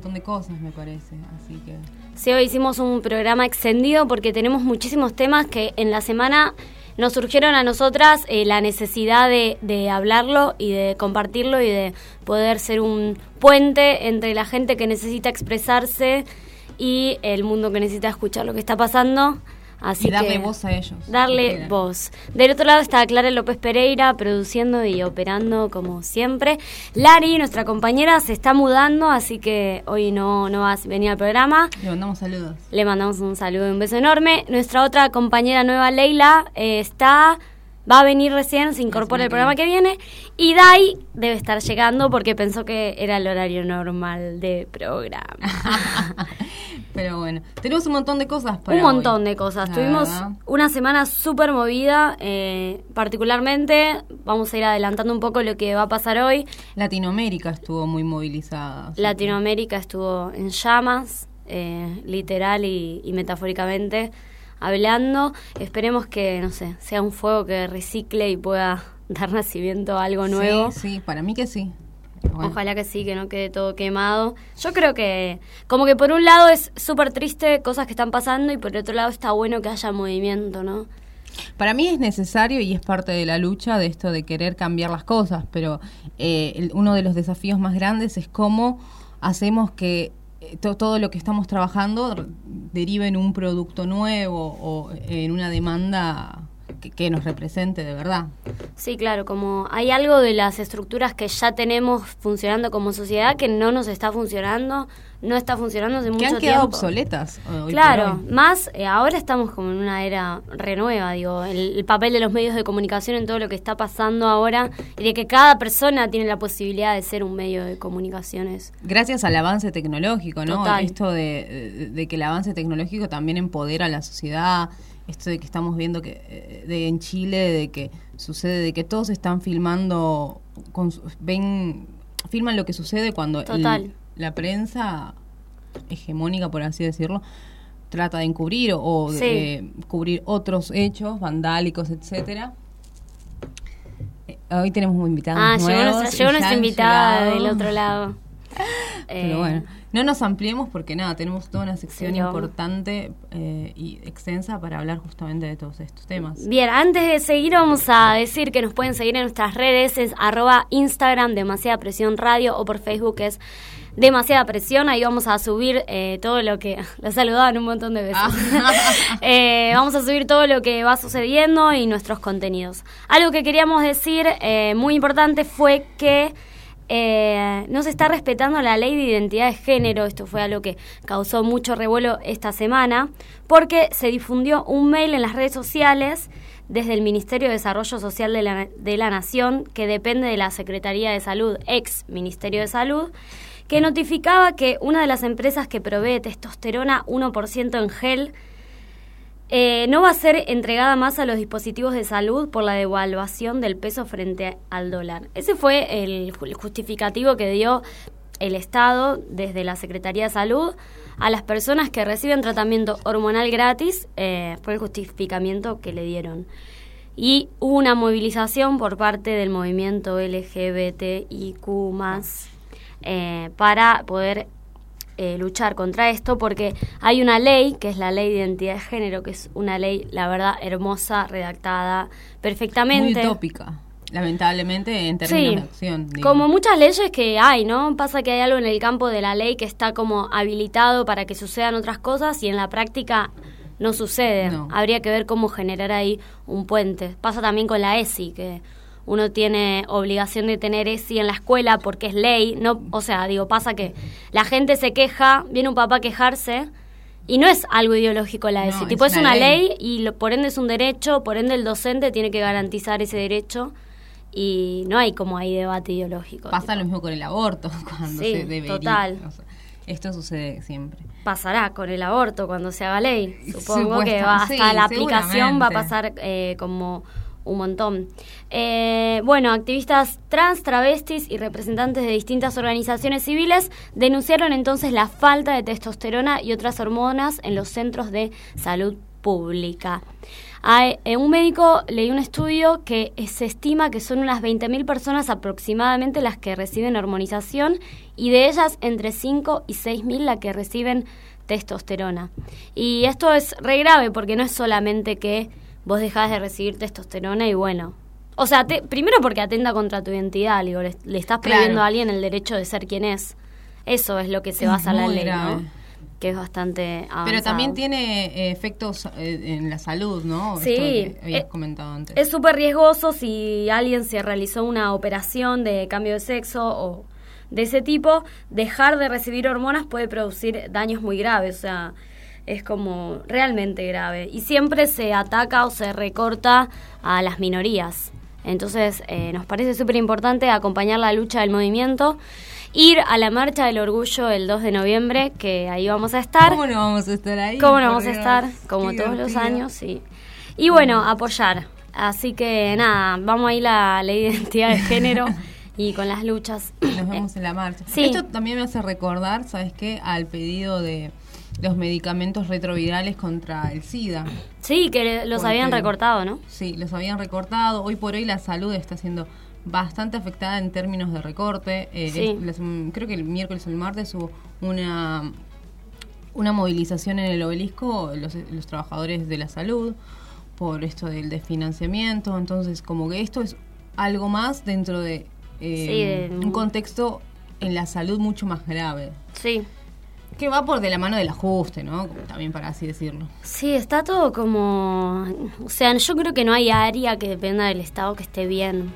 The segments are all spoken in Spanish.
montón de cosas, me parece. Así que. Sí, hoy hicimos un programa extendido porque tenemos muchísimos temas que en la semana nos surgieron a nosotras eh, la necesidad de, de, hablarlo y de compartirlo y de poder ser un puente entre la gente que necesita expresarse y el mundo que necesita escuchar lo que está pasando. Así y darle que, voz a ellos. Darle voz. Del otro lado está Clara López Pereira produciendo y operando como siempre. Lari, nuestra compañera, se está mudando, así que hoy no, no va a venir al programa. Le mandamos saludos. Le mandamos un saludo y un beso enorme. Nuestra otra compañera nueva, Leila, eh, está va a venir recién, se incorpora el programa que viene. Y Dai debe estar llegando porque pensó que era el horario normal de programa. Pero bueno, tenemos un montón de cosas para Un montón hoy, de cosas. la Tuvimos verdad. una semana súper movida, eh, particularmente vamos a ir adelantando un poco lo que va a pasar hoy. Latinoamérica estuvo muy movilizada. Latinoamérica estuvo en llamas, eh, literal y, y metafóricamente hablando. Esperemos que, no sé, sea un fuego que recicle y pueda dar nacimiento a algo nuevo. Sí, sí, para mí que sí. Bueno, Ojalá que sí, que no quede todo quemado. Yo creo que, como que por un lado es súper triste cosas que están pasando y por otro lado está bueno que haya movimiento, ¿no? Para mí es necesario y es parte de la lucha de esto de querer cambiar las cosas, pero eh, el- uno de los desafíos más grandes es cómo hacemos que to- todo lo que estamos trabajando derive en un producto nuevo o en una demanda que, que nos represente de verdad. Sí, claro, como hay algo de las estructuras que ya tenemos funcionando como sociedad que no nos está funcionando, no está funcionando hace Que mucho han quedado tiempo. obsoletas. eh, hoy por Claro, hoy. más eh, ahora estamos como en una era renueva, digo, el, el papel de los medios de comunicación en todo lo que está pasando ahora y de que cada persona tiene la posibilidad de ser un medio de comunicaciones. Gracias al avance tecnológico, ¿no? Total. Esto de, de- de que el avance tecnológico también empodera a la sociedad, esto de que estamos viendo que eh, de en Chile, de que sucede, de que todos están filmando, con ven, filman lo que sucede cuando el- Total. La prensa hegemónica, por así decirlo, trata de encubrir o, o de Sí. eh, cubrir otros hechos vandálicos, etcétera. Eh, Hoy tenemos un invitado Ah, llegó nuevos nuestra, llegó invitada del otro lado. Eh, Pero bueno, no nos ampliemos porque nada, tenemos toda una sección Sí, importante eh, y extensa para hablar justamente de todos estos temas. Bien, antes de seguir vamos a decir que nos pueden seguir en nuestras redes, es arroba Instagram, demasiada presión radio, o por Facebook es demasiada presión, ahí vamos a subir eh, todo lo que, lo saludaban un montón de veces, Eh, vamos a subir todo lo que va sucediendo y nuestros contenidos. Algo que queríamos decir eh, muy importante fue que eh, no se está respetando la ley de identidad de género. Esto fue algo que causó mucho revuelo esta semana, porque se difundió un mail en las redes sociales desde el Ministerio de Desarrollo Social de la, de la Nación, que depende de la Secretaría de Salud, ex Ministerio de Salud, que notificaba que una de las empresas que provee testosterona 1% en gel eh, no va a ser entregada más a los dispositivos de salud por la devaluación del peso frente al dólar. Ese fue el ju- el justificativo que dio el Estado desde la Secretaría de Salud a las personas que reciben tratamiento hormonal gratis eh, por el justificamiento que le dieron. Y hubo una movilización por parte del movimiento LGBTIQ eh, para poder eh, luchar contra esto porque hay una ley, que es la ley de identidad de género, que es una ley, la verdad, hermosa, redactada Muy perfectamente. utópica, lamentablemente, en términos Sí, de acción. digo. como muchas leyes que hay, ¿no? Pasa que hay algo en el campo de la ley que está como habilitado para que sucedan otras cosas y en la práctica no sucede. No. Habría que ver cómo generar ahí un puente. Pasa también con la ESI, que uno tiene obligación de tener ESI en la escuela porque es ley, no, o sea, digo, pasa que la gente se queja, viene un papá a quejarse y no es algo ideológico la ESI, es tipo es una ley. ley y lo- por ende es un derecho, por ende el docente tiene que garantizar ese derecho y no hay como ahí debate ideológico. Pasa tipo. lo mismo con el aborto, cuando Sí, se debería. total. o sea, esto sucede siempre. Pasará con el aborto cuando se haga ley. Supongo que va, hasta sí, la aplicación va a pasar eh, como un montón. Eh, bueno, activistas trans, travestis y representantes de distintas organizaciones civiles denunciaron entonces la falta de testosterona y otras hormonas en los centros de salud pública. Hay, eh, un médico leí un estudio que se estima que son unas 20.000 personas aproximadamente las que reciben hormonización y de ellas entre 5 y 6.000 las que reciben testosterona. Y esto es re grave porque no es solamente que vos dejás de recibir testosterona y bueno. O sea, primero porque atenta contra tu identidad, digo, le, estás prohibiendo a alguien el derecho de ser quien es. Eso es lo que se basa la ley, ¿no? que es bastante Pero también tiene eh, efectos eh, en la salud, ¿no? Sí. que habías comentado antes. Es súper riesgoso si alguien se realizó una operación de cambio de sexo o de ese tipo, dejar de recibir hormonas puede producir daños muy graves, o sea, es como realmente grave. Y siempre se ataca o se recorta a las minorías. Entonces, eh, nos parece súper importante acompañar la lucha del movimiento ir a la marcha del orgullo el 2 de noviembre, que ahí vamos a estar. ¿Cómo no vamos a estar ahí? ¿Cómo no vamos a estar? Como todos los años, sí. Y bueno, apoyar. Así que nada, vamos a ir a la identidad de género y con las luchas. Nos vemos en la marcha. Esto también me hace recordar, ¿sabes qué? Al pedido de los medicamentos retrovirales contra el SIDA. Sí, que los habían recortado, ¿no? Sí, los habían recortado. Hoy por hoy la salud está siendo bastante afectada en términos de recorte. Eh, creo que el miércoles o el martes hubo una, una movilización en el obelisco, los, los trabajadores de la salud, por esto del desfinanciamiento. Entonces, como que esto es algo más dentro de eh, un contexto en la salud mucho más grave. Sí. Que va por de la mano del ajuste, ¿no? También para así decirlo. Sí, está todo como... O sea, yo creo que no hay área que dependa del Estado que esté bien.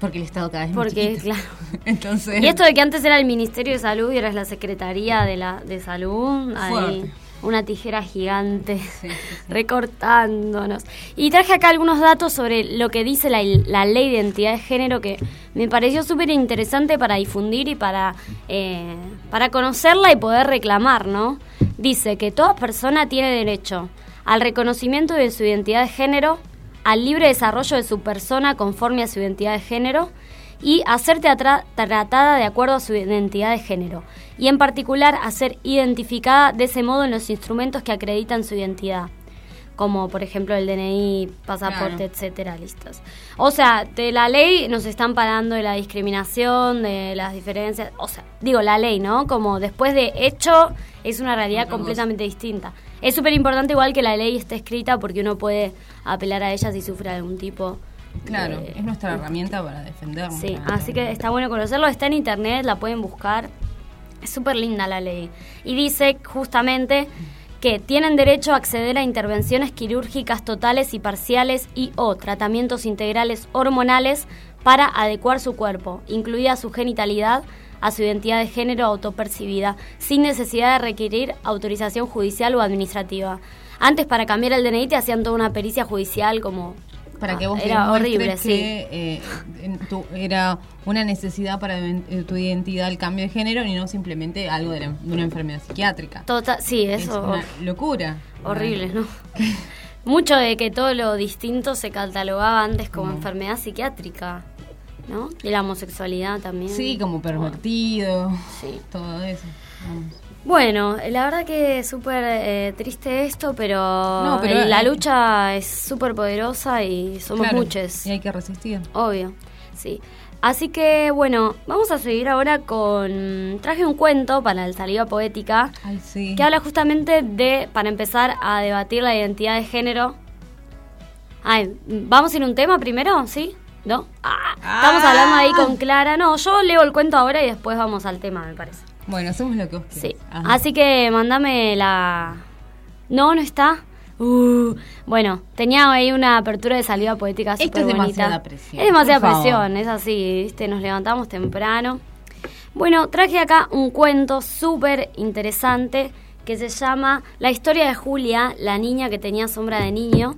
Porque el Estado cada vez Porque, más claro. Entonces... Y esto de que antes era el Ministerio de Salud y ahora es la Secretaría de, la, de Salud, hay una tijera gigante recortándonos. Y traje acá algunos datos sobre lo que dice la, la ley de identidad de género que me pareció súper interesante para difundir y para, eh, para conocerla y poder reclamar, ¿no? Dice que toda persona tiene derecho al reconocimiento de su identidad de género, al libre desarrollo de su persona conforme a su identidad de género y a ser tratada de acuerdo a su identidad de género, y en particular a ser identificada de ese modo en los instrumentos que acreditan su identidad, como por ejemplo el DNI, pasaporte, etcétera, listos. O sea, de la ley nos están parando de la discriminación, de las diferencias, o sea, digo la ley, ¿no? Como después de hecho es una realidad completamente distinta. Es súper importante igual que la ley esté escrita porque uno puede apelar a ella si sufre algún tipo Claro, es nuestra herramienta para defendernos. Sí, así que está bueno conocerlo. Está en internet, la pueden buscar. Es súper linda la ley. Y dice justamente que tienen derecho a acceder a intervenciones quirúrgicas totales y parciales y o tratamientos integrales hormonales para adecuar su cuerpo, incluida su genitalidad, a su identidad de género autopercibida, sin necesidad de requerir autorización judicial o administrativa. Antes para cambiar el DNI te hacían toda una pericia judicial como para que vos era horrible, sí. que eh, era una necesidad para tu identidad el cambio de género y no simplemente algo de, una enfermedad psiquiátrica. Total, sí, eso. Es una locura. Horrible, ¿no? Mucho de que todo lo distinto se catalogaba antes como enfermedad psiquiátrica. ¿no? Y la homosexualidad también. Sí, como pervertido. Sí. Todo eso. Bueno, la verdad que es súper eh, triste esto, pero, la lucha es súper poderosa y somos muchos. Y hay que resistir. Obvio, sí. Así que bueno, vamos a seguir ahora con... Traje un cuento para el saliva poética Ay, sí. que habla justamente de, para empezar a debatir la identidad de género. Ay, ¿vamos a ir un tema primero? ¿Sí? ¿No? Ah, estamos hablando ahí con Clara. No, yo leo el cuento ahora y después vamos al tema, me parece. Bueno, hacemos lo que vos Sí. Así que mandame la... No, no está. Uh, bueno, tenía ahí una apertura de salida poética súper bonita. Es demasiada presión. Es demasiada presión, es así, ¿viste? Nos levantamos temprano. Bueno, traje acá un cuento súper interesante que se llama La historia de Julia, la niña que tenía sombra de niño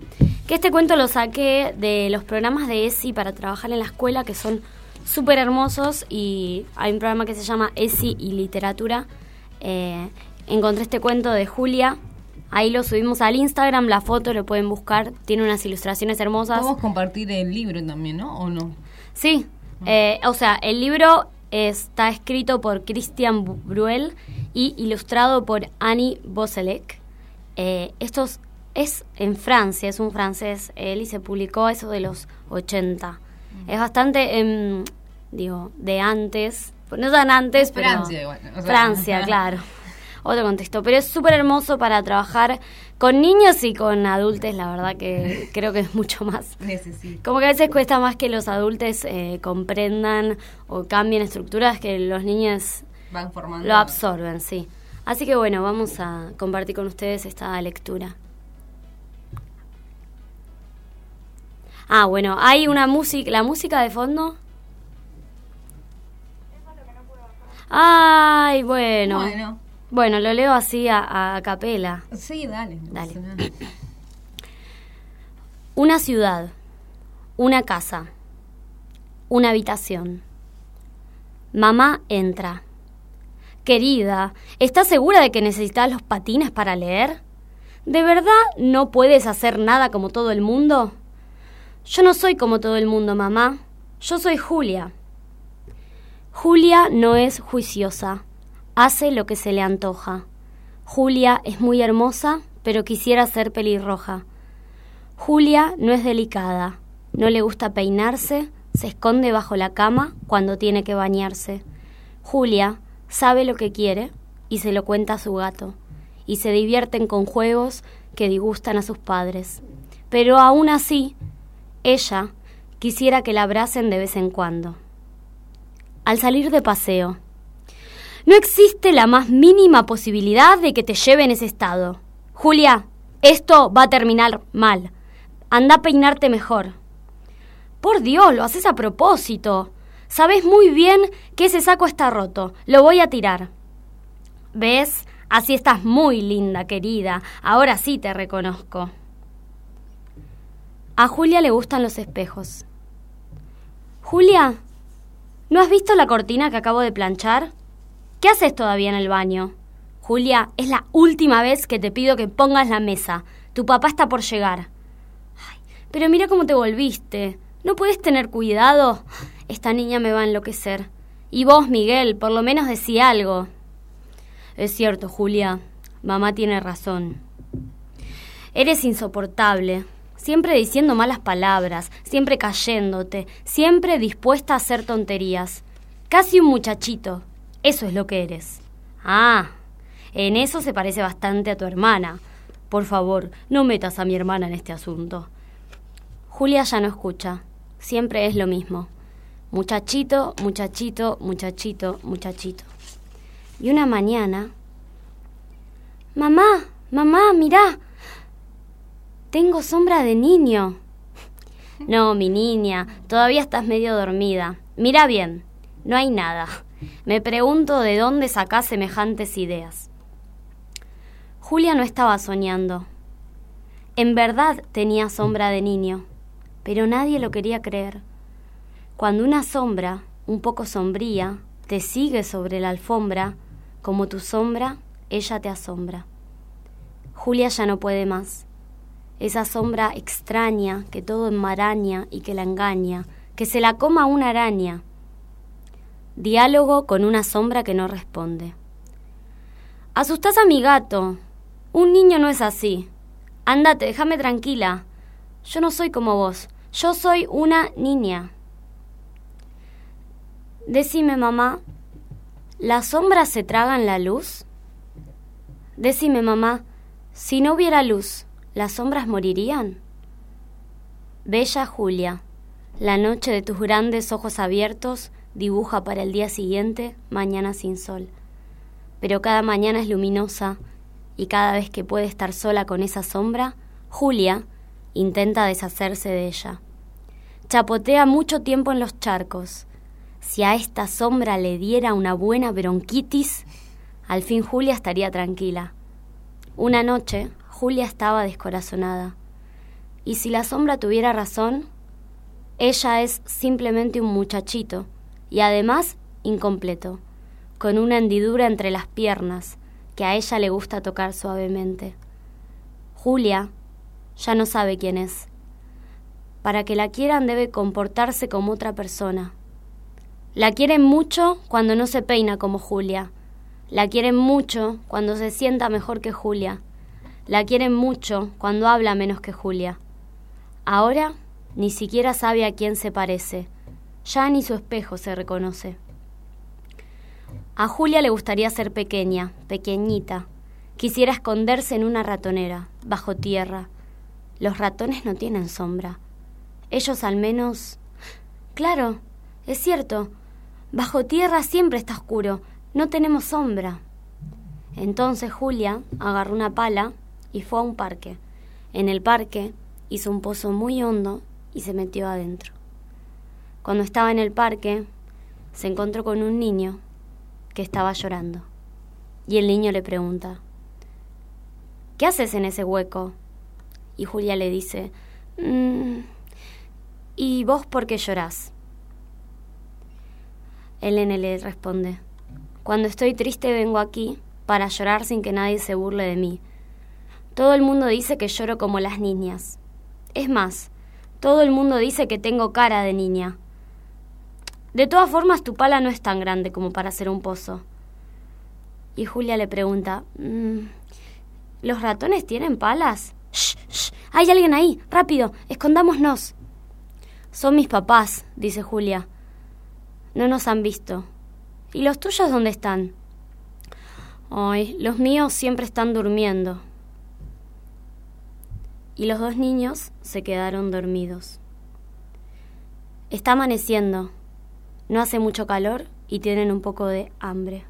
que este cuento lo saqué de los programas de ESI para trabajar en la escuela, que son súper hermosos, y hay un programa que se llama ESI y Literatura. Eh, encontré este cuento de Julia, ahí lo subimos al Instagram, la foto lo pueden buscar, tiene unas ilustraciones hermosas. Podemos compartir el libro también, ¿no? ¿O no? Sí, eh, o sea, el libro está escrito por Christian Bruel y ilustrado por Annie Boselek. Eh, estos es en Francia, es un francés, él y se publicó eso de los 80. Mm. Es bastante, em, digo, de antes, no tan antes, pero... Francia, igual. Francia, claro. Otro contexto, pero es súper hermoso para trabajar con niños y con adultos, la verdad que creo que es mucho más. Necesito. Como que a veces cuesta más que los adultos eh, comprendan o cambien estructuras que los niños Van formando. lo absorben, sí. Así que bueno, vamos a compartir con ustedes esta lectura. Ah, bueno, hay una música, la música de fondo. Ay, bueno. Bueno. Bueno, lo leo así a, a capela. Sí, dale. Dale. Una ciudad, una casa, una habitación. Mamá entra. Querida, ¿estás segura de que necesitas los patines para leer? ¿De verdad no puedes hacer nada como todo el mundo? Yo no soy como todo el mundo, mamá. Yo soy Julia. Julia no es juiciosa. Hace lo que se le antoja. Julia es muy hermosa, pero quisiera ser pelirroja. Julia no es delicada. No le gusta peinarse, se esconde bajo la cama cuando tiene que bañarse. Julia sabe lo que quiere y se lo cuenta a su gato, y se divierten con juegos que disgustan a sus padres. Pero aún así, ella quisiera que la abracen de vez en cuando. Al salir de paseo, no existe la más mínima posibilidad de que te lleve en ese estado. Julia, esto va a terminar mal. Anda a peinarte mejor. Por Dios, lo haces a propósito. Sabes muy bien que ese saco está roto. Lo voy a tirar. ¿Ves? Así estás muy linda, querida. Ahora sí te reconozco. A Julia le gustan los espejos. Julia, ¿no has visto la cortina que acabo de planchar? ¿Qué haces todavía en el baño? Julia, es la última vez que te pido que pongas la mesa. Tu papá está por llegar. Ay, pero mira cómo te volviste. ¿No puedes tener cuidado? Esta niña me va a enloquecer. Y vos, Miguel, por lo menos decí algo. Es cierto, Julia. Mamá tiene razón. Eres insoportable. Siempre diciendo malas palabras, siempre cayéndote, siempre dispuesta a hacer tonterías. Casi un muchachito. Eso es lo que eres. Ah, en eso se parece bastante a tu hermana. Por favor, no metas a mi hermana en este asunto. Julia ya no escucha. Siempre es lo mismo. Muchachito, muchachito, muchachito, muchachito. Y una mañana... Mamá, mamá, mirá. Tengo sombra de niño. No, mi niña, todavía estás medio dormida. Mira bien, no hay nada. Me pregunto de dónde sacás semejantes ideas. Julia no estaba soñando. En verdad tenía sombra de niño, pero nadie lo quería creer. Cuando una sombra, un poco sombría, te sigue sobre la alfombra, como tu sombra, ella te asombra. Julia ya no puede más. Esa sombra extraña que todo enmaraña y que la engaña, que se la coma una araña. Diálogo con una sombra que no responde. Asustás a mi gato. Un niño no es así. Ándate, déjame tranquila. Yo no soy como vos. Yo soy una niña. Decime, mamá, ¿las sombras se tragan la luz? Decime, mamá, si no hubiera luz, ¿las sombras morirían? Bella Julia, la noche de tus grandes ojos abiertos dibuja para el día siguiente mañana sin sol. Pero cada mañana es luminosa y cada vez que puede estar sola con esa sombra, Julia intenta deshacerse de ella. Chapotea mucho tiempo en los charcos. Si a esta sombra le diera una buena bronquitis, al fin Julia estaría tranquila. Una noche, Julia estaba descorazonada. Y si la sombra tuviera razón, ella es simplemente un muchachito, y además incompleto, con una hendidura entre las piernas, que a ella le gusta tocar suavemente. Julia ya no sabe quién es. Para que la quieran debe comportarse como otra persona. La quieren mucho cuando no se peina como Julia. La quieren mucho cuando se sienta mejor que Julia. La quieren mucho cuando habla menos que Julia. Ahora ni siquiera sabe a quién se parece. Ya ni su espejo se reconoce. A Julia le gustaría ser pequeña, pequeñita. Quisiera esconderse en una ratonera, bajo tierra. Los ratones no tienen sombra. Ellos al menos... Claro, es cierto. Bajo tierra siempre está oscuro. No tenemos sombra. Entonces Julia agarró una pala y fue a un parque. En el parque hizo un pozo muy hondo y se metió adentro. Cuando estaba en el parque, se encontró con un niño que estaba llorando. Y el niño le pregunta, ¿qué haces en ese hueco? Y Julia le dice, mm, ¿y vos por qué llorás? El le responde, cuando estoy triste vengo aquí para llorar sin que nadie se burle de mí. Todo el mundo dice que lloro como las niñas. Es más, todo el mundo dice que tengo cara de niña. De todas formas, tu pala no es tan grande como para hacer un pozo. Y Julia le pregunta, mm, ¿los ratones tienen palas? ¡Shh, shh! ¡Hay alguien ahí! ¡Rápido! ¡Escondámonos! Son mis papás, dice Julia. No nos han visto. ¿Y los tuyos dónde están? Ay, los míos siempre están durmiendo. Y los dos niños se quedaron dormidos. Está amaneciendo. No hace mucho calor y tienen un poco de hambre.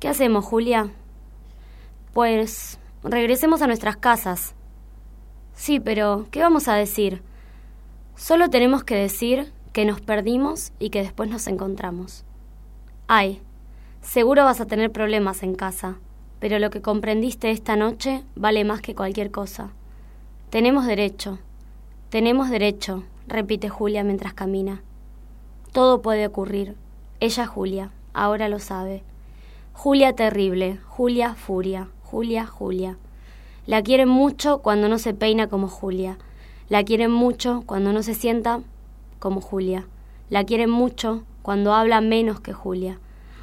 ¿Qué hacemos, Julia? Pues regresemos a nuestras casas. Sí, pero ¿qué vamos a decir? Solo tenemos que decir que nos perdimos y que después nos encontramos. Ay, seguro vas a tener problemas en casa, pero lo que comprendiste esta noche vale más que cualquier cosa. Tenemos derecho, tenemos derecho, repite Julia mientras camina. Todo puede ocurrir. Ella Julia, ahora lo sabe. Julia terrible, Julia furia, Julia Julia. La quieren mucho cuando no se peina como Julia. La quieren mucho cuando no se sienta como Julia. La quieren mucho cuando habla menos que Julia.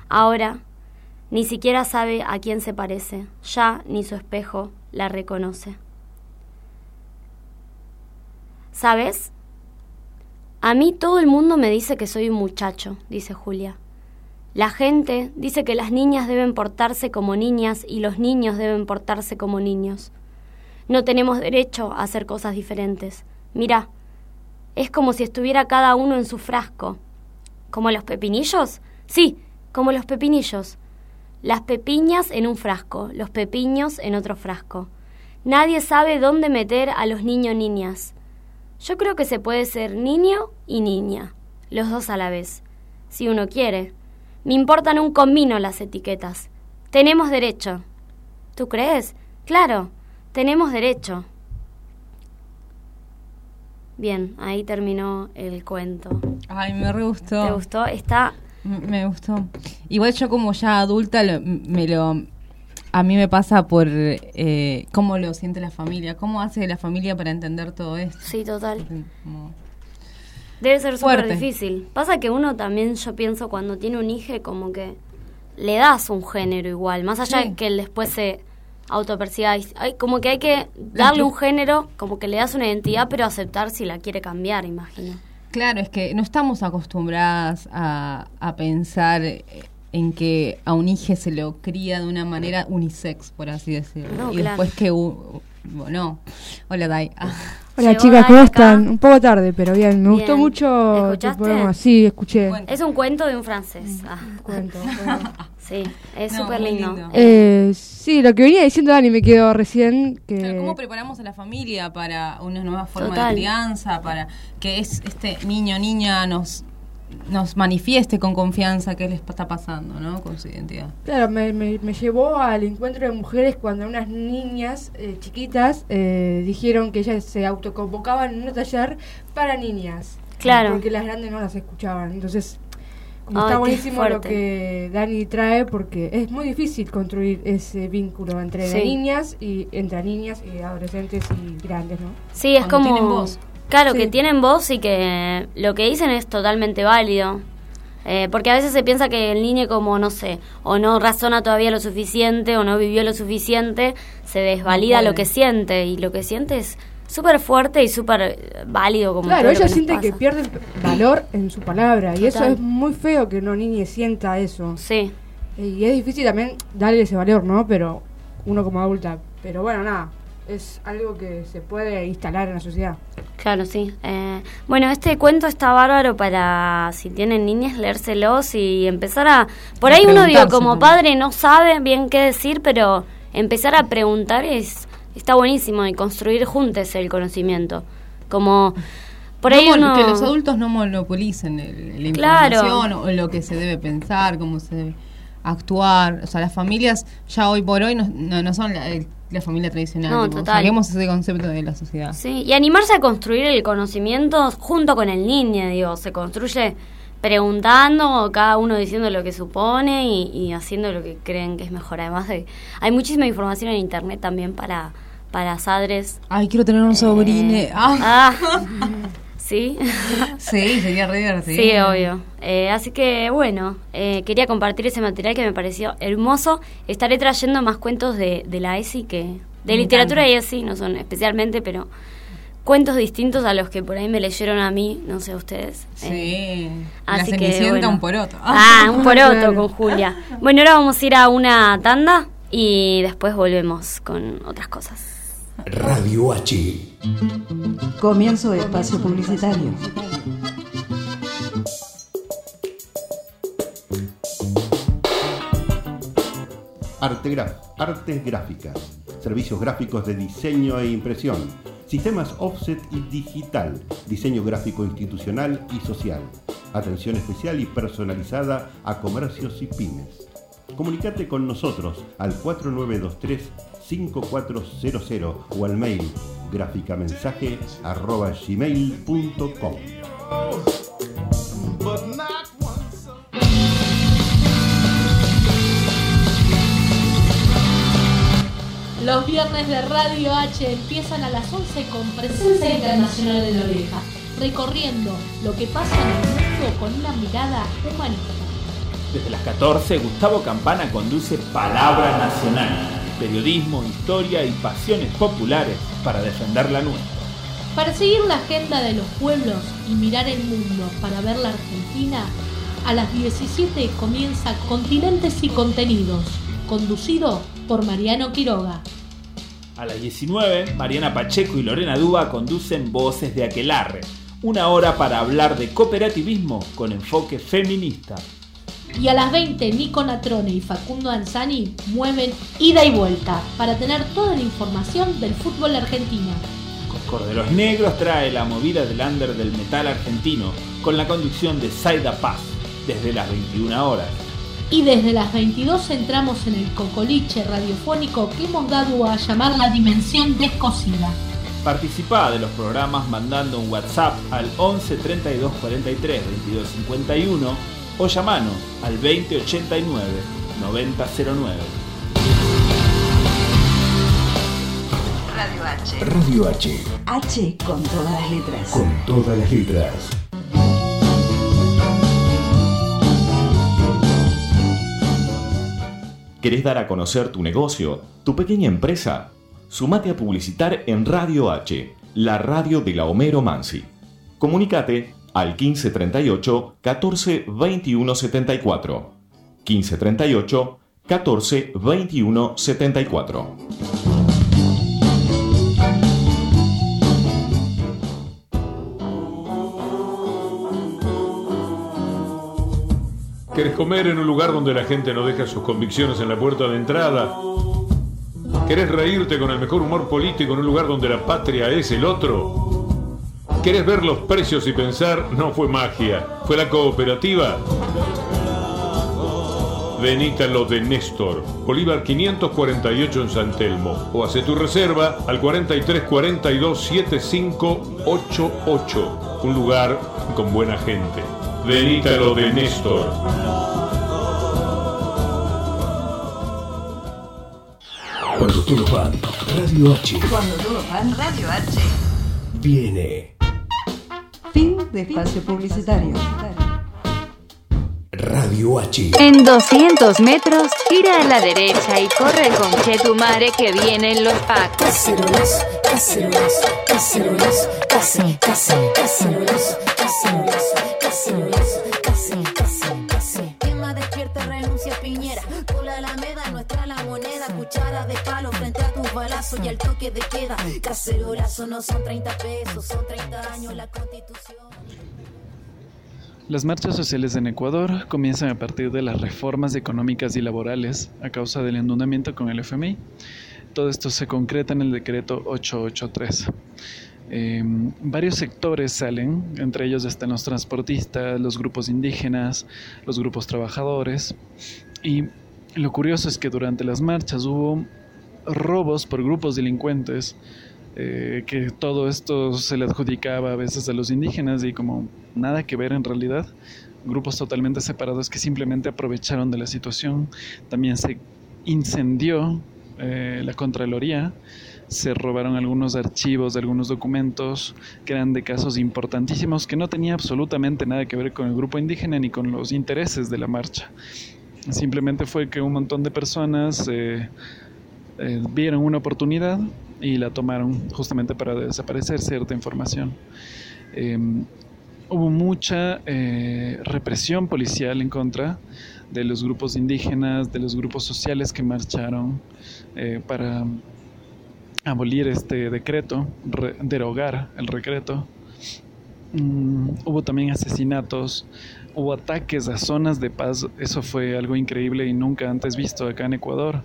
Ahora ni siquiera sabe a quién se parece. Ya ni su espejo la reconoce. ¿Sabes? A mí todo el mundo me dice que soy un muchacho, dice Julia. La gente dice que las niñas deben portarse como niñas y los niños deben portarse como niños. No tenemos derecho a hacer cosas diferentes. Mira, es como si estuviera cada uno en su frasco. ¿Como los pepinillos? Sí, como los pepinillos. Las pepiñas en un frasco, los pepiños en otro frasco. Nadie sabe dónde meter a los niños niñas. Yo creo que se puede ser niño y niña, los dos a la vez, si uno quiere. Me importan un comino las etiquetas. Tenemos derecho. ¿Tú crees? Claro, tenemos derecho. Bien, ahí terminó el cuento. Ay, me re gustó. ¿Te gustó? Está... Me gustó. Igual yo como ya adulta me lo a mí me pasa por eh, cómo lo siente la familia, cómo hace la familia para entender todo esto. Sí, total. Debe ser súper difícil. Pasa que uno también, yo pienso, cuando tiene un hijo, como que le das un género igual, más allá de que él después se autoperciba. Hay, como que hay que darle un género, como que le das una identidad, pero aceptar si la quiere cambiar, imagino. Claro, es que no estamos acostumbradas a, a pensar en que a un hijo se lo cría de una manera unisex, por así decirlo. y después que... bueno, hola Dai. Ah. Hola chicas, ¿cómo están? Un poco tarde, pero bien. Me gustó mucho ¿Escuchaste? Sí, escuché. Es un cuento de un francés. Ah. Cuento, sí, es súper lindo. Eh, sí, lo que venía diciendo Dani me quedó recién. Que... ¿Cómo preparamos a la familia para una nueva forma de crianza? Para que es este niño niña nos nos manifieste con confianza qué les está pasando, ¿no? Con su identidad. Claro, me, me, llevó al encuentro de mujeres cuando unas niñas eh, chiquitas eh, dijeron que ellas se autoconvocaban en un taller para niñas. Claro. Porque las grandes no las escuchaban. Entonces, está buenísimo lo que Dani trae porque es muy difícil construir ese vínculo entre niñas y entre niñas y adolescentes y grandes, ¿no? Sí, es como Claro, que tienen voz y que lo que dicen es totalmente válido. Eh, porque a veces se piensa que el niño como, no sé, o no razona todavía lo suficiente o no vivió lo suficiente, se desvalida lo que siente y lo que siente es súper fuerte y súper válido como Claro, ella siente que pierde valor en su palabra y eso es muy feo que una niña sienta eso. Sí. Y es difícil también darle ese valor, ¿no? Pero uno como adulta. Pero bueno, nada, es algo que se puede instalar en la sociedad. Claro, sí. Eh, bueno, este cuento está bárbaro para, si tienen niñas, leérselos y empezar a... Por ahí uno, digo, como padre no sabe bien qué decir, pero empezar a preguntar es está buenísimo y construir juntos el conocimiento. Como... Por ahí uno... Que los adultos no monopolicen el, la información o lo que se debe pensar, cómo se debe actuar. O sea, las familias ya hoy por hoy no, no, son la, familia tradicional. No, total. ese concepto de la sociedad. Sí, y animarse a construir el conocimiento junto con el niño, digo, se construye preguntando, cada uno diciendo lo que supone y, haciendo lo que creen que es mejor. Además, de, hay muchísima información en internet también para, para padres. Ay, quiero tener un sobrino. Eh, ah. ah. ¿Sí? sí, sería re divertido. Sí, obvio. Eh, así que bueno, eh, quería compartir ese material que me pareció hermoso. Estaré trayendo más cuentos de, de la ESI que... De literatura y ESI, no son especialmente, pero cuentos distintos a los que por ahí me leyeron a mí, no sé ustedes. Sí. Eh, así que bueno. un poroto. Ah, un poroto con Julia. Bueno, ahora vamos a ir a una tanda y después volvemos con otras cosas. Radio H. Comienzo de espacio publicitario. Artegraf, artes gráficas, servicios gráficos de diseño e impresión, sistemas offset y digital, diseño gráfico institucional y social, atención especial y personalizada a comercios y pymes. Comunicate con nosotros al 4923 5400 o al mail gráficamensaje.gmail.com Los viernes de Radio H empiezan a las 11 con presencia internacional de la oreja, recorriendo lo que pasa en el mundo con una mirada humanista. Desde las 14, Gustavo Campana conduce Palabra Nacional periodismo, historia y pasiones populares para defender la nuestra. Para seguir la agenda de los pueblos y mirar el mundo para ver la Argentina, a las 17 comienza Continentes y Contenidos, conducido por Mariano Quiroga. A las 19, Mariana Pacheco y Lorena Duba conducen Voces de Aquelarre, una hora para hablar de cooperativismo con enfoque feminista. Y a las 20, Nico Natrone y Facundo Anzani mueven ida y vuelta para tener toda la información del fútbol argentino. Corderos Negros trae la movida del under del metal argentino con la conducción de Saida Paz desde las 21 horas. Y desde las 22 entramos en el cocoliche radiofónico que hemos dado a llamar la dimensión descosida. Participa de los programas mandando un WhatsApp al 11 32 43 22 51 o llamanos al 2089 9009. Radio H. Radio H. H con todas las letras. Con todas las letras. ¿Querés dar a conocer tu negocio, tu pequeña empresa? Sumate a publicitar en Radio H, la radio de la Homero Mansi. Comunicate al 1538 14 21 74. 1538 14 21 74. ¿Querés comer en un lugar donde la gente no deja sus convicciones en la puerta de entrada? ¿Querés reírte con el mejor humor político en un lugar donde la patria es el otro? ¿Querés ver los precios y pensar? No fue magia, fue la cooperativa. Venita lo de Néstor, Bolívar 548 en San Telmo. O hace tu reserva al 4342 7588. Un lugar con buena gente. Venita lo de Néstor. Cuando todos van, Radio H. Cuando todos van, Radio H. Viene Fin de espacio publicitario. Radio H. En 200 metros, gira a la derecha y corre con Chetumare que vienen los packs. Cacerolas, cacerolas, cacerolas, casi, casi, cacerolas, cacerolas, cacerolas, casi, casi, casi. Quema despierta, renuncia Piñera. Por la alameda, nuestra la moneda. Cuchara de palo balazos y toque de queda. Cacerolazo no son 30 pesos, son 30 años la constitución. Las marchas sociales en Ecuador comienzan a partir de las reformas económicas y laborales a causa del endeudamiento con el FMI. Todo esto se concreta en el decreto 883. Eh, varios sectores salen, entre ellos están los transportistas, los grupos indígenas, los grupos trabajadores. Y lo curioso es que durante las marchas hubo robos por grupos delincuentes eh, que todo esto se le adjudicaba a veces a los indígenas y como nada que ver en realidad, grupos totalmente separados que simplemente aprovecharon de la situación. También se incendió eh, la Contraloría, se robaron algunos archivos de algunos documentos que eran de casos importantísimos que no tenía absolutamente nada que ver con el grupo indígena ni con los intereses de la marcha. Simplemente fue que un montón de personas eh, vieron una oportunidad y la tomaron justamente para desaparecer cierta información. Em, hubo mucha eh, represión policial en contra de los grupos indígenas, de los grupos sociales que marcharon eh, para abolir este decreto, derogar el decreto. Mm, hubo también asesinatos, hubo ataques a zonas de paz, eso fue algo increíble y nunca antes visto acá en Ecuador.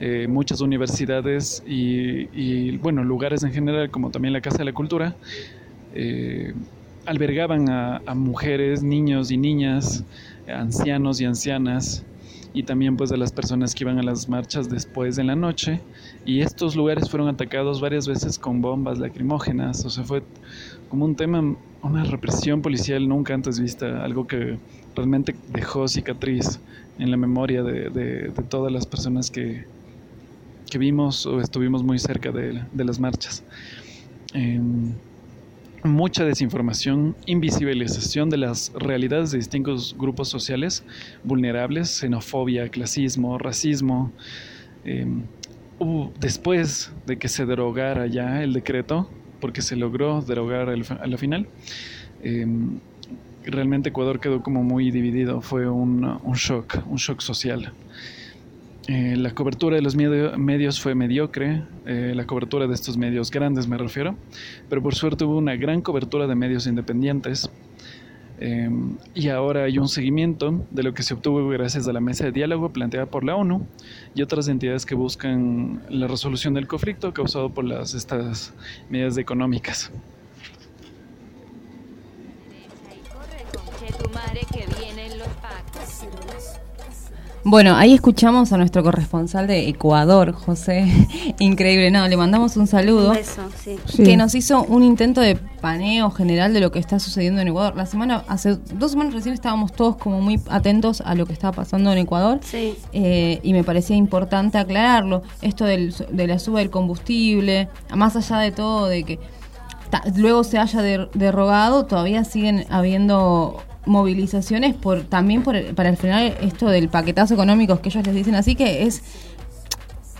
Eh, muchas universidades y, bueno, lugares en general, como también la Casa de la Cultura, eh, albergaban a, mujeres, niños y niñas, ancianos y ancianas, y también pues a las personas que iban a las marchas después de la noche. Y estos lugares fueron atacados varias veces con bombas lacrimógenas, o sea, fue como un tema una represión policial nunca antes vista, algo que realmente dejó cicatriz en la memoria de, todas las personas que, que, vimos o estuvimos muy cerca de, las marchas. Em, mucha desinformación, invisibilización de las realidades de distintos grupos sociales vulnerables, xenofobia, clasismo, racismo. Em, después de que se derogara ya el decreto, porque se logró derogar a la final. Em, realmente Ecuador quedó como muy dividido, fue un, un shock, un shock social. Eh, la cobertura de los medios fue mediocre, eh, la cobertura de estos medios grandes me refiero, pero por suerte hubo una gran cobertura de medios independientes Em, y ahora hay un seguimiento de lo que se obtuvo gracias a la mesa de diálogo planteada por la ONU y otras entidades que buscan la resolución del conflicto causado por las, estas medidas económicas. Bueno, ahí escuchamos a nuestro corresponsal de Ecuador, José. Increíble, no, le mandamos un saludo. Un beso, sí. Que nos hizo un intento de paneo general de lo que está sucediendo en Ecuador. La semana, hace dos semanas recién estábamos todos como muy atentos a lo que estaba pasando en Ecuador. Sí. Eh, y me parecía importante aclararlo. Esto del, de la suba del combustible, más allá de todo, de que luego se haya derogado, todavía siguen habiendo movilizaciones por también por, para el final esto del paquetazo económico que ellos les dicen así que es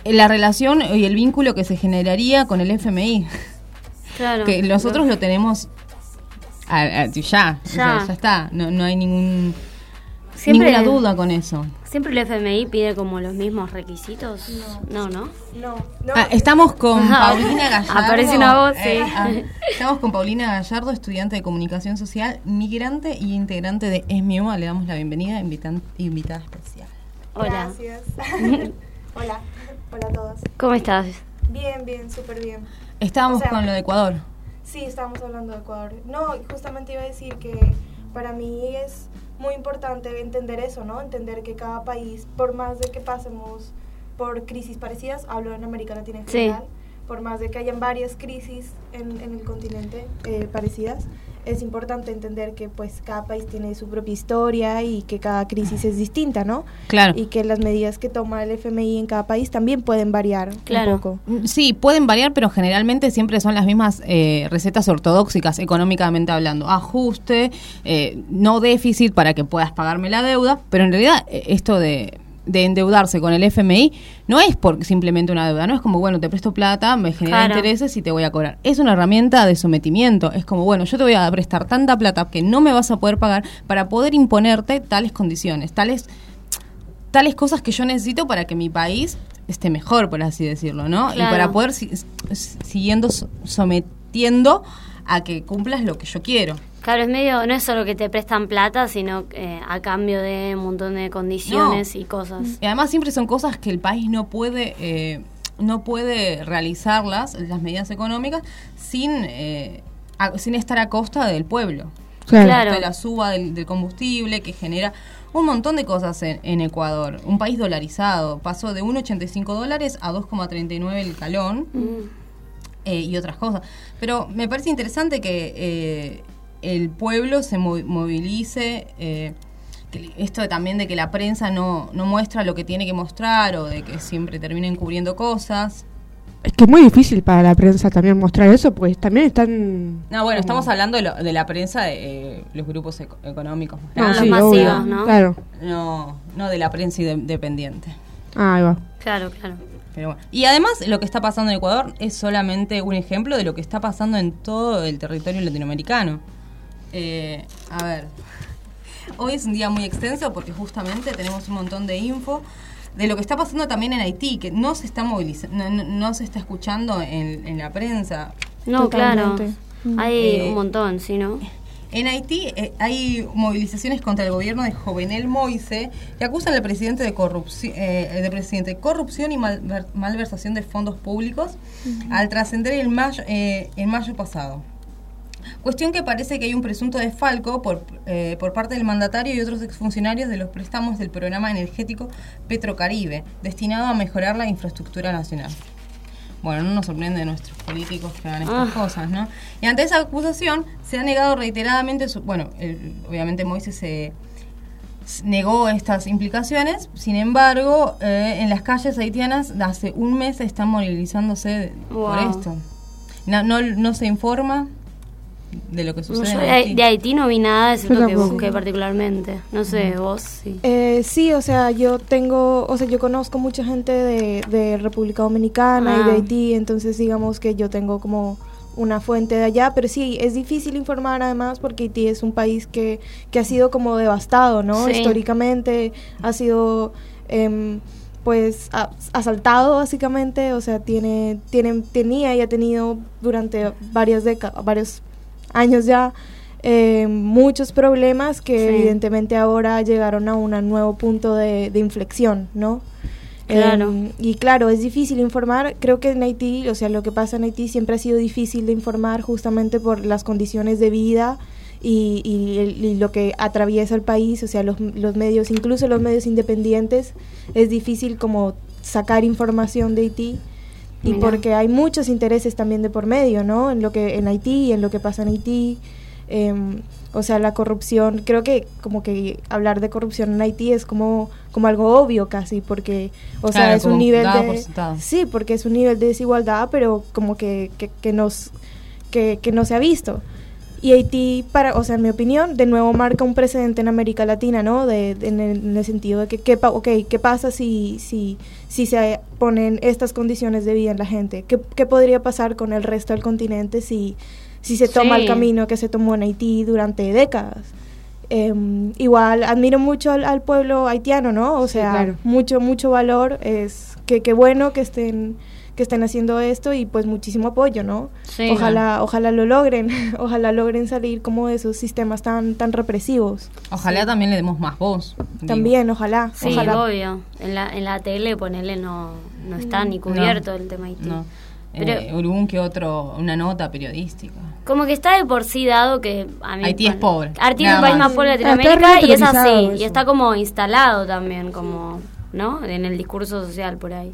la relación y el vínculo que se generaría con el FMI. Claro. Que nosotros lo tenemos ya, ya, ya está, no, no hay ningún Siempre, ninguna duda con eso. ¿Siempre el FMI pide como los mismos requisitos? No, ¿no? No. Ah, estamos con Paulina Gallardo. Aparece una voz, sí. Eh, ah, estamos con Paulina Gallardo, estudiante de comunicación social, migrante y integrante de ESMIUA. Le damos la bienvenida, invitada especial. Hola. Gracias. Hola. Hola a todos. ¿Cómo estás? Bien, bien, súper bien. Estábamos con lo de Ecuador. Sí, estábamos hablando de Ecuador. No, justamente iba a decir que para mí es muy importante entender eso, ¿no? Entender que cada país, por más de que pasemos por crisis parecidas, hablo en América Latina en general, por más de que hayan varias crisis en, el continente eh, parecidas, es importante entender que pues cada país tiene su propia historia y que cada crisis es distinta, ¿no? Claro. Y que las medidas que toma el FMI en cada país también pueden variar Claro. un poco. Mm, Sí, pueden variar, pero generalmente siempre son las mismas eh, recetas ortodoxicas, económicamente hablando. Ajuste, eh, no déficit para que puedas pagarme la deuda, pero en realidad eh, esto de, de endeudarse con el FMI no es por simplemente una deuda, no es como, bueno, te presto plata, me genera Claro. intereses y te voy a cobrar. Es una herramienta de sometimiento, es como, bueno, yo te voy a prestar tanta plata que no me vas a poder pagar para poder imponerte tales condiciones, tales tales cosas que yo necesito para que mi país esté mejor, por así decirlo, ¿no? Y para poder si- siguiendo so- sometiendo a que cumplas lo que yo quiero. Claro, es medio, no es solo que te prestan plata, sino eh, a cambio de un montón de condiciones No. y cosas. Y además siempre son cosas que el país no puede eh, no puede realizarlas, las medidas económicas, sin eh, a- sin estar a costa del pueblo. Claro. La suba del, del combustible que genera un montón de cosas en, en Ecuador. Un país dolarizado. Pasó de 1,85 dólares a 2,39 el calón. Mm. eh, y otras cosas. Pero me parece interesante que eh, el pueblo se mo- movilice, eh, esto también de que la prensa no, no muestra lo que tiene que mostrar o de que siempre terminen cubriendo cosas. Es que es muy difícil para la prensa también mostrar eso, pues también están... No, bueno, como- estamos hablando de, lo- de la prensa de eh, los grupos eco- económicos. No, grandes. sí, los obvio, masivos, ¿no? Claro. No, no de la prensa independiente. Ah, ahí va. Claro, claro. Pero bueno. Y además lo que está pasando en Ecuador es solamente un ejemplo de lo que está pasando en todo el territorio latinoamericano. Eh, a ver, hoy es un día muy extenso porque justamente tenemos un montón de info de lo que está pasando también en Haití, que no se está movilizando, no, no- se está escuchando en, en la prensa. No, claro. Hay Eh, un montón, ¿sí, no? En Haití eh, hay movilizaciones contra el gobierno de Jovenel Moise que acusan al presidente de corrupción, de presidente de corrupción y malver- malversación de fondos públicos al trascender el mayo, eh, en mayo pasado. Cuestión que parece que hay un presunto desfalco por, eh, por parte del mandatario y otros exfuncionarios de los préstamos del programa energético Petrocaribe, destinado a mejorar la infraestructura nacional. Bueno, no nos sorprende de nuestros políticos que hagan estas Ah. cosas, ¿no? Y ante esa acusación se ha negado reiteradamente, su- bueno, el- obviamente Moisés se negó estas implicaciones, sin embargo, eh, en las calles haitianas hace un mes están movilizándose por esto. No, no, no se informa de lo que No, sucede yo en Haití. de Haití no vi nada, es lo que busqué particularmente. No sé, vos sí. Eh, sí, o sea, yo tengo, o sea, yo conozco mucha gente de, de República Dominicana y de Ah. Haití, entonces digamos que yo tengo como una fuente de allá, pero sí, es difícil informar además porque Haití es un país que, que ha sido como devastado, ¿no? Sí. Históricamente ha sido... em, pues a- asaltado básicamente, o sea, tiene, tiene, tenía y ha tenido durante varias décadas, varios años ya, eh, muchos problemas que Sí. evidentemente ahora llegaron a un nuevo punto de, de inflexión, ¿no? Claro. Em, y claro, es difícil informar. Creo que en Haití, o sea, lo que pasa en Haití siempre ha sido difícil de informar justamente por las condiciones de vida y, y y lo que atraviesa el país, o sea, los, los medios, incluso los medios independientes, es difícil como sacar información de Haití. Y Mira. porque hay muchos intereses también de por medio, ¿no? En lo que en Haití, en lo que pasa en Haití. Em, o sea, la corrupción, creo que como que hablar de corrupción en Haití es como, como algo obvio casi, porque, o sea, es un nivel de... Sí, porque es un nivel de desigualdad, pero como que, que, que nos, que, que no se ha visto. Y Haití, para, o sea, en mi opinión, de nuevo marca un precedente en América Latina, ¿no? De, de- en, el, en el sentido de que, ¿qué, pa- okay, ¿qué pasa si, si, si se ponen estas condiciones de vida en la gente? ¿Qué, qué podría pasar con el resto del continente si, si se toma el Sí. camino que se tomó en Haití durante décadas? Em, igual admiro mucho al, al pueblo haitiano, ¿no? O Sí, sea, claro. mucho, mucho valor. Es que qué bueno que estén que estén haciendo esto y pues muchísimo apoyo, ¿no? Sí. ojalá, ojalá lo logren, ojalá logren salir como de esos sistemas tan, tan represivos. Ojalá también le demos más voz. digo. También, ojalá, Sí, ojalá. obvio. En la, en la tele, ponele, no, no está ni No. cubierto el tema Haití. No. Pero- Eh, algún que otro, una nota periodística. Como que está de por sí dado que a mí, Haití es pobre, Haití es el país más. pobre de Latinoamérica y es así. Y está como instalado también, como, ¿no? En el discurso social por ahí.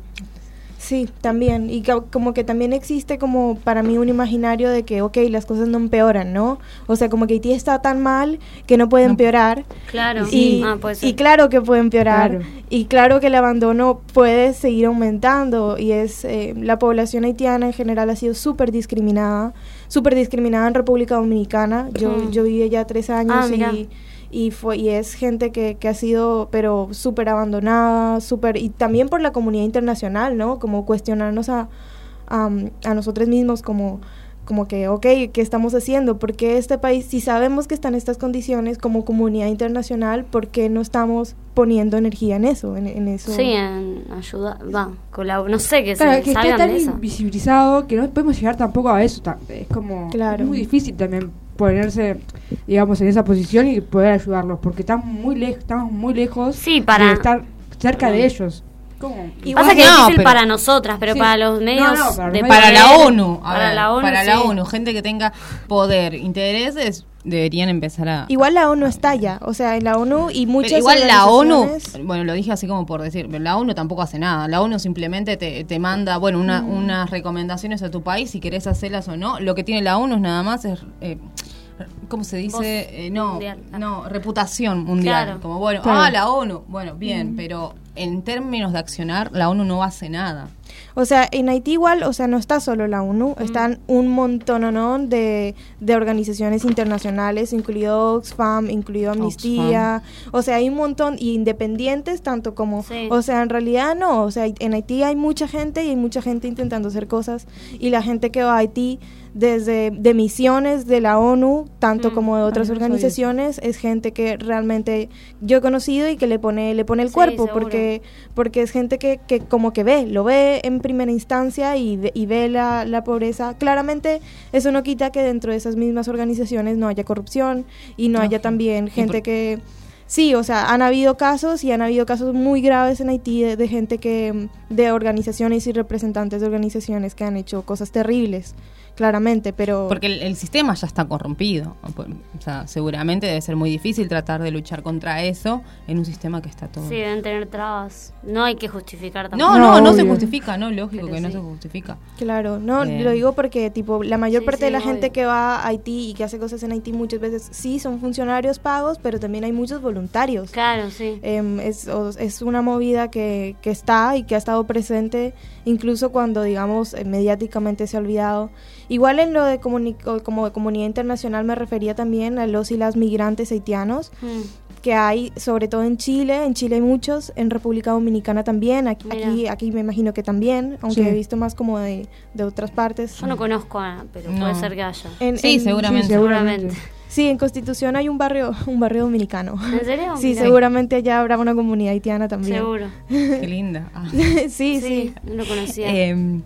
Sí, también. Y ca- como que también existe como para mí un imaginario de que, ok, las cosas no empeoran, ¿no? O sea, como que Haití está tan mal que no puede empeorar. Claro. Y, Ah, puede y claro que puede empeorar. Claro. Y claro que el abandono puede seguir aumentando. Y es eh, la población haitiana en general ha sido súper discriminada. Súper discriminada en República Dominicana. Yo, Mm. yo viví allá tres años Ah, mira. y y fue y es gente que, que ha sido pero súper abandonada súper y también por la comunidad internacional no como cuestionarnos a a, a nosotros mismos como como que ok qué estamos haciendo por qué este país si sabemos que están estas condiciones como comunidad internacional por qué no estamos poniendo energía en eso en, en eso Sí, en ayuda, va, colab- no sé, que Claro, se que está tan de eso. invisibilizado que no podemos llegar tampoco a eso. Es como Claro. es muy difícil también ponerse, digamos, en esa posición y poder ayudarlos, porque están muy lejos, estamos muy lejos Sí, para- de estar cerca de ellos. ¿Cómo? Pasa que es No, difícil pero- para nosotras, pero Sí. para los medios No, no, para de para la ONU, para ver, la ONU, para la sí. ONU, gente que tenga poder, intereses, deberían empezar a... igual la ONU está ya o sea en la ONU y muchas Pero igual la ONU, bueno, lo dije así como por decir, pero la ONU tampoco hace nada. La ONU simplemente te, te manda, bueno, una- Mm. unas recomendaciones a tu país, si querés hacerlas o no. Lo que tiene la ONU es nada más es... eh, ¿Cómo se dice? Eh, no, mundial. no, reputación mundial. Claro. Como, bueno, Claro. ah, la ONU. Bueno, bien, Mm. pero en términos de accionar, la ONU no hace nada. O sea, en Haití igual, o sea, no está solo la ONU, están un montón de, de organizaciones internacionales, incluido Oxfam, incluido Amnistía, o sea, hay un montón, y independientes tanto como, Sí. o sea, en realidad no, o sea, en Haití hay mucha gente y hay mucha gente intentando hacer cosas, y la gente que va a Haití desde de misiones de la ONU, tanto Mm. como de otras organizaciones, es gente que realmente yo he conocido y que le pone, le pone el Sí, cuerpo, seguro. porque porque es gente que, que como que ve, lo ve en primera instancia y ve, y ve la, la pobreza. Claramente eso no quita que dentro de esas mismas organizaciones no haya corrupción y no haya también gente por- que... Sí, o sea, han habido casos y han habido casos muy graves en Haití de, de gente que, de organizaciones y representantes de organizaciones que han hecho cosas terribles, claramente, pero... Porque el, el sistema ya está corrompido. O sea, seguramente debe ser muy difícil tratar de luchar contra eso en un sistema que está todo... Sí, deben tener trabas. No hay que justificar No, tampoco. no, No, no, se justifica, no, lógico Pero que no se justifica. Claro, no, Eh. lo digo porque tipo la mayor Sí, parte de la gente que va a Haití y que hace cosas en Haití muchas veces sí son funcionarios pagos, pero también hay muchos voluntarios. Claro, sí. Em, es, una movida que, que está y que ha estado presente incluso cuando, digamos, eh, mediáticamente se ha olvidado. Igual en lo de como de comunidad internacional me refería también a los y las migrantes haitianos Mm. que hay, sobre todo en Chile, en Chile hay muchos, en República Dominicana también, aquí, aquí, aquí me imagino que también, aunque Sí. he visto más como de, de otras partes. Yo no conozco a, pero No. puede ser que haya. En- Sí, en- seguramente. Sí, Seguramente. Sí, en Constitución hay un barrio, un barrio dominicano. ¿En serio? Sí, Mira. seguramente allá habrá una comunidad haitiana también. Seguro. Qué linda. Ah. sí, sí. Sí, no lo conocía. Eh,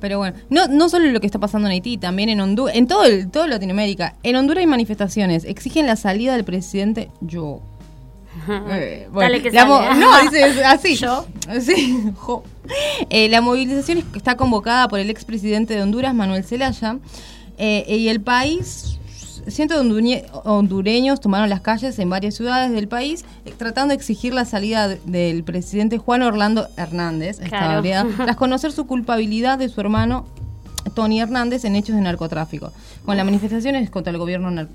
pero bueno, no, no solo lo que está pasando en Haití, también en Honduras, en todo, el, todo Latinoamérica. En Honduras hay manifestaciones, exigen la salida del presidente yo. Eh, bueno, Dale que la. No, dice así. Yo. Sí, jo. Eh, la movilización es- está convocada por el expresidente de Honduras, Manuel Zelaya, eh, y el país, cientos de hondureños tomaron las calles en varias ciudades del país eh, tratando de exigir la salida de- del presidente Juan Orlando Hernández, Claro. tras conocer su culpabilidad de su hermano Tony Hernández en hechos de narcotráfico. Con las manifestaciones contra el gobierno nar-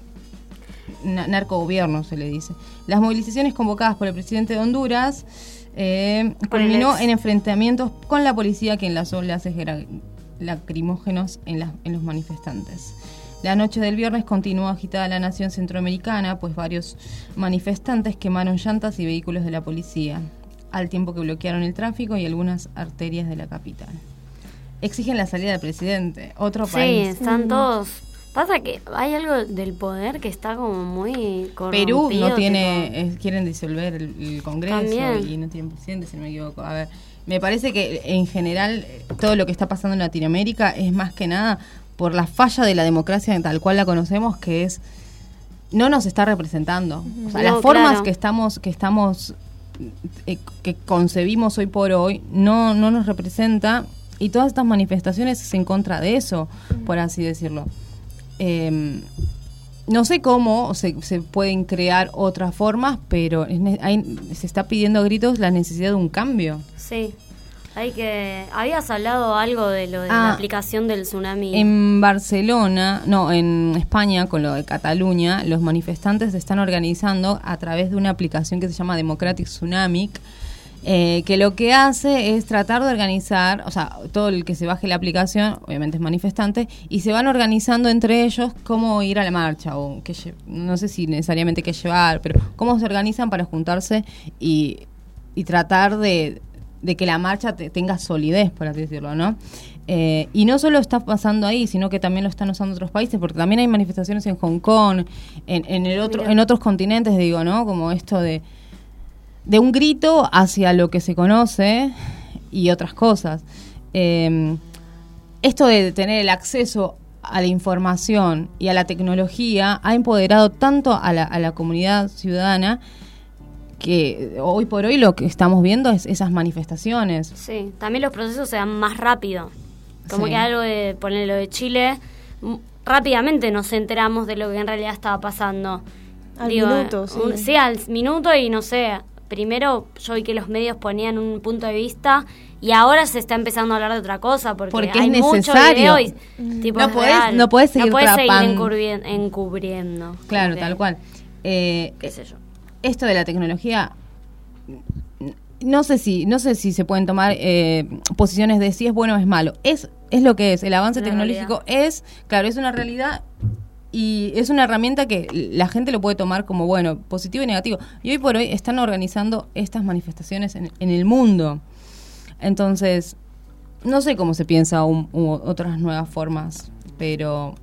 na- narcogobierno, se le dice. Las movilizaciones convocadas por el presidente de Honduras eh, culminó en enfrentamientos con la policía que enlazó gases gra- lacrimógenos en, las- en los manifestantes. La noche del viernes continuó agitada la nación centroamericana, pues varios manifestantes quemaron llantas y vehículos de la policía, al tiempo que bloquearon el tráfico y algunas arterias de la capital. Exigen la salida del presidente, otro Sí, país. están todos. Pasa que hay algo del poder que está como muy Perú corrompido, no tiene, eh, quieren disolver el, el Congreso También. y no tienen presidente, si no me equivoco. A ver, me parece que en general todo lo que está pasando en Latinoamérica es más que nada por la falla de la democracia tal cual la conocemos, que es no nos está representando. O sea, No, las formas claro. que estamos que estamos eh, que concebimos hoy por hoy no no nos representa y todas estas manifestaciones es en contra de eso, por así decirlo. Eh, no sé cómo se, se pueden crear otras formas, pero es hay- se está pidiendo a gritos la necesidad de un cambio. Sí. Hay que habías hablado algo de lo de la Ah. aplicación del tsunami. En Barcelona, no, en España, con lo de Cataluña, los manifestantes se están organizando a través de una aplicación que se llama Democratic Tsunamic, eh, que lo que hace es tratar de organizar, o sea, todo el que se baje la aplicación, obviamente es manifestante, y se van organizando entre ellos cómo ir a la marcha, o qué no sé si necesariamente qué llevar, pero cómo se organizan para juntarse y, y tratar de, de que la marcha te- tenga solidez, por así decirlo, ¿no? Eh, y no solo está pasando ahí, sino que también lo están usando otros países, porque también hay manifestaciones en Hong Kong, en, en el otro, en otros continentes, digo, ¿no? Como esto de, de un grito hacia lo que se conoce y otras cosas. Eh, esto de tener el acceso a la información y a la tecnología ha empoderado tanto a la, a la comunidad ciudadana que hoy por hoy lo que estamos viendo es esas manifestaciones. Sí, también los procesos se dan más rápido. Como Sí. que algo de ponerlo de Chile, rápidamente nos enteramos de lo que en realidad estaba pasando. Al minuto, eh, sí. un- sí, al minuto y no sé. Primero yo vi que los medios ponían un punto de vista y ahora se está empezando a hablar de otra cosa porque, Porque hay es mucho necesario. video y, tipo, No podés- real. no podés seguir encubriendo. Claro, tal cual. Eh, qué sé yo. Esto de la tecnología, no sé si, no sé si se pueden tomar eh, posiciones de si es bueno o es malo. Es, es lo que es. El avance Una tecnológico es, claro, es una realidad y es una herramienta que la gente lo puede tomar como bueno, positivo y negativo. Y hoy por hoy están organizando estas manifestaciones en, en el mundo. Entonces, no sé cómo se piensa un- u- otras nuevas formas, pero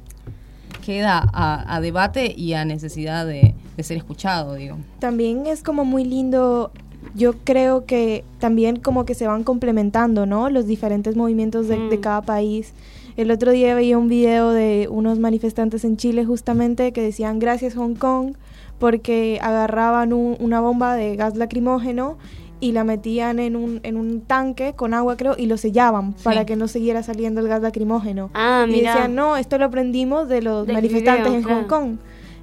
queda a, a debate y a necesidad de, de ser escuchado, digo. También es como muy lindo, yo creo que también como que se van complementando, ¿no? Los diferentes movimientos de, de cada país. El otro día veía un video de unos manifestantes en Chile justamente que decían gracias Hong Kong porque agarraban un- una bomba de gas lacrimógeno y la metían en un, en un tanque con agua creo y lo sellaban para que no siguiera saliendo el gas lacrimógeno. Ah, y mira. decían, no, esto lo aprendimos de los Del manifestantes video, en claro. Hong Kong.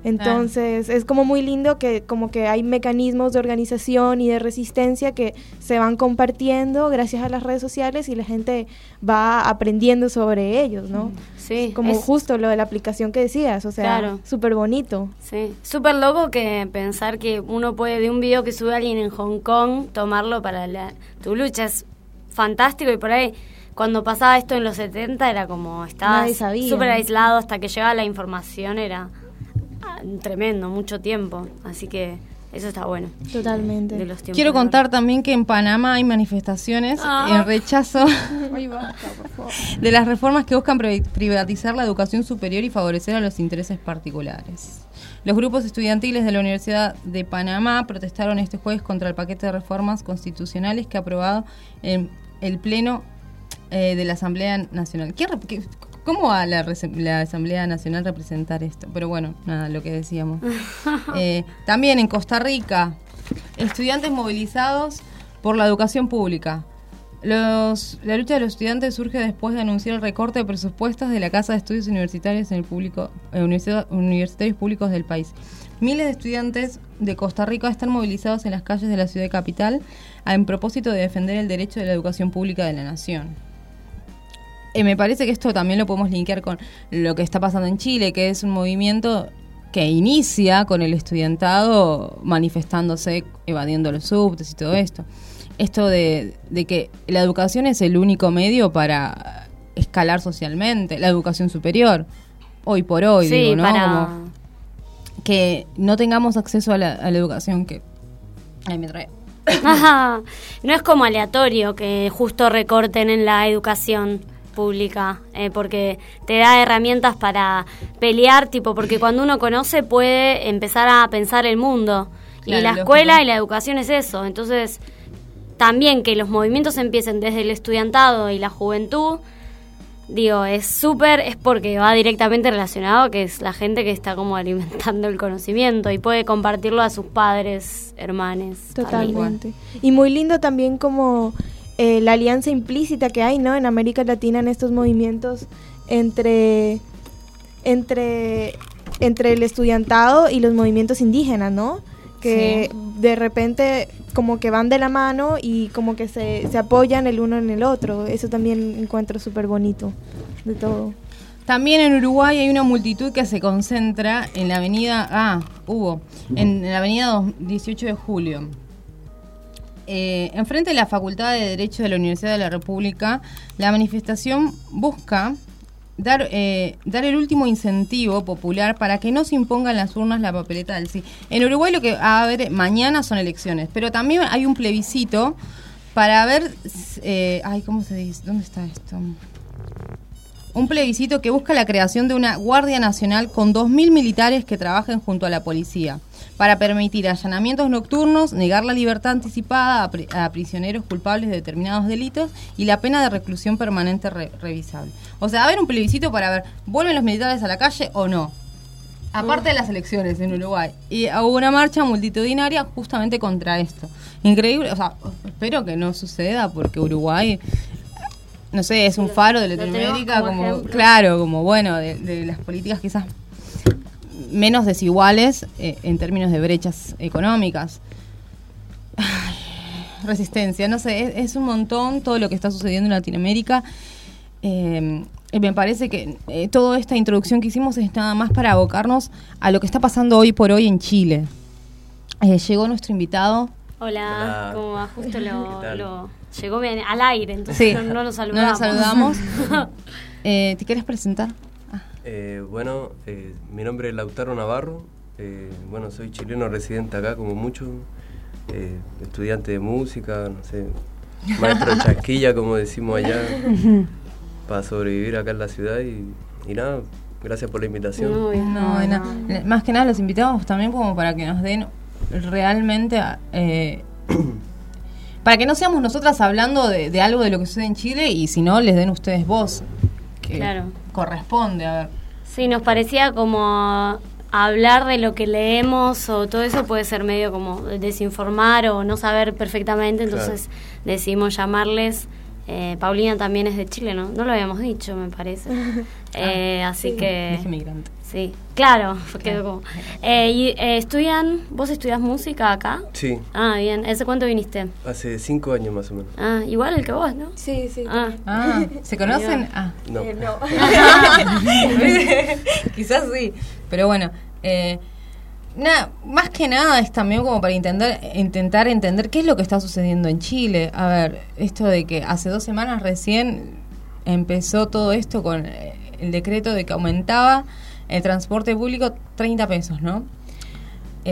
Entonces es como muy lindo que como que hay mecanismos de organización y de resistencia que se van compartiendo gracias a las redes sociales y la gente va aprendiendo sobre ellos, ¿no? Sí, Como es- justo lo de la aplicación que decías, o sea, Claro. súper bonito. Sí, súper loco que pensar que uno puede de un video que sube alguien en Hong Kong tomarlo para la, tu lucha. Es fantástico y por ahí cuando pasaba esto en los 70 era como sabía. súper aislado hasta que llegaba la información era tremendo, mucho tiempo. Así que eso está bueno. Totalmente. De los tiempos Quiero contar también que en Panamá hay manifestaciones Ah. en rechazo de las reformas que buscan pri- privatizar la educación superior y favorecer a los intereses particulares. Los grupos estudiantiles de la Universidad de Panamá protestaron este jueves contra el paquete de reformas constitucionales que ha aprobado en el Pleno eh, de la Asamblea Nacional. ¿Qué qué- ¿Cómo va la, la Asamblea Nacional representar esto? Pero bueno, nada, lo que decíamos. Eh, también en Costa Rica, estudiantes movilizados por la educación pública. Los, la lucha de los estudiantes surge después de anunciar el recorte de presupuestos de la Casa de Estudios Universitarios en el público, eh, universidad- universitarios públicos del país. Miles de estudiantes de Costa Rica están movilizados en las calles de la ciudad capital en propósito de defender el derecho de la educación pública de la nación. Eh, me parece que esto también lo podemos linkear con lo que está pasando en Chile, que es un movimiento que inicia con el estudiantado manifestándose, evadiendo los subtes y todo esto. Esto de, de que la educación es el único medio para escalar socialmente, la educación superior, hoy por hoy, Sí, digo, ¿no? para- Como que no tengamos acceso a la, a la educación que... Me trae. Ajá. no es como aleatorio que justo recorten en la educación pública, eh, porque te da herramientas para pelear, tipo, porque cuando uno conoce puede empezar a pensar el mundo. y la lógico. escuela y la educación es eso. Entonces, también que los movimientos empiecen desde el estudiantado y la juventud, digo, es súper, es porque va directamente relacionado, que es la gente que está como alimentando el conocimiento y puede compartirlo a sus padres, hermanos. Totalmente. Y muy lindo también como eh, la alianza implícita que hay, ¿no? En América Latina en estos movimientos entre entre entre el estudiantado y los movimientos indígenas, ¿no? Que de repente como que van de la mano y como que se, se apoyan el uno en el otro. Eso también encuentro súper bonito de todo. También en Uruguay hay una multitud que se concentra en la avenida, ah, hubo, en la avenida 18 de julio. Eh, enfrente de la Facultad de Derecho de la Universidad de la República, la manifestación busca dar, eh, dar el último incentivo popular para que no se imponga en las urnas la papeleta del sí. En Uruguay lo que va a haber mañana son elecciones, pero también hay un plebiscito para ver, eh, ay, ¿cómo se dice? ¿Dónde está esto? Un plebiscito que busca la creación de una Guardia Nacional con 2.000 militares que trabajen junto a la policía para permitir allanamientos nocturnos, negar la libertad anticipada a, prisioneros culpables de determinados delitos y la pena de reclusión permanente revisable. O sea, a ver un plebiscito para ver, ¿vuelven los militares a la calle o no? Aparte de las elecciones en Uruguay. Y hubo una marcha multitudinaria justamente contra esto. Increíble, o sea, espero que no suceda porque Uruguay no sé, es un faro de Latinoamérica, como, claro, como bueno, de, las políticas quizás menos desiguales eh, en términos de brechas económicas. resistencia, no sé, es, un montón todo lo que está sucediendo en Latinoamérica. Eh, me parece que eh, toda esta introducción que hicimos es nada más para abocarnos a lo que está pasando hoy por hoy en Chile. llegó nuestro invitado. Hola, como va? Justo lo Llegó bien, al aire, entonces no, lo saludamos. No lo saludamos. eh, ¿Te quieres presentar? Ah. Eh, bueno, eh, mi nombre es Lautaro Navarro. Eh, bueno, soy chileno residente acá, como mucho. estudiante de música, no sé, maestro chasquilla, como decimos allá, para sobrevivir acá en la ciudad. Y, nada, gracias por la invitación. No, Más que nada los invitamos también como para que nos den realmente para que no seamos nosotras hablando de, algo de lo que sucede en Chile y si no, les den ustedes voz. Que claro. corresponde, a ver. Sí, nos parecía como hablar de lo que leemos o todo eso puede ser medio como desinformar o no saber perfectamente, entonces decidimos llamarles. Eh, Paulina también es de Chile, ¿no? No lo habíamos dicho, me parece. Eh, ah, así que... migrante. Sí, claro, quedó eh, y, eh, ¿Estudian, vos estudias música acá? Sí. Ah, bien. ¿Hace cuánto viniste? Hace cinco años más o menos. Ah, igual el que vos, ¿no? Sí, sí. Ah, ah ¿se conocen? Ah. No. Eh, no. Quizás sí, pero bueno. Eh, nada, más que nada es también como para intentar, intentar entender qué es lo que está sucediendo en Chile. A ver, esto de que hace dos semanas recién empezó todo esto con el decreto de que aumentaba el transporte público 30 pesos, ¿no?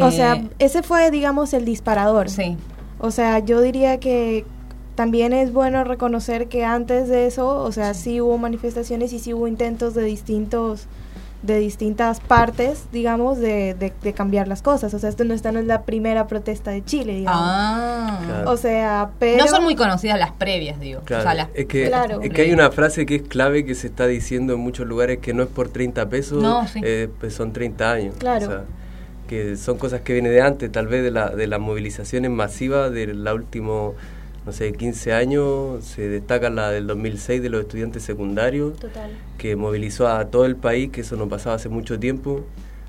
o sea, eh, ese fue, digamos, el disparador. Sí. O sea, yo diría que también es bueno reconocer que antes de eso, o sea, sí hubo manifestaciones y sí hubo intentos de distintos de distintas partes, digamos, de, de, cambiar las cosas. O sea, esto no, esta no es la primera protesta de Chile, digamos. Ah. O sea, pero... No son muy conocidas las previas, digo. Claro. es, que, es que hay una frase que es clave que se está diciendo en muchos lugares que no es por 30 pesos, eh, pues son 30 años. Claro. O sea, que son cosas que vienen de antes, tal vez de, la, de las movilizaciones masivas de la última no sé, 15 años, se destaca la del 2006 de los estudiantes secundarios, que movilizó a todo el país, que eso no pasaba hace mucho tiempo.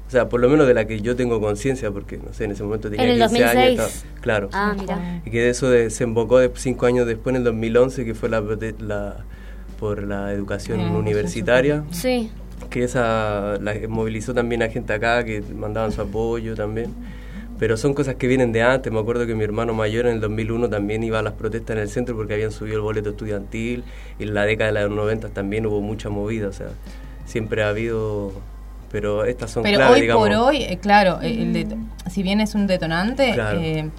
O sea, por lo menos de la que yo tengo conciencia, porque, no sé, en ese momento tenía 15 años. claro. Ah, mira. Y que de eso desembocó de, cinco años después, en el 2011, que fue la, la por la educación ah, universitaria. Sí. Que esa la, movilizó también a gente acá que mandaban su apoyo también pero son cosas que vienen de antes. Me acuerdo que mi hermano mayor en el 2001 también iba a las protestas en el centro porque habían subido el boleto estudiantil. Y en la década de los 90 también hubo mucha movida, o sea, siempre ha habido pero estas son pero hoy por hoy eh, claro el si bien es un detonante eh,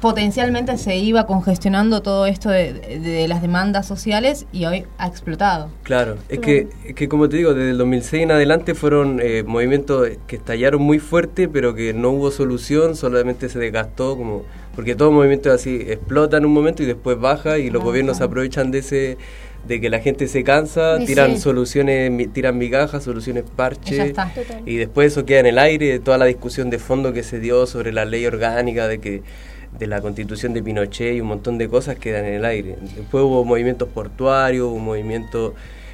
potencialmente se iba congestionando todo esto de, las demandas sociales y hoy ha explotado. Claro, es, Que, que como te digo, desde el 2006 en adelante fueron eh, movimientos que estallaron muy fuerte, pero que no hubo solución, solamente se desgastó, como porque todo movimiento así explota en un momento y después baja y los gobiernos aprovechan de ese de que la gente se cansa, tiran soluciones, tiran migajas, soluciones parches, y después eso queda en el aire, toda la discusión de fondo que se dio sobre la ley orgánica de que de la constitución de Pinochet y un montón de cosas quedan en el aire. Después hubo movimientos portuarios, hubo movimientos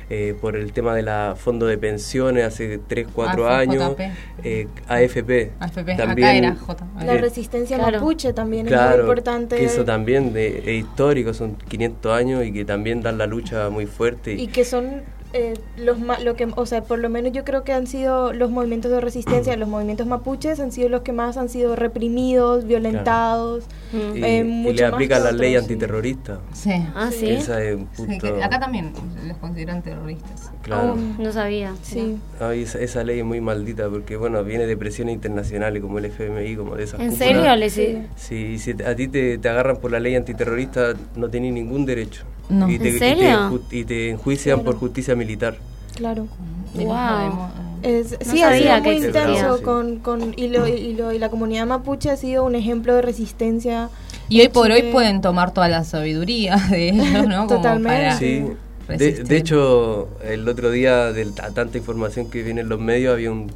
eh, por el tema de la fondo de pensiones hace 3, 4 Ah, años, eh, AFP. AFP, acá también, era J. La eh, resistencia Claro. mapuche también es Claro, muy importante. que eso también de- es histórico, son 500 años y que también dan la lucha muy fuerte. y que son eh, los ma- lo que o sea por lo menos yo creo que han sido los movimientos de resistencia los movimientos mapuches han sido los que más han sido reprimidos violentados y, eh, y mucho le que la ley antiterrorista. Sí. Ah, sí. Esa es un Sí, punto- que acá también los consideran terroristas. Claro. Oh, no sabía. sí Ay, esa, esa ley es muy maldita porque, bueno, viene de presiones internacionales como el FMI, como de esas ¿En cúpulas. serio? Le sí. Sí, y si a ti te, te agarran por la ley antiterrorista, no tenés ningún derecho. No. Y te, ¿En y te serio? Y te, enjuician por justicia militar. claro Wow. Es- No sí, ha sabía sido que muy intenso con, con, y, lo, y, lo- y la comunidad mapuche ha sido un ejemplo de resistencia. Y hoy por hoy pueden tomar toda la sabiduría de ellos, ¿no? Como Totalmente. para Sí. De, hecho, el otro día, de ta- tanta información que viene en los medios, había un,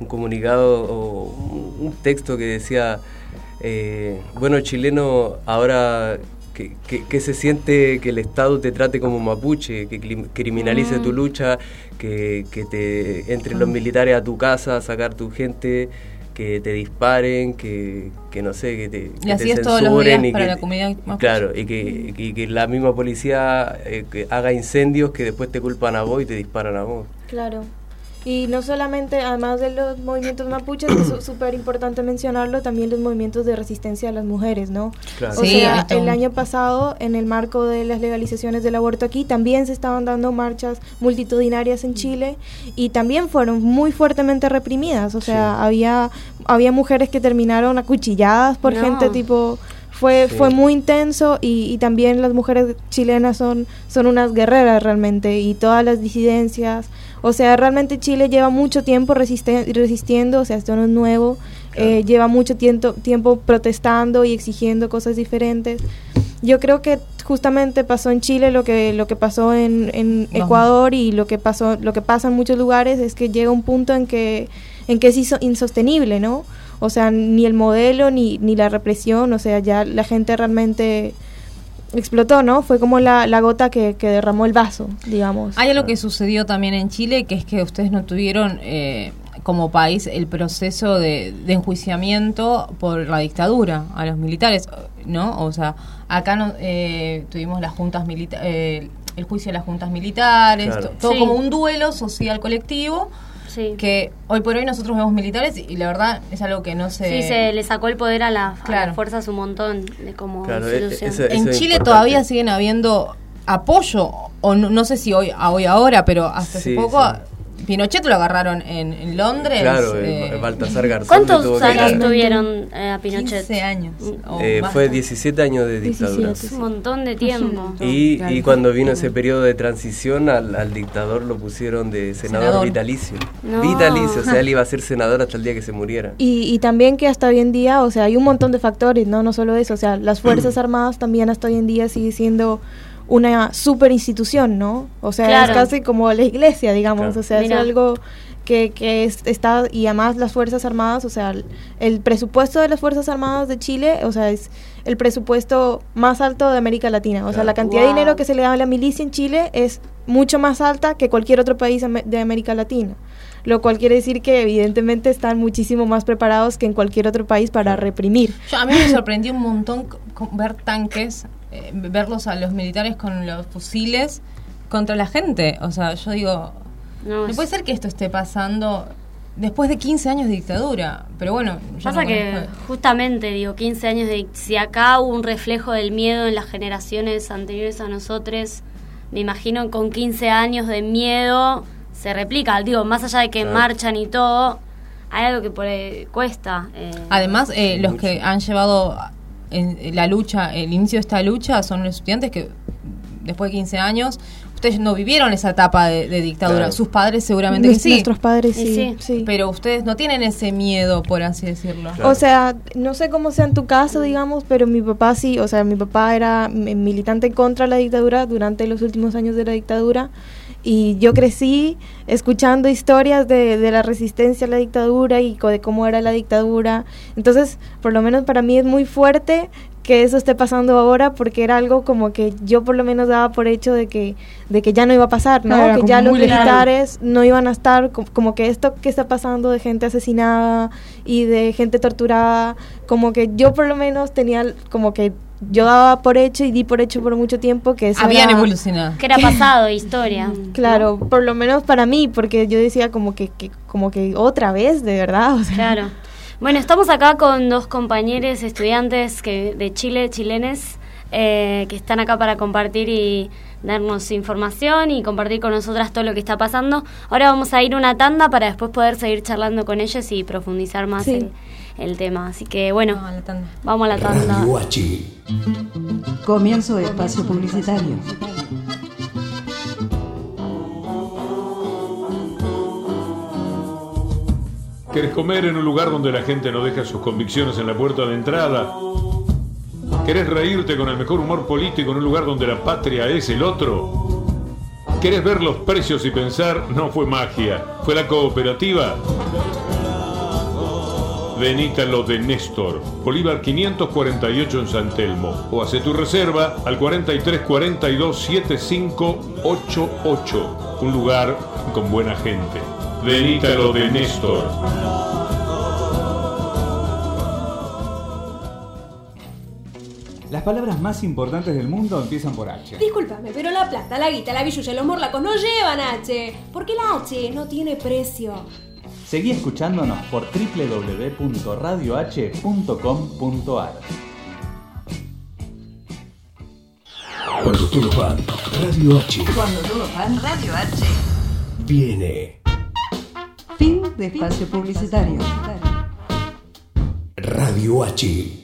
un comunicado o un, un texto que decía, eh, bueno, chileno, ahora que, que- que se siente que el Estado te trate como mapuche, que criminalice Mm. tu lucha, que, que te entren los militares a tu casa a sacar tu gente, que te disparen, que, que no sé, que te, que Y así te es todos los censuren días y para que- la comunidad mapuche. Claro, y que, y que la misma policía eh, que haga incendios que después te culpan a vos y te disparan a vos. Claro. Y no solamente, además de los movimientos mapuches, es súper importante mencionarlo, también los movimientos de resistencia a las mujeres, ¿no? Claro. O Sí, sea, el año pasado, en el marco de las legalizaciones del aborto aquí, también se estaban dando marchas multitudinarias en Chile y también fueron muy fuertemente reprimidas. O sea, había, había mujeres que terminaron acuchilladas por No. gente tipo... Fue, Sí. fue muy intenso y, y también las mujeres chilenas son, son unas guerreras realmente y todas las disidencias. O sea, realmente Chile lleva mucho tiempo resistiendo, o sea, esto no es nuevo, eh, lleva mucho tiempo, tiempo protestando y exigiendo cosas diferentes. Yo creo que justamente pasó en Chile lo que lo que pasó en, en. Ecuador y lo que pasó lo que pasa en muchos lugares es que llega un punto en que en que es iso- insostenible, ¿no? O sea, ni el modelo ni, ni la represión, o sea, ya la gente realmente explotó, ¿no? Fue como la, la gota que, que derramó el vaso, digamos. Hay algo que sucedió también en Chile, que es que ustedes no tuvieron eh, como país el proceso de, de enjuiciamiento por la dictadura a los militares, ¿no? O sea, acá no, eh, tuvimos las juntas militares, el juicio de las juntas militares, Claro. todo Sí. como un duelo social colectivo, Sí. que hoy por hoy nosotros vemos militares y la verdad es algo que no se... Sí, se le sacó el poder a, la, a Claro. las fuerzas un montón de como Claro, e- institución. eso- en es Chile importante. todavía siguen habiendo apoyo, o no, no sé si hoy, a hoy ahora, pero hasta hace poco sí. Pinochet lo agarraron en, en Londres. Claro, eh, el Baltasar Garzón ¿Cuántos años tuvieron eh, a Pinochet? 15 años. o Eh, fue 17 años de dictadura. Es un montón de tiempo. Y, Claro. y cuando vino ese periodo de transición, al, al dictador lo pusieron de senador, Senador. vitalicio. No. Vitalicio, o sea, él iba a ser senador hasta el día que se muriera. Y, y también que hasta hoy en día, o sea, hay un montón de factores, ¿no? No solo eso, o sea, las Fuerzas Armadas también hasta hoy en día sigue siendo una super institución, ¿no? O sea, Claro. es casi como la iglesia, digamos, Claro. o sea, Mira. es algo que, que es- está, y además las Fuerzas Armadas, o sea, el, el presupuesto de las Fuerzas Armadas de Chile, o sea, es el presupuesto más alto de América Latina, o sea, la cantidad de dinero que se le da a la milicia en Chile es mucho más alta que cualquier otro país de América Latina lo cual quiere decir que evidentemente están muchísimo más preparados que en cualquier otro país para reprimir. Yo- a mí me sorprendió un montón ver tanques, eh, verlos a los militares con los fusiles contra la gente. O sea, yo digo, No, no es- puede ser que esto esté pasando después de 15 años de dictadura. Pero bueno, yo Pasa no que justamente, digo, 15 años de... Si acá hubo un reflejo del miedo en las generaciones anteriores a nosotros, me imagino con 15 años de miedo se replica. Digo, más allá de que Claro. marchan y todo, hay algo que por cuesta. eh. Además, eh, los mucho. que han llevado en la lucha, el inicio de esta lucha, son los estudiantes que después de 15 años, ustedes no vivieron esa etapa de, de dictadura. Claro. Sus padres seguramente que sí. Nuestros padres sí, sí. sí. Pero ustedes no tienen ese miedo, por así decirlo. Claro. O sea, no sé cómo sea en tu caso, digamos, pero mi papá sí, o sea, mi papá era militante contra la dictadura durante los últimos años de la dictadura y yo crecí escuchando historias de, de la resistencia a la dictadura y de cómo era la dictadura. Entonces, por lo menos para mí es muy fuerte que eso esté pasando ahora porque era algo como que yo por lo menos daba por hecho de que de que ya no iba a pasar, ¿no? Claro, que como ya los militares no iban a estar co- como que esto que está pasando de gente asesinada y de gente torturada, como que yo por lo menos tenía como que yo daba por hecho y di por hecho por mucho tiempo que eso Habían era- evolucionado. Que era pasado, historia. Claro, por lo menos para mí, porque yo decía como que, que como que otra vez, de verdad, o sea, Claro. Bueno, estamos acá con dos compañeros estudiantes que de Chile, chilenes, eh, que están acá para compartir y darnos información y compartir con nosotras todo lo que está pasando. Ahora vamos a ir una tanda para después poder seguir charlando con ellos y profundizar más Sí. El tema. Así que bueno, vamos a la tanda. Comienzo de espacio publicitario. ¿Querés comer en un lugar donde la gente no deja sus convicciones en la puerta de entrada? ¿Querés reírte con el mejor humor político en un lugar donde la patria es el otro? ¿Querés ver los precios y pensar, no fue magia, fue la cooperativa? Venite a lo de Néstor, Bolívar 548 en San Telmo, o hace tu reserva al 4342 7588, un lugar con buena gente. Venite a lo de Néstor. Las palabras más importantes del mundo empiezan por H. Discúlpame, pero la plata, la guita, la billulla y los morlacos no llevan H. Porque la H no tiene precio. Seguí escuchándonos por www.radioh.com.ar. Cuando todos van, Radio H Cuando todos van, Radio H. viene. Fin de espacio publicitario. Radio H.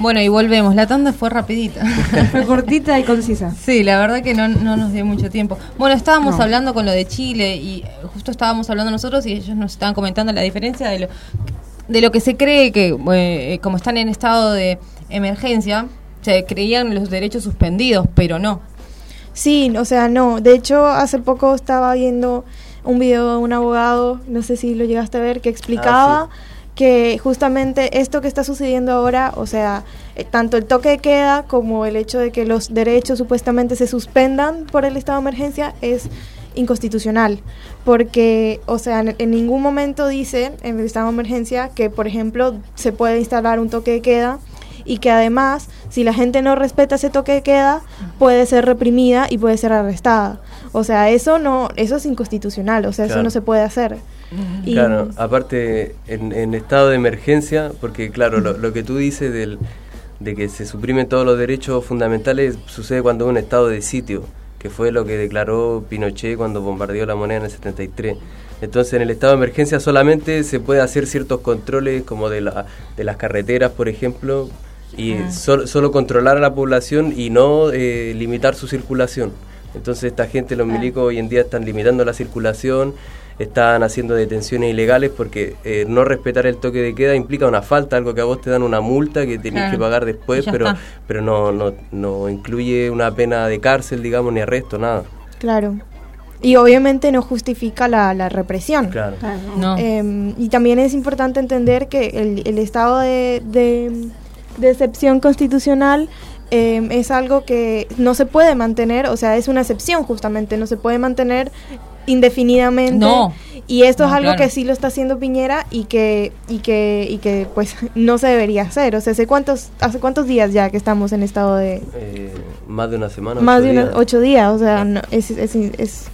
Bueno, y volvemos. La tanda fue rapidita. Fue cortita y concisa. Sí, la verdad que no, no nos dio mucho tiempo. Bueno, estábamos No. hablando con lo de Chile y eh, justo estábamos hablando nosotros y ellos nos estaban comentando la diferencia de lo, de lo que se cree que, eh, como están en estado de emergencia, se creían los derechos suspendidos, pero no. Sí, o sea, no. De hecho, hace poco estaba viendo un video de un abogado, no sé si lo llegaste a ver, que explicaba que justamente esto que está sucediendo ahora, o sea, eh, tanto el toque de queda como el hecho de que los derechos supuestamente se suspendan por el estado de emergencia es inconstitucional, porque, o sea, en, en ningún momento dice en el estado de emergencia que, por ejemplo, se puede instalar un toque de queda y que además, si la gente no respeta ese toque de queda, puede ser reprimida y puede ser arrestada. O sea, eso no, eso es inconstitucional, o sea, eso no se puede hacer. Y- Claro, aparte en, en estado de emergencia, porque claro, lo, lo que tú dices del, de que se suprimen todos los derechos fundamentales sucede cuando hay un estado de sitio, que fue lo que declaró Pinochet cuando bombardeó la moneda en el 73. Entonces en el estado de emergencia solamente se puede hacer ciertos controles como de, la, de las carreteras, por ejemplo, y Ah. sol- solo controlar a la población y no eh, limitar su circulación. Entonces esta gente, los milicos hoy en día están limitando la circulación, están haciendo detenciones ilegales porque eh, no respetar el toque de queda implica una falta, algo que a vos te dan una multa que tenés Claro. que pagar después, pero, está. pero no, no, no incluye una pena de cárcel, digamos, ni arresto, nada. Claro. Y obviamente no justifica la, la represión. Claro. No. Eh, y también es importante entender que el, el estado de, de- de excepción constitucional eh, es algo que no se puede mantener, o sea, es una excepción justamente, no se puede mantener indefinidamente. No. Y esto es algo claro. que sí lo está haciendo Piñera y que y que y que pues no se debería hacer. O sea, ¿hace cuántos hace cuántos días ya que estamos en estado de Eh, más de una semana. más ocho de días. ocho días? O sea, no- es, es, es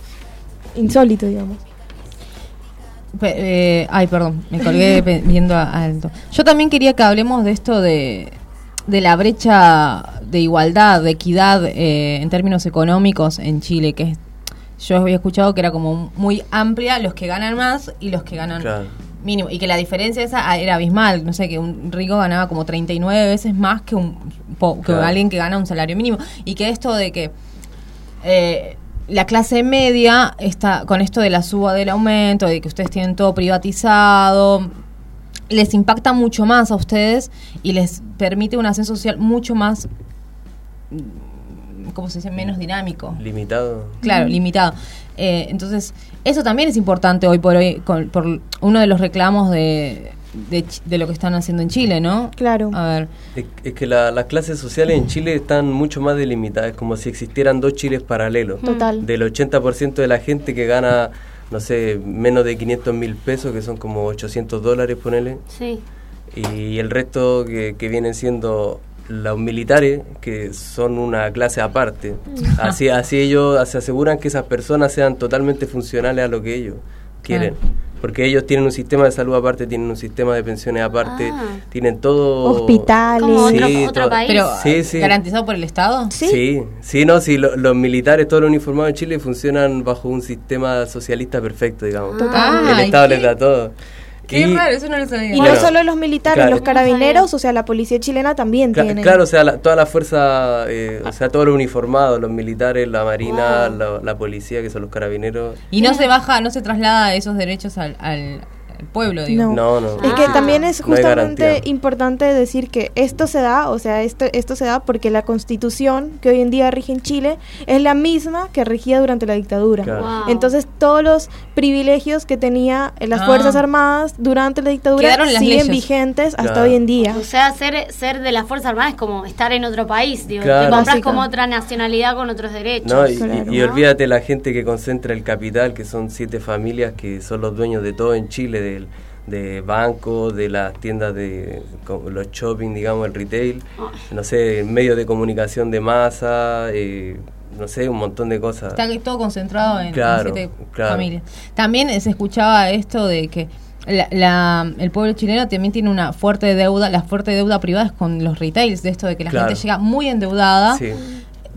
insólito, digamos. Pe- eh, ay, perdón, me colgué viendo a- alto. Yo también quería que hablemos de esto de, de la brecha de igualdad, de equidad eh, en términos económicos en Chile, que es- yo había escuchado que era como muy amplia, los que ganan más y los que ganan Claro. mínimo, y que la diferencia esa ah, era abismal, no sé, que un rico ganaba como 39 veces más que, un, po- que Claro. alguien que gana un salario mínimo, y que esto de que... eh, la clase media está con esto de la suba del aumento, de que ustedes tienen todo privatizado, les impacta mucho más a ustedes y les permite un ascenso social mucho más, ¿cómo se dice? Menos dinámico. Limitado. Claro, limitado. Eh, entonces, eso también es importante hoy por hoy, con, por uno de los reclamos de, de, lo que están haciendo en Chile, ¿no? Claro. A ver. Es, es que la- las clases sociales en Chile están mucho más delimitadas, es como si existieran dos Chiles paralelos. Total. Del 80% de la gente que gana, no sé, menos de 500 mil pesos, que son como 800 dólares, ponele. Sí. Y el resto que, que vienen siendo los militares, que son una clase aparte. Así, así ellos se aseguran que esas personas sean totalmente funcionales a lo que ellos quieren. Porque ellos tienen un sistema de salud aparte, tienen un sistema de pensiones aparte, tienen todo... Hospitales. Como otro- Sí, otro todo- país. Pero, Sí, sí. ¿garantizado por el Estado? Sí, sí, no, sí, lo- los militares, todos los uniformados en Chile funcionan bajo un sistema socialista perfecto, digamos. Total. El Estado les da todo. Qué Y- raro, eso no lo sabía. Y Bueno, no solo los militares, claro. los carabineros, o sea, la policía chilena también tiene. Claro, o sea, la- toda la fuerza, eh, o sea, todos los uniformados, los militares, la marina, la, la policía, que son los carabineros. Y no se baja, no se traslada esos derechos al, al, al pueblo, digo. No. No, no. Es que Ah. también es justamente importante decir que esto se da, o sea, esto, esto se da porque la constitución que hoy en día rige en Chile es la misma que regía durante la dictadura. Claro. Wow. Entonces todos los privilegios que tenía las Ah. Fuerzas Armadas durante la dictadura Quedaron en las siguen leyes. vigentes hasta Claro. hoy en día. O sea, ser, ser de las Fuerzas Armadas es como estar en otro país, digo, Claro. te compras Básica. como otra nacionalidad con otros derechos. No, y, Claro. y- y olvídate la gente que concentra el capital, que son siete familias que son los dueños de todo en Chile, del, de bancos, de las tiendas de los shopping, digamos, el retail, no sé, medios de comunicación de masa, eh, no sé, un montón de cosas. Está todo concentrado en, en Claro, siete claro. familias. También se escuchaba esto de que la, la- el pueblo chileno también tiene una fuerte deuda, la fuerte deuda privada es con los retails, de esto de que la Claro. gente llega muy endeudada Sí.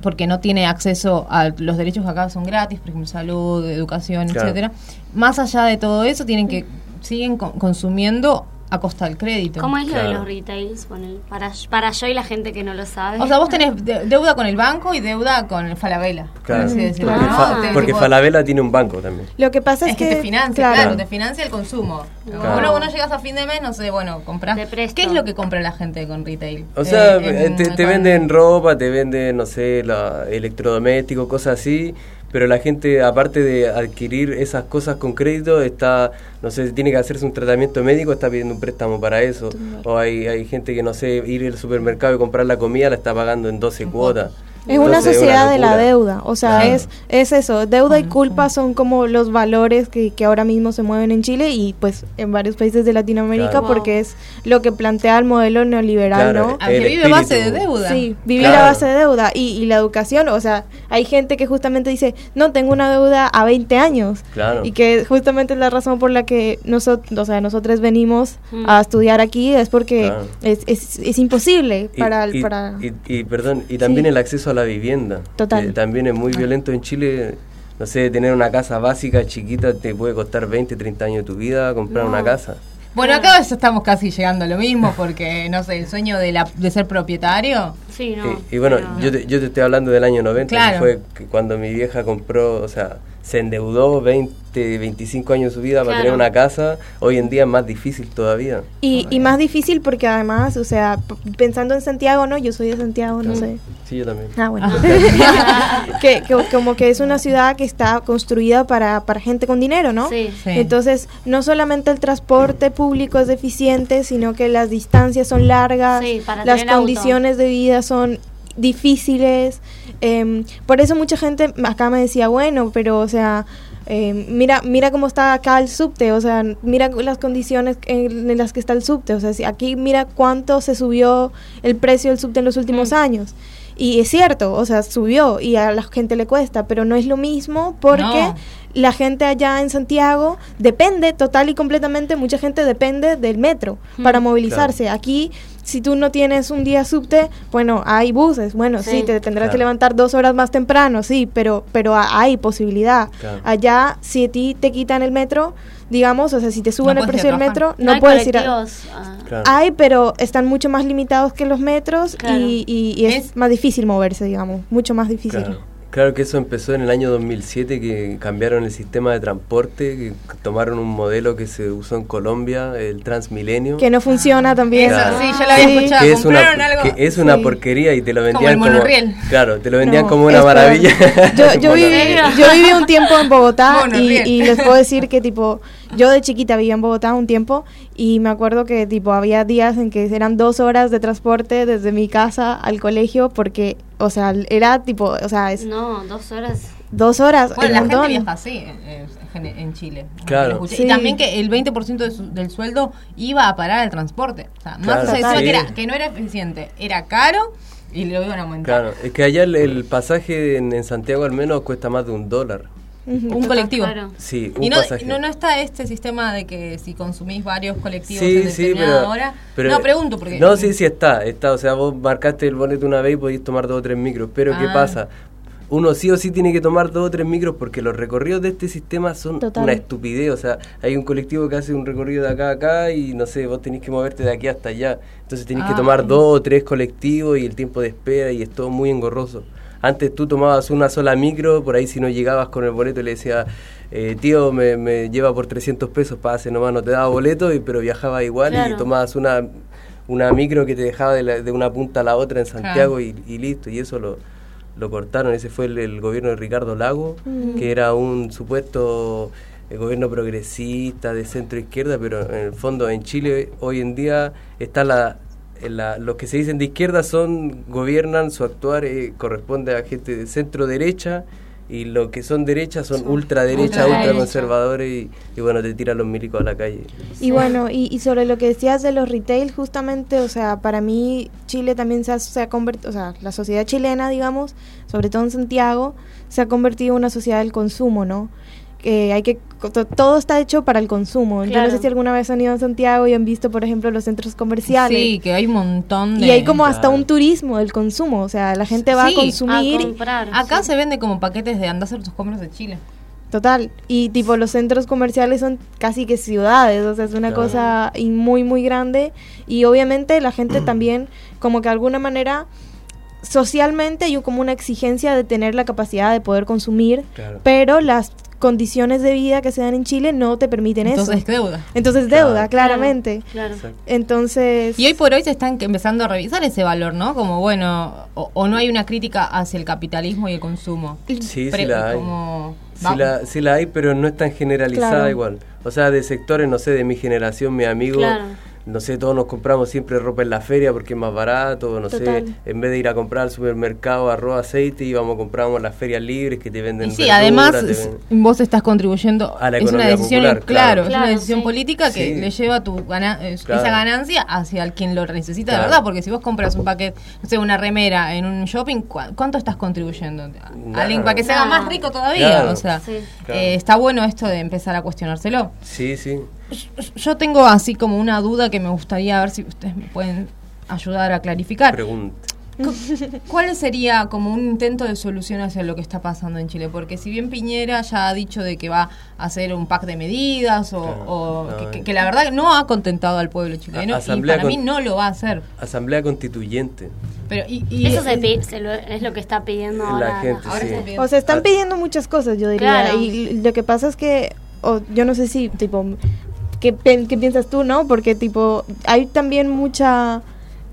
porque no tiene acceso a los derechos que acá son gratis, por ejemplo, salud, educación, Claro. etcétera. Más allá de todo eso, tienen que siguen con- consumiendo a costa del crédito. ¿Cómo es lo de los retails? Ponele, para, para yo y la gente que no lo sabe. O sea, vos tenés de- deuda con el banco y deuda con el Falabella. por Claro. Porque, ¿no? Fa- Te- porque tipo- Falabella tiene un banco también. Lo que pasa es, Es que, te financia, claro, claro. te financia el consumo. Claro. Bueno, vos no llegas a fin de mes, no sé, bueno, compras. Te. ¿Qué es lo que compra la gente con retail? O sea, Eh, eh, en- te, te con- venden ropa, te venden, no sé, la, electrodomésticos, cosas así, pero la gente, aparte de adquirir esas cosas con crédito, está, no sé, tiene que hacerse un tratamiento médico, está pidiendo un préstamo para eso. O hay, hay gente que, no sé, ir al supermercado y comprar la comida, la está pagando en 12 cuotas. Es una Entonces, sociedad de la deuda, o sea, Claro. es, es eso, deuda y culpa son como los valores que, que ahora mismo se mueven en Chile y pues en varios países de Latinoamérica Claro. porque es lo que plantea el modelo neoliberal, Claro, ¿no? Que vive a base de deuda. Sí, vivir Claro. a base de deuda y, y la educación, o sea, hay gente que justamente dice, no, tengo una deuda a 20 años. Claro. Y que justamente es la razón por la que nosotros, o sea, nosotros venimos Mm. a estudiar aquí, es porque Claro. es, es, es imposible Y- para... el- y, para y- y, perdón, y también Sí. el acceso a la vivienda. Total. que también es muy violento en Chile. No sé, tener una casa básica chiquita te puede costar 20, 30 años de tu vida comprar una casa. Bueno, acá estamos casi llegando a lo mismo porque, no sé, el sueño de, la, de ser propietario. Sí, no. y, y bueno, pero- yo, te, yo te estoy hablando del año 90, Claro. que fue cuando mi vieja compró, o sea, se endeudó 20, 25 años de su vida para tener una casa. Hoy en día es más difícil todavía. Y, y más difícil porque además, o sea, pensando en Santiago, ¿no? Yo soy de Santiago, no sé. Sí, yo también. Ah, bueno. que, que- como que es una ciudad que está construida para, para gente con dinero, ¿no? Sí. Sí. Entonces, no solamente el transporte público es deficiente, sino que las distancias son largas, Sí, para las auto. condiciones de vida son difíciles. em, por eso mucha gente acá me decía, bueno, pero, o sea, em, mira, mira cómo está acá el subte, o sea, mira las condiciones en, en las que está el subte, o sea, si aquí mira cuánto se subió el precio del subte en los últimos años. Y es cierto, o sea, subió y a la gente le cuesta, pero no es lo mismo porque No. la gente allá en Santiago depende total y completamente, mucha gente depende del metro para movilizarse. Aquí, si tú no tienes un día subte, bueno, hay buses, bueno, sí, Sí. te tendrás que levantar dos horas más temprano, sí, pero, pero a- hay posibilidad. Claro. Allá, si a ti te quitan el metro, digamos, o sea, si te suben el precio del metro, no, hay puedes ir a... ah, Claro. Hay, pero están mucho más limitados que los metros Claro. y, y- y es, Es- más difícil moverse, digamos, mucho más difícil. Claro. Que eso empezó en el año 2007, que cambiaron el sistema de transporte, que tomaron un modelo que se usó en Colombia, el Transmilenio. Que no funciona también. Eso, sí, yo lo había escuchado. Que es una, ¿Compraron algo? que es una Sí. porquería y te lo Como vendían el como... monorriel. claro, te lo vendían No, como una maravilla. Yo, yo, Como viví, yo viví un tiempo en Bogotá y les puedo decir que tipo, yo de chiquita vivía en Bogotá un tiempo y me acuerdo que tipo había días en que eran dos horas de transporte desde mi casa al colegio porque, o sea, era tipo, o sea, es No, dos horas. dos horas, Bueno, la gente viaja así en, en- Chile. Claro. Sí. Y también que el 20% de su- del sueldo iba a parar al transporte. O sea, Claro, más allá de sí. que, era, que no era eficiente, era caro y lo iban a aumentar. Claro, es que allá el, el pasaje en, en Santiago al menos cuesta más de un dólar. Un colectivo. Sí, un Y no, pasaje. no, no está este sistema de que si consumís varios colectivos Sí, en sí, determinada pero, hora. pero- no, pregunto porque. No, sí, sí está, está. O sea, vos marcaste el boleto una vez y podéis tomar dos o tres micros. Pero ¿qué Ah. pasa? Uno sí o sí tiene que tomar dos o tres micros porque los recorridos de este sistema son Total. una estupidez. O sea, hay un colectivo que hace un recorrido de acá a acá y no sé, vos tenés que moverte de aquí hasta allá. Entonces tenés que Ah. tomar dos o tres colectivos y el tiempo de espera y es todo muy engorroso. Antes tú tomabas una sola micro, por ahí si no llegabas con el boleto le decía, eh, tío, me, me lleva por 300 pesos, pase nomás, no te daba boleto, y, pero viajaba igual Claro. y tomabas una, una micro que te dejaba de, la- de una punta a la otra en Santiago y, y listo, y eso lo, lo cortaron. Ese fue el, el gobierno de Ricardo Lago, Mm. que era un supuesto eh, gobierno progresista de centro izquierda, pero en el fondo en Chile hoy en día está la, la- los que se dicen de izquierda son gobiernan, su actuar eh, corresponde a gente de centro derecha y los que son derechas son ultraderecha, ultraconservadores y, y bueno, te tiran los milicos a la calle. Y bueno, y, y sobre lo que decías de los retail, justamente, o sea, para mí Chile también se ha, se ha convertido, o sea, la sociedad chilena, digamos, sobre todo en Santiago, se ha convertido en una sociedad del consumo, ¿no? Que hay que, to- todo está hecho para el consumo. Yo no Claro. sé si alguna vez han ido a Santiago y han visto, por ejemplo, los centros comerciales. Sí, que hay un montón de. Y hay como hasta un turismo del consumo, o sea, la gente va Sí, a consumir. Acá se vende como paquetes de andar a hacer tus compras de Chile. Total, y tipo los centros comerciales son casi que ciudades, o sea, es una Claro. cosa y muy, muy grande y obviamente la gente también como que de alguna manera socialmente hay como una exigencia de tener la capacidad de poder consumir, Claro. pero las condiciones de vida que se dan en Chile no te permiten Entonces eso. deuda. Entonces deuda, claramente. Claro. Entonces... Y hoy por hoy se están empezando a revisar ese valor, ¿no? Como, bueno, o, o no hay una crítica hacia el capitalismo y el consumo. Sí, sí la hay. como- Sí la, sí la hay, pero no es tan generalizada Claro. igual. O sea, de sectores, no sé, de mi generación, mi amigo, Claro. No sé, todos nos compramos siempre ropa en la feria porque es más barato, no Total. sé, en vez de ir a comprar al supermercado arroz, aceite, íbamos a compramos las ferias libres que te venden Y sí, verdura, además ven- vos estás contribuyendo A la es una economía decisión popular, claro, claro. es una decisión sí. política que Sí. le lleva tu gana- eh, Claro. esa ganancia hacia el quien lo necesita Claro. de verdad, porque si vos compras un paquete, no sé, una remera en un shopping, ¿cu- ¿cuánto estás contribuyendo? Nada. Alguien para que se haga más rico todavía, Claro. o sea, Sí. Eh, está bueno esto de empezar a cuestionárselo. Sí, sí. Yo tengo así como una duda que me gustaría ver si ustedes me pueden ayudar a clarificar. Pregunta. Cu- ¿Cuál sería como un intento de solución hacia lo que está pasando en Chile? Porque si bien Piñera ya ha dicho de que va a hacer un pack de medidas o, o no, que, que- eh. que la verdad no ha contentado al pueblo chileno y para mí no lo va a hacer. Asamblea constituyente. Pero y, y- Eso se pi- se lo- es lo que está pidiendo La ahora. gente, ahora sí. está pidiendo. O sea, están pidiendo muchas cosas, yo diría. Claro. Y lo que pasa es que, o yo no sé si, tipo, ¿qué, qué piensas tú, no? Porque, tipo, hay también mucha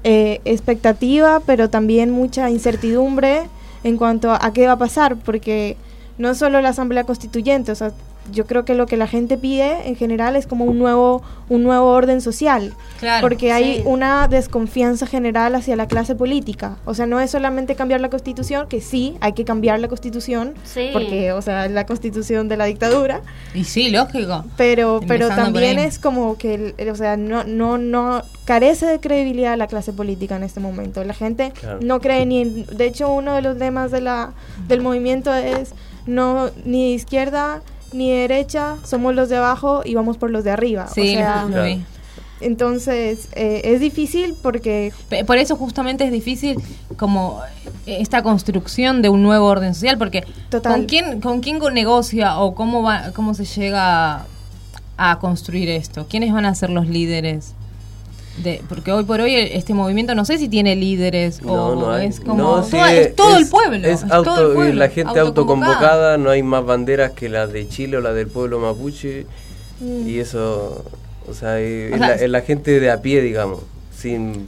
eh, expectativa, pero también mucha incertidumbre en cuanto a, a qué va a pasar, porque no solo la Asamblea Constituyente, o sea, yo creo que lo que la gente pide en general es como un nuevo, un nuevo orden social. Claro, porque hay sí. una desconfianza general hacia la clase política. O sea, no es solamente cambiar la constitución, que sí, hay que cambiar la constitución, Sí. porque, o sea, es la constitución de la dictadura. y sí, lógico. Pero, pero Empezando también es como que, o sea, no, no, no carece de credibilidad la clase política en este momento. La gente Claro. no cree ni en, de hecho uno de los lemas de la, del movimiento es no ni izquierda ni derecha, somos los de abajo y vamos por los de arriba. Sí, o sea, entonces eh, es difícil porque Por eso justamente es difícil como eh, esta construcción de un nuevo orden social, porque Total. ¿con quién, con quién negocia o cómo va, cómo se llega a construir esto? ¿Quiénes van a ser los líderes? De, porque hoy por hoy este movimiento no sé si tiene líderes o no es como no, sí, es, es todo el pueblo. Es, es auto, todo el pueblo, la gente autoconvocada, no hay más banderas que las de Chile o la del pueblo mapuche Mm. y eso, o sea, es, O es sea, la, es la gente de a pie, digamos, sin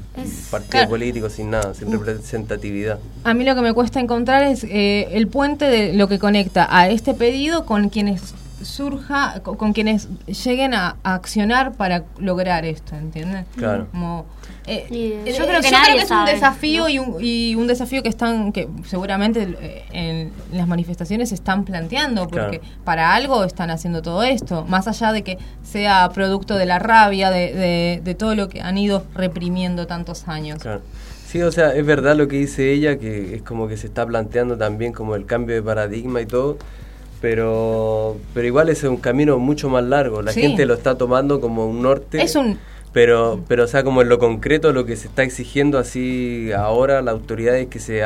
partido claro. político, sin nada, sin Mm. representatividad. A mí lo que me cuesta encontrar es eh, el puente de lo que conecta a este pedido con quienes surja, con, con quienes lleguen a, a accionar para lograr esto, ¿entiendes? Claro. Como, eh, Y yo creo que yo creo que es sabe, un desafío ¿no? y, un, y un desafío que están que seguramente eh, en las manifestaciones se están planteando porque Claro. para algo están haciendo todo esto más allá de que sea producto de la rabia de, de, de todo lo que han ido reprimiendo tantos años Claro. Sí, o sea, es verdad lo que dice ella, que es como que se está planteando también como el cambio de paradigma y todo, pero, pero igual es un camino mucho más largo. La Sí. gente lo está tomando como un norte. es un Pero, pero, o sea, como en lo concreto, lo que se está exigiendo así ahora, la autoridad es que se,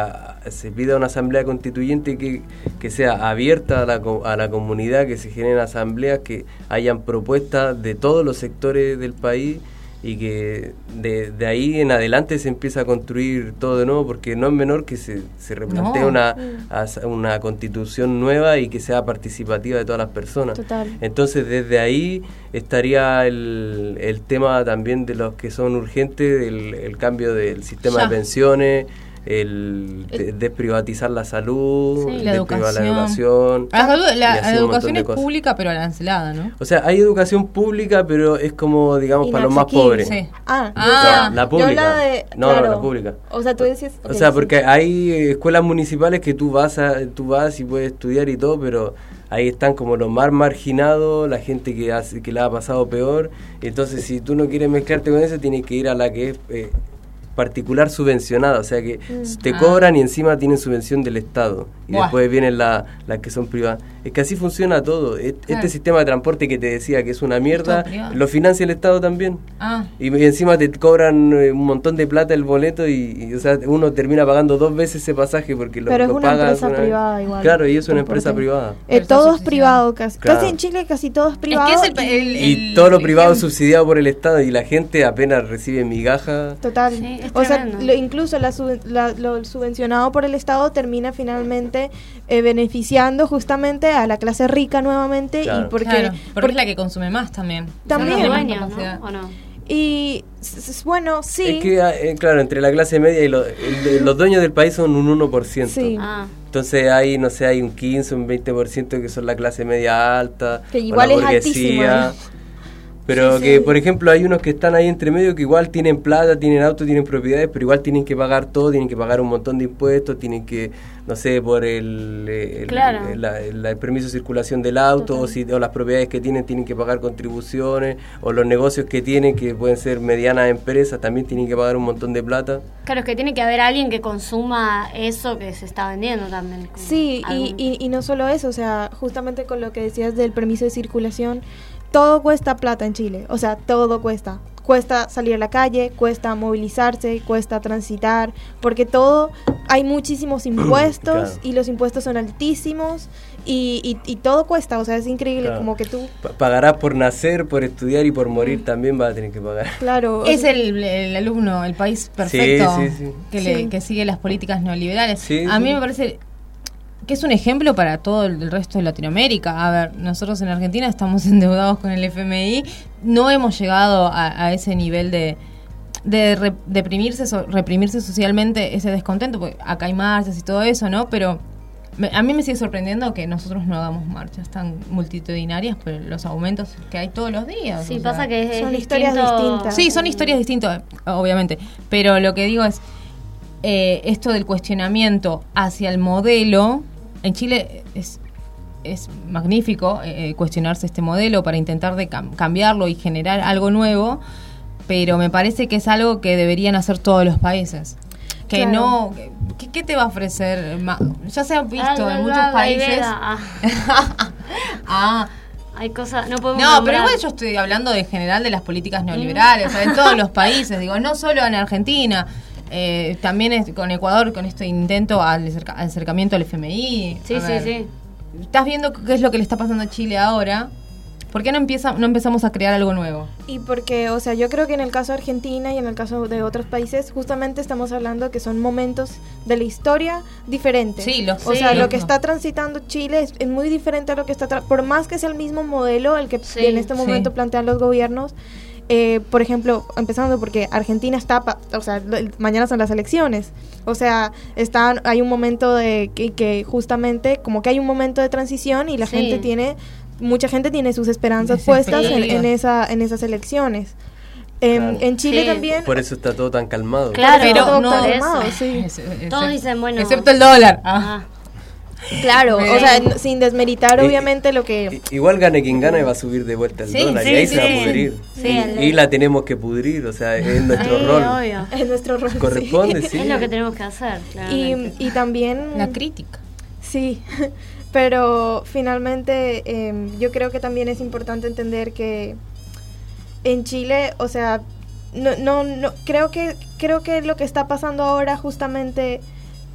se pida una asamblea constituyente que, que sea abierta a la, a la comunidad, que se generen asambleas, que hayan propuestas de todos los sectores del país y que de, de ahí en adelante se empieza a construir todo de nuevo, porque no es menor que se, se replantee No. una, Mm. una constitución nueva y que sea participativa de todas las personas. Total. Entonces desde ahí estaría el, el tema también de los que son urgentes, el, el cambio del sistema Ya. de pensiones, el de- desprivatizar la salud, Sí. La desprivar la educación. La, educación es pública pero arancelada ¿no? O sea, hay educación pública, pero es como, digamos, para los más pobres. Sí. Ah, Ah. No, la pública. de- no, claro. no, la pública. O sea, tú decías... O sea, porque hay escuelas municipales que tú vas a, tú vas y puedes estudiar y todo, pero ahí están como los más marginados, la gente que hace, que la ha pasado peor. Entonces, si tú no quieres mezclarte con eso, tienes que ir a la que es eh, particular subvencionada, o sea que Mm. te Ah. cobran y encima tienen subvención del Estado. Y Buah. después vienen la- las que son privadas. Es que así funciona todo. E- Este Claro. sistema de transporte que te decía que es una mierda, lo financia el Estado también. ah Y, y encima te cobran eh, un montón de plata el boleto y, y, o sea, uno termina pagando dos veces ese pasaje porque lo, Pero es una pagas empresa una privada igual. Claro, y es una empresa privada. Eh, todo es privado, casi, Claro. casi en Chile casi todo es privado. es el- el- Y todo lo privado es subsidiado por el Estado y la gente apenas recibe migaja. Total. Sí, es o sea, lo- incluso la, la- lo subvencionado por el Estado termina finalmente eh, beneficiando justamente a la clase rica nuevamente Claro. y porque, Claro, porque porque- es la que consume más también También. Dueños, más ¿no? ¿O y bueno, sí. Es que, eh, claro, entre la clase media y lo- el los dueños del país son un 1%. Sí. Ah. Entonces hay, no sé, hay un 15, un 20% que son la clase media alta. Que o igual la es burguesía. altísima. Pero Sí, que, sí. por ejemplo, hay unos que están ahí entre medio que igual tienen plata, tienen auto, tienen propiedades, pero igual tienen que pagar todo, tienen que pagar un montón de impuestos, tienen que, no sé, por el, el- Claro. el- la- el- el permiso de circulación del auto, o, si, o las propiedades que tienen tienen que pagar contribuciones, o los negocios que tienen, que pueden ser medianas empresas, también tienen que pagar un montón de plata. Claro, es que tiene que haber alguien que consuma eso que se está vendiendo también. Sí, y, y, y no solo eso, o sea, justamente con lo que decías del permiso de circulación, todo cuesta plata en Chile, o sea, todo cuesta. Cuesta salir a la calle, cuesta movilizarse, cuesta transitar, porque todo, hay muchísimos impuestos Claro. y los impuestos son altísimos y, y, y todo cuesta, o sea, es increíble Claro. como que tú, Pa- pagarás por nacer, por estudiar y por morir también vas a tener que pagar. claro. Es el, el alumno, el país perfecto Sí, sí, sí. Que, le- que sigue las políticas neoliberales. Sí, a mí sí. me parece que es un ejemplo para todo el, resto de Latinoamérica. A ver, nosotros en Argentina estamos endeudados con el FMI, no hemos llegado a, a ese nivel de de re- deprimirse, so- reprimirse socialmente ese descontento, porque acá hay marchas y todo eso, ¿no? Pero me- a mí me sigue sorprendiendo que nosotros no hagamos marchas tan multitudinarias, pero los aumentos que hay todos los días. Sí, pasa sea. que es, Son historias distintas. Sí, son historias distintas, obviamente. Pero lo que digo es, eh, esto del cuestionamiento hacia el modelo, en Chile es, es magnífico eh, cuestionarse este modelo para intentar de cam- cambiarlo y generar algo nuevo, pero me parece que es algo que deberían hacer todos los países. Que Claro. no, ¿qué, qué te va a ofrecer? Ya se ha visto Ah, en muchos países. ah. Hay cosas, no podemos no, pero igual yo estoy hablando de general de las políticas neoliberales, o sea, en todos los países, digo, no solo en Argentina, eh, también es con Ecuador, con este intento al acerca- acercamiento al FMI. Sí, A sí, ver, sí. Estás viendo qué es lo que le está pasando a Chile ahora. ¿Por qué no, empieza, no empezamos a crear algo nuevo? Y porque, o sea, yo creo que en el caso de Argentina y en el caso de otros países, justamente estamos hablando que son momentos de la historia diferentes. Sí, lo O sí, sea, lo- lo que está transitando Chile es, es muy diferente a lo que está... tra- por más que sea el mismo modelo el que Sí, en este sí. momento plantean los gobiernos, eh, por ejemplo, empezando porque Argentina está, pa- o sea, mañana son las elecciones, o sea, están, hay un momento de que, que justamente, como que hay un momento de transición y la Sí. gente tiene, mucha gente tiene sus esperanzas puestas en, esa, en esas elecciones. En, Claro. en Chile Sí. también, Por eso está todo tan calmado. Claro, Pero todo no- calmado, eso. sí. Todos dicen, bueno. Excepto el dólar. Ah. Ajá. Claro, o sea, sin desmeritar Eh, obviamente lo que... Igual gane quien gana y va a subir de vuelta el Sí, dólar sí, y ahí sí. se va a pudrir. Sí, y, el- y la tenemos que pudrir, o sea, es nuestro Sí, rol. obvio. Es nuestro rol. sí. Corresponde, sí. Es lo que tenemos que hacer, claramente. Y, y también... La crítica. Sí, pero finalmente em, yo creo que también es importante entender que en Chile, o sea, no, no, no, creo que, creo que lo que está pasando ahora justamente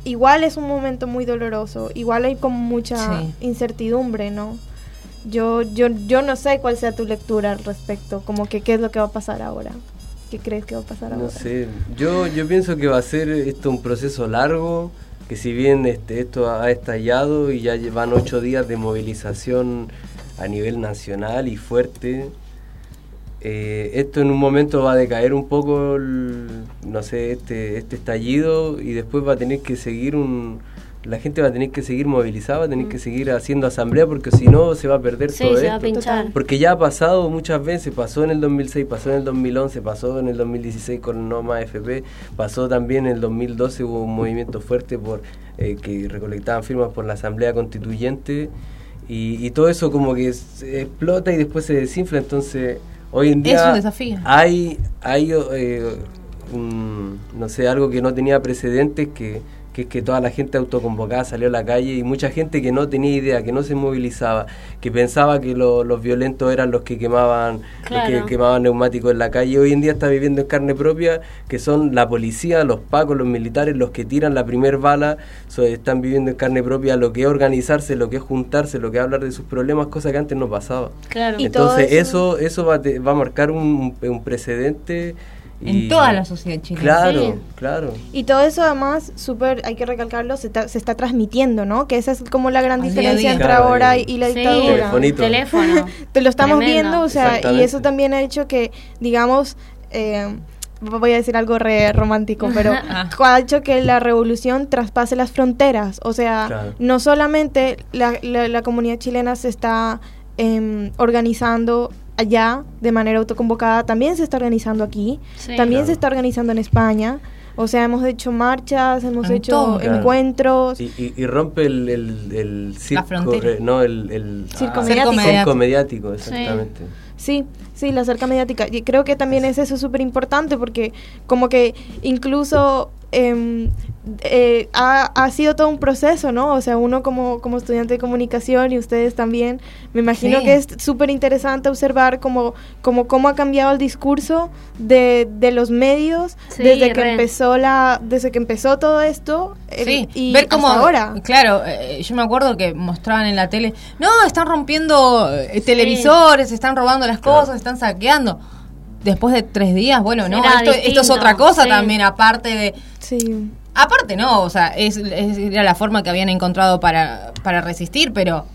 igual es un momento muy doloroso, igual hay como mucha Sí. incertidumbre, ¿no? Yo, yo, yo no sé cuál sea tu lectura al respecto, como que qué es lo que va a pasar ahora. ¿Qué crees que va a pasar No ahora? sé, yo, yo pienso que va a ser esto un proceso largo, que si bien este, esto ha estallado y ya llevan ocho días de movilización a nivel nacional y fuerte, eh, esto en un momento va a decaer un poco, el- no sé, este, este estallido y después va a tener que seguir un... La gente va a tener que seguir movilizada, va a tener que seguir haciendo asamblea porque si no se va a perder Sí, todo se va a pinchar. Porque ya ha pasado muchas veces, pasó en el 2006, pasó en el 2011, pasó en el 2016 con No Más FP, pasó también en el 2012, hubo un movimiento fuerte por eh, que recolectaban firmas por la Asamblea Constituyente y, y todo eso como que explota y después se desinfla, entonces hoy en día Es un desafío. hay, hay eh, un- no sé, algo que no tenía precedentes que que es que toda la gente autoconvocada salió a la calle y mucha gente que no tenía idea, que no se movilizaba, que pensaba que lo- los violentos eran los que quemaban, Claro. los que quemaban neumáticos en la calle, hoy en día está viviendo en carne propia, que son la policía, los pacos, los militares, los que tiran la primer bala, so- están viviendo en carne propia lo que es organizarse, lo que es juntarse, lo que es hablar de sus problemas, cosa que antes no pasaba. Claro. Entonces eso- eso eso va, a te- va a marcar un, un precedente. Y- En toda la sociedad chilena. Claro, Sí. claro. Y todo eso además, súper, hay que recalcarlo, se, ta- se está transmitiendo, ¿no? Que esa es como la gran diferencia entre Claro, ahora y, y la Sí, dictadura. Telefonito. teléfono. Te lo estamos Tremendo. viendo, o sea, y eso también ha hecho que, digamos, eh, voy a decir algo re romántico, pero Ah. ha hecho que la revolución traspase las fronteras. O sea, Claro. no solamente la, la- la comunidad chilena se está em, organizando allá de manera autoconvocada, también se está organizando aquí, Sí. también Claro. se está organizando en España. O sea, hemos hecho marchas, hemos En hecho todo. Claro. encuentros. Y, y- y rompe el, el, el circo, eh, no, el, el Circo ah, mediático. circo mediático, exactamente. Sí, sí, la cerca mediática. Y creo que también es eso súper importante porque como que incluso em, eh, ha, ha sido todo un proceso, ¿no? O sea, uno como, como estudiante de comunicación y ustedes también, me imagino Sí. que es súper interesante observar como, como cómo ha cambiado el discurso de, de los medios Sí, desde que re. empezó la desde que empezó todo esto el- Sí, y ver cómo hasta ahora. Claro, eh, yo me acuerdo que mostraban en la tele, no, están rompiendo eh, televisores, están robando las Claro. cosas, están saqueando. Después de tres días, bueno, no, esto, esto es otra cosa sí. también, aparte de... Sí. Aparte no, o sea, es, es- era la forma que habían encontrado para, para resistir, pero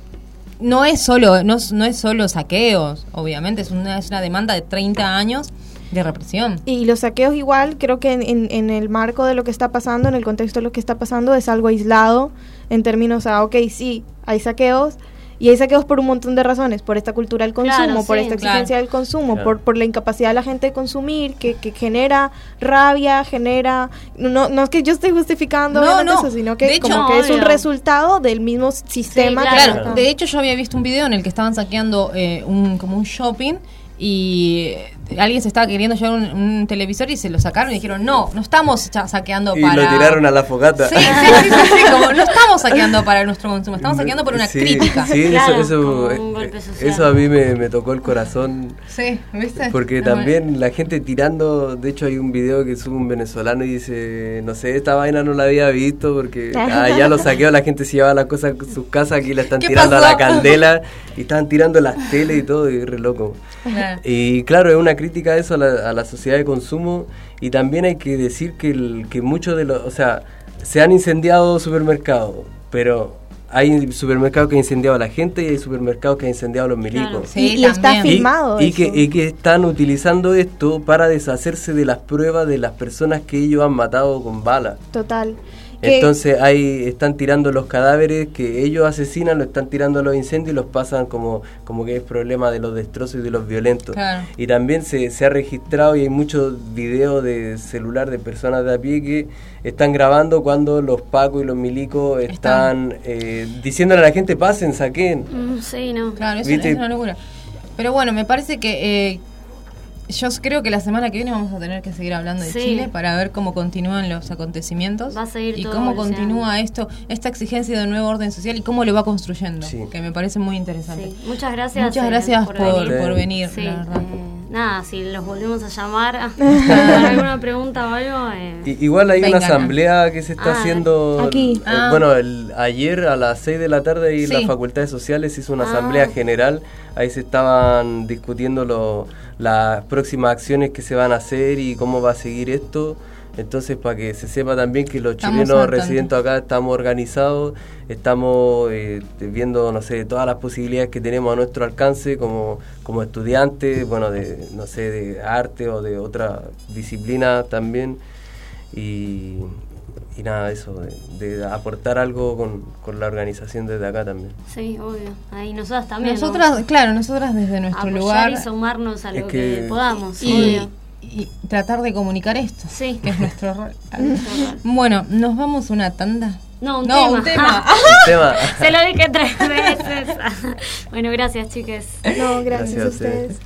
no es solo no, es- no es solo saqueos, obviamente, es una, es una demanda de 30 años de represión. Y los saqueos igual, creo que en, en- en el marco de lo que está pasando, en el contexto de lo que está pasando, es algo aislado en términos a, ok, sí, hay saqueos, y hay saqueos por un montón de razones, por esta cultura del consumo, Claro, por sí, esta claro. exigencia del consumo, Claro. por, por la incapacidad de la gente de consumir, que, que genera rabia, genera... No, no es que yo esté justificando No, obviamente no. eso, sino que De hecho, como que es un resultado del mismo sistema. claro. que Claro, de hecho yo había visto un video en el que estaban saqueando eh, un, como un shopping y alguien se estaba queriendo llevar un, un televisor y se lo sacaron y dijeron, no, no estamos saqueando Y para... lo tiraron a la fogata. Sí, sí, sí, sí, sí, como no estamos saqueando para nuestro consumo, estamos saqueando por una Sí, crítica. Sí, Claro, eso, eso, eh, eso a mí me, me tocó el corazón. Sí, ¿viste? Porque bueno. también la gente tirando, de hecho hay un video que sube un venezolano y dice, no sé, esta vaina no la había visto porque ah, ya lo saqueó, la gente se lleva las cosas a sus casas, aquí la están ¿Qué tirando pasó? a la candela y estaban tirando las teles y todo, y es re loco. Claro. Y claro, es una crítica a eso, a la, a la sociedad de consumo. Y también hay que decir que, el, que muchos de los. O sea, se han incendiado supermercados, pero hay supermercados que han incendiado a la gente y hay supermercados que han incendiado a los milicos. Sí, y, y está Y- filmado. Y, eso. que, y que están utilizando esto para deshacerse de las pruebas de las personas que ellos han matado con balas. Total. Entonces ahí están tirando los cadáveres que ellos asesinan, lo están tirando a los incendios y los pasan como, como que es problema de los destrozos y de los violentos. Claro. Y también se, se ha registrado y hay muchos videos de celular de personas de a pie que están grabando cuando los pacos y los milicos están eh, diciéndole a la gente pasen, saquen. Mm, sí, no. Claro, es, ¿Viste? es una locura. Pero bueno, me parece que eh, yo creo que la semana que viene vamos a tener que seguir hablando de Sí. Chile para ver cómo continúan los acontecimientos Va a seguir y todo cómo continúa esto, esta exigencia de un nuevo orden social y cómo lo va construyendo, que me parece muy interesante. Sí, Muchas gracias. Muchas eh, gracias por, venir. por venir, Sí, la verdad. eh, nada, si los volvemos a llamar para alguna pregunta o algo. eh, I- Igual hay una asamblea que se está Ah, haciendo. aquí. eh, Ah. Bueno, el, ayer a las 6 de la tarde ahí en Sí. las facultades sociales se hizo una Ah. asamblea general. Ahí se estaban discutiendo lo- las próximas acciones que se van a hacer y cómo va a seguir esto. Entonces, para que se sepa también que los Estamos chilenos residentes acá estamos organizados, estamos eh, viendo, no sé, todas las posibilidades que tenemos a nuestro alcance como, como estudiantes, bueno, de, no sé, de arte o de otra disciplina también. Y, y nada, eso, de, de aportar algo con, con la organización desde acá también. sí, obvio. Ahí nosotras también. Nosotras, claro, nosotras desde nuestro apoyar lugar y sumarnos a Es lo que, que- podamos. y, obvio. y tratar de comunicar esto, Sí. que es nuestro rol. bueno, nos vamos una tanda. No, un No, tema. un tema. Un tema. Se lo dije tres veces. bueno, gracias, chiques. No, gracias, Gracias a a ustedes.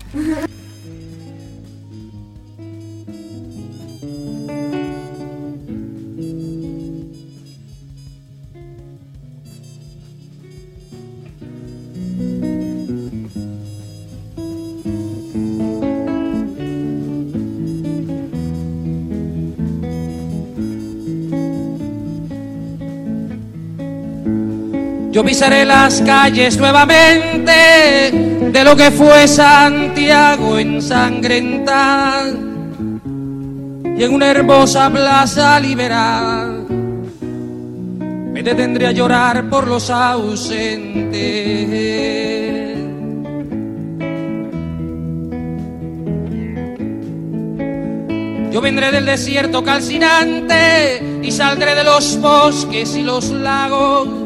Yo pisaré las calles nuevamente de lo que fue Santiago ensangrentada y en una hermosa plaza liberada me detendré a llorar por los ausentes. Yo vendré del desierto calcinante y saldré de los bosques y los lagos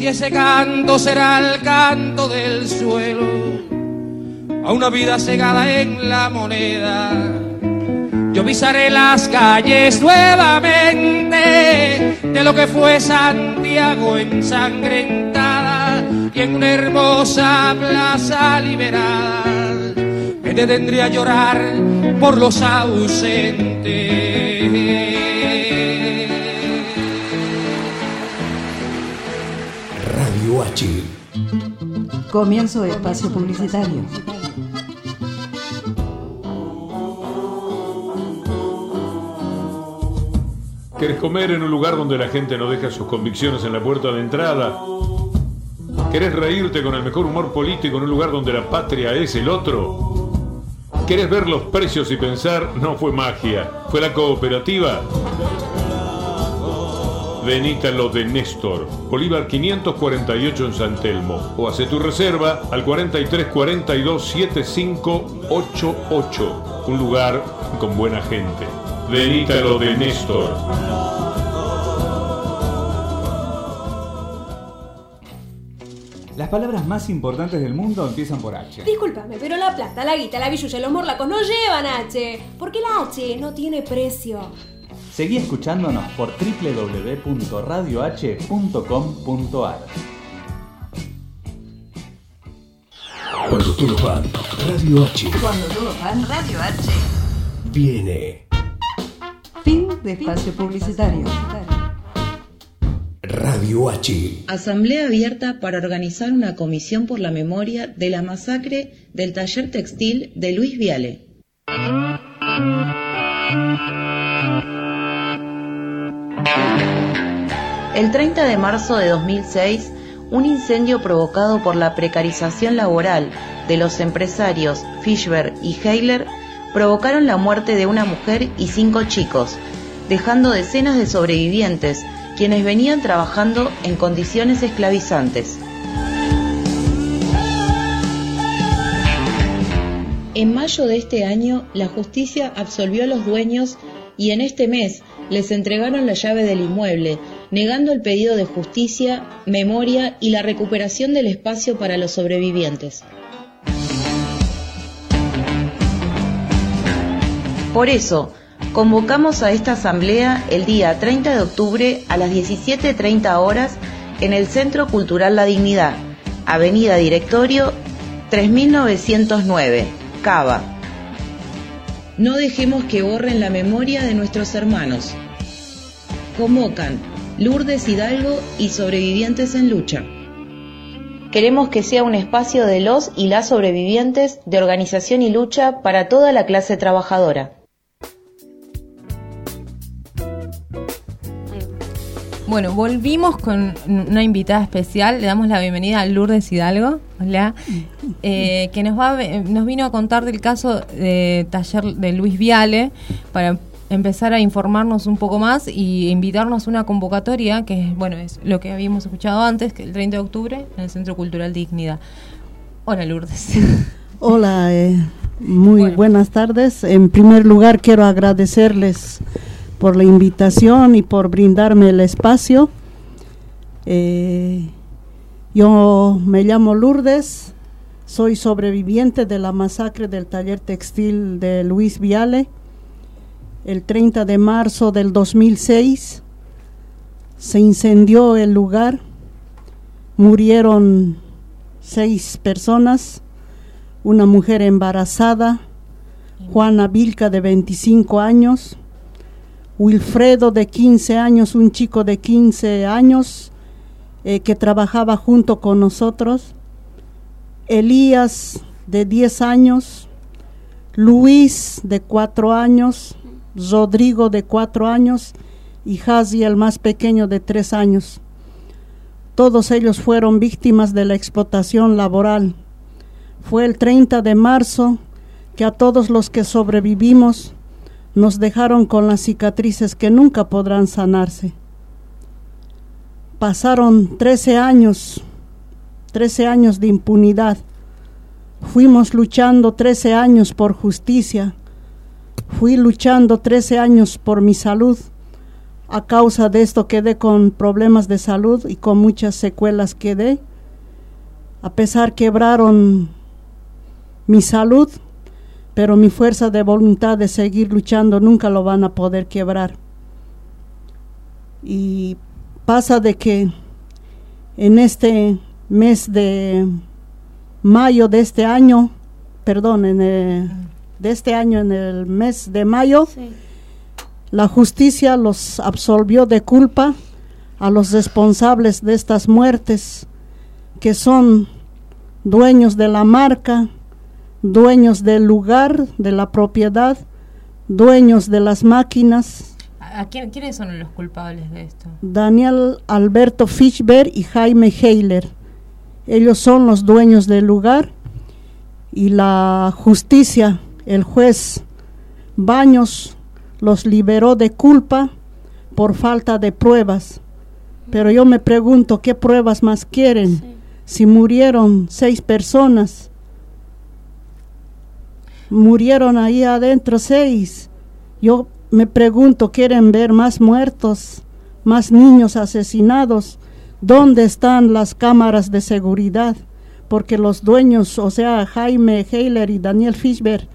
Si ese canto será el canto del suelo, a una vida cegada en la moneda. Yo pisaré las calles nuevamente de lo que fue Santiago ensangrentada y en una hermosa plaza liberada me detendré a llorar por los ausentes. Comienzo espacio publicitario. ¿Querés comer en un lugar donde la gente no deja sus convicciones en la puerta de entrada? ¿Querés reírte con el mejor humor político en un lugar donde la patria es el otro? ¿Querés ver los precios y pensar, no fue magia, fue la cooperativa? Venite a lo de Néstor, Bolívar 548 en San Telmo, o hace tu reserva al 4342 7588, un lugar con buena gente. Venite a lo de Néstor. Las palabras más importantes del mundo empiezan por H. Discúlpame, pero la plata, la guita, la billulla y los morlacos no llevan H. Porque la H no tiene precio. Seguí escuchándonos por www.radioh.com.ar. Cuando todo fan, Radio H. Cuando todo fan, Radio H. Viene. Fin de espacio publicitario. Radio H. Asamblea abierta para organizar una comisión por la memoria de la masacre del taller textil de Luis Viale. El 30 de marzo de 2006, un incendio provocado por la precarización laboral de los empresarios Fishberg y Heiler provocaron la muerte de una mujer y cinco chicos, dejando decenas de sobrevivientes quienes venían trabajando en condiciones esclavizantes. En mayo de este año, la justicia absolvió a los dueños y en este mes les entregaron la llave del inmueble, negando el pedido de justicia, memoria y la recuperación del espacio para los sobrevivientes. Por eso, convocamos a esta asamblea el día 30 de octubre a las 17.30 horas en el Centro Cultural La Dignidad, Avenida Directorio 3909, Cava. No dejemos que borren la memoria de nuestros hermanos. Convocan Lourdes Hidalgo y sobrevivientes en lucha. Queremos que sea un espacio de los y las sobrevivientes de organización y lucha para toda la clase trabajadora. Bueno, volvimos con una invitada especial. Le damos la bienvenida a Lourdes Hidalgo. Hola. Eh, que nos, va, nos vino a contar del caso de taller de Luis Viale para empezar a informarnos un poco más y invitarnos a una convocatoria que es, bueno, es lo que habíamos escuchado antes, que el 30 de octubre en el Centro Cultural Dignidad. Hola Lourdes. Hola, eh, muy buenas tardes. En primer lugar quiero agradecerles por la invitación y por brindarme el espacio. Eh, yo me llamo Lourdes, soy sobreviviente de la masacre del taller textil de Luis Viale. El 30 de marzo del 2006 se incendió el lugar, murieron seis personas, una mujer embarazada, Juana Vilca de 25 años, Wilfredo de 15 años, un chico de 15 años eh, que trabajaba junto con nosotros, Elías de 10 años, Luis de 4 años, Rodrigo de 4 años y Hazi el más pequeño de 3 años. Todos ellos fueron víctimas de la explotación laboral. Fue el 30 de marzo que a todos los que sobrevivimos nos dejaron con las cicatrices que nunca podrán sanarse. Pasaron 13 años, 13 años de impunidad. Fuimos luchando 13 años por justicia. Fui luchando 13 años por mi salud. A causa de esto quedé con problemas de salud y con muchas secuelas quedé. A pesar quebraron mi salud, pero mi fuerza de voluntad de seguir luchando nunca lo van a poder quebrar. Y pasa de que en este mes de mayo de este año, perdón, en de este año, en el mes de mayo, la justicia los absolvió de culpa a los responsables de estas muertes, que son dueños de la marca, dueños del lugar, de la propiedad, dueños de las máquinas. ¿A quién, quiénes son los culpables de esto? Daniel Alberto Fischberg y Jaime Heiler. Ellos son los dueños del lugar y la justicia, el juez Baños los liberó de culpa por falta de pruebas. Pero yo me pregunto, ¿qué pruebas más quieren? Si murieron seis personas, murieron ahí adentro seis. Yo me pregunto, ¿quieren ver más muertos, más niños asesinados? ¿Dónde están las cámaras de seguridad? Porque los dueños, o sea, Jaime Heiler y Daniel Fischberg,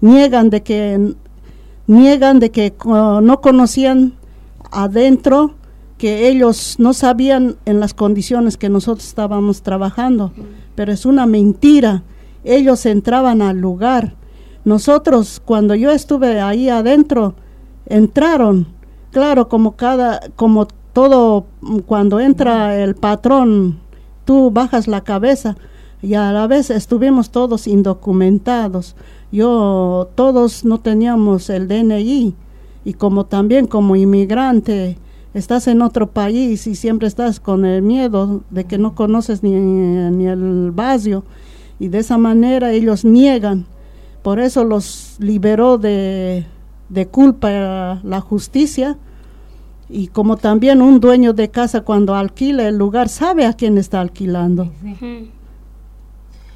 niegan de que niegan de que no conocían adentro que ellos no sabían en las condiciones que nosotros estábamos trabajando, pero es una mentira. Ellos entraban al lugar. Nosotros, cuando yo estuve ahí adentro, entraron. Claro, como cada, como todo, cuando entra el patrón, tú bajas la cabeza y a la vez estuvimos todos indocumentados. Yo, todos no teníamos el DNI y como también como inmigrante estás en otro país y siempre estás con el miedo de que no conoces ni, ni el barrio y de esa manera ellos niegan. Por eso los liberó de, de culpa la justicia y como también un dueño de casa cuando alquila el lugar sabe a quién está alquilando.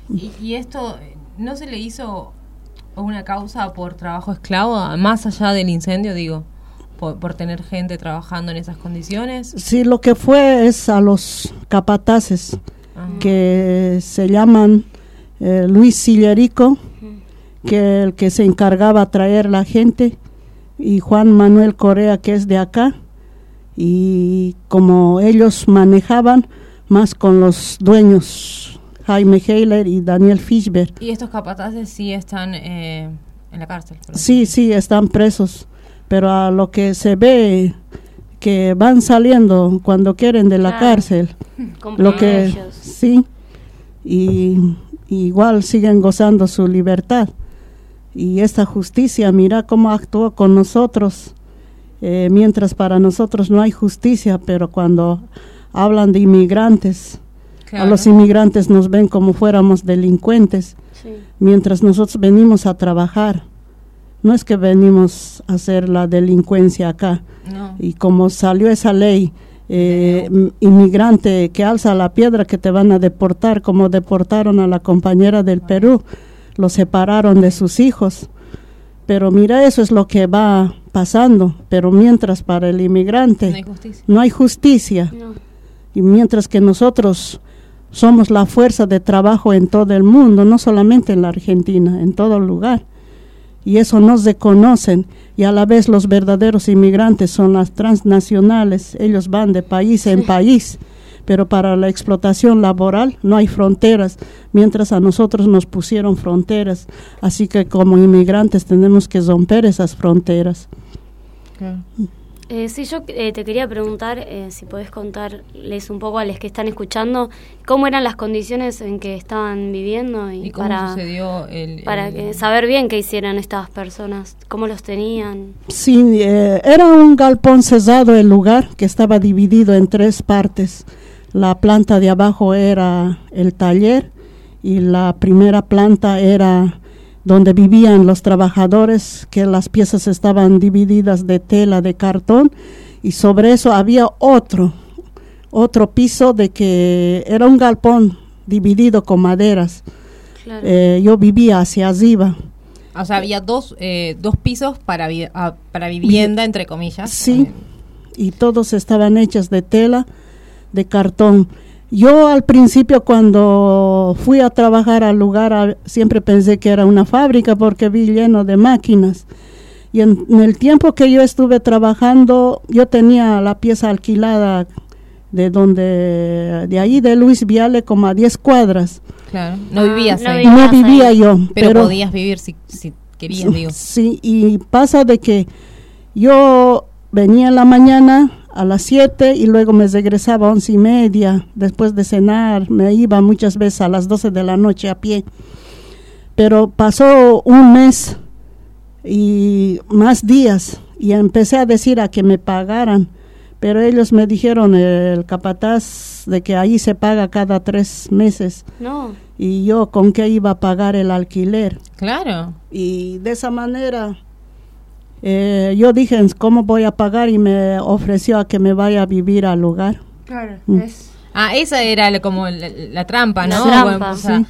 Y, y, esto no se le hizo una causa por trabajo esclavo, más allá del incendio, digo, por, tener gente trabajando en esas condiciones? Sí, lo que fue es a los capataces, ah. que se llaman eh, Luis Sillerico, que el que se encargaba a traer la gente, y Juan Manuel Correa, que es de acá, y como ellos manejaban más con los dueños Jaime Heiler y Daniel Fischberg. ¿Y estos capataces sí están eh, en la cárcel? Sí, sí, están presos, pero a lo que se ve que van saliendo cuando quieren de la cárcel, lo que sí, y, igual siguen gozando su libertad. Y esta justicia, mira cómo actuó con nosotros, eh, mientras para nosotros no hay justicia, pero cuando hablan de inmigrantes, a los inmigrantes nos ven como fuéramos delincuentes, mientras nosotros venimos a trabajar. No es que venimos a hacer la delincuencia acá. Y como salió esa ley, eh, inmigrante que alza la piedra que te van a deportar, como deportaron a la compañera del Perú, lo separaron de sus hijos. Pero mira, eso es lo que va pasando. Pero mientras para el inmigrante no hay justicia. Y mientras que nosotros somos la fuerza de trabajo en todo el mundo, no solamente en la Argentina, en todo lugar. Y eso nos reconocen y a la vez los verdaderos inmigrantes son las transnacionales, ellos van de país en país, pero para la explotación laboral no hay fronteras, mientras a nosotros nos pusieron fronteras, así que como inmigrantes tenemos que romper esas fronteras. Eh, sí, yo eh, te quería preguntar eh, si podés contarles un poco a los que están escuchando cómo eran las condiciones en que estaban viviendo y, cómo para, sucedió el, para saber bien qué hicieran estas personas, cómo los tenían. Sí, era un galpón cesado el lugar que estaba dividido en tres partes. La planta de abajo era el taller y la primera planta era donde vivían los trabajadores, que las piezas estaban divididas de tela, de cartón, y sobre eso había otro, otro piso de que era un galpón dividido con maderas. Eh, yo vivía hacia arriba. O sea, había dos, eh, dos pisos para, ah, para vivienda, entre comillas. Sí, y todos estaban hechos de tela, de cartón. Yo al principio cuando fui a trabajar al lugar siempre pensé que era una fábrica porque vi lleno de máquinas. Y en, el tiempo que yo estuve trabajando, yo tenía la pieza alquilada de donde, de ahí de Luis Viale como a 10 cuadras. Claro, no vivías ah, ahí. No, vivía yo. Pero, podías vivir si, si querías, digo. Sí, y pasa de que yo venía en la mañana a las 7 y luego me regresaba a once y media después de cenar. Me iba muchas veces a las 12 de la noche a pie. Pero pasó un mes y más días y empecé a decir a que me pagaran, pero ellos me dijeron, el capataz, de que ahí se paga cada tres meses. No. Y yo, ¿con qué iba a pagar el alquiler? Claro. Y de esa manera, eh, yo dije, ¿cómo voy a pagar? Y me ofreció a que me vaya a vivir al lugar. Claro, Mm. es... Ah, esa era la- como la, la trampa, La ¿no? trampa. Bueno, o sea, Sí.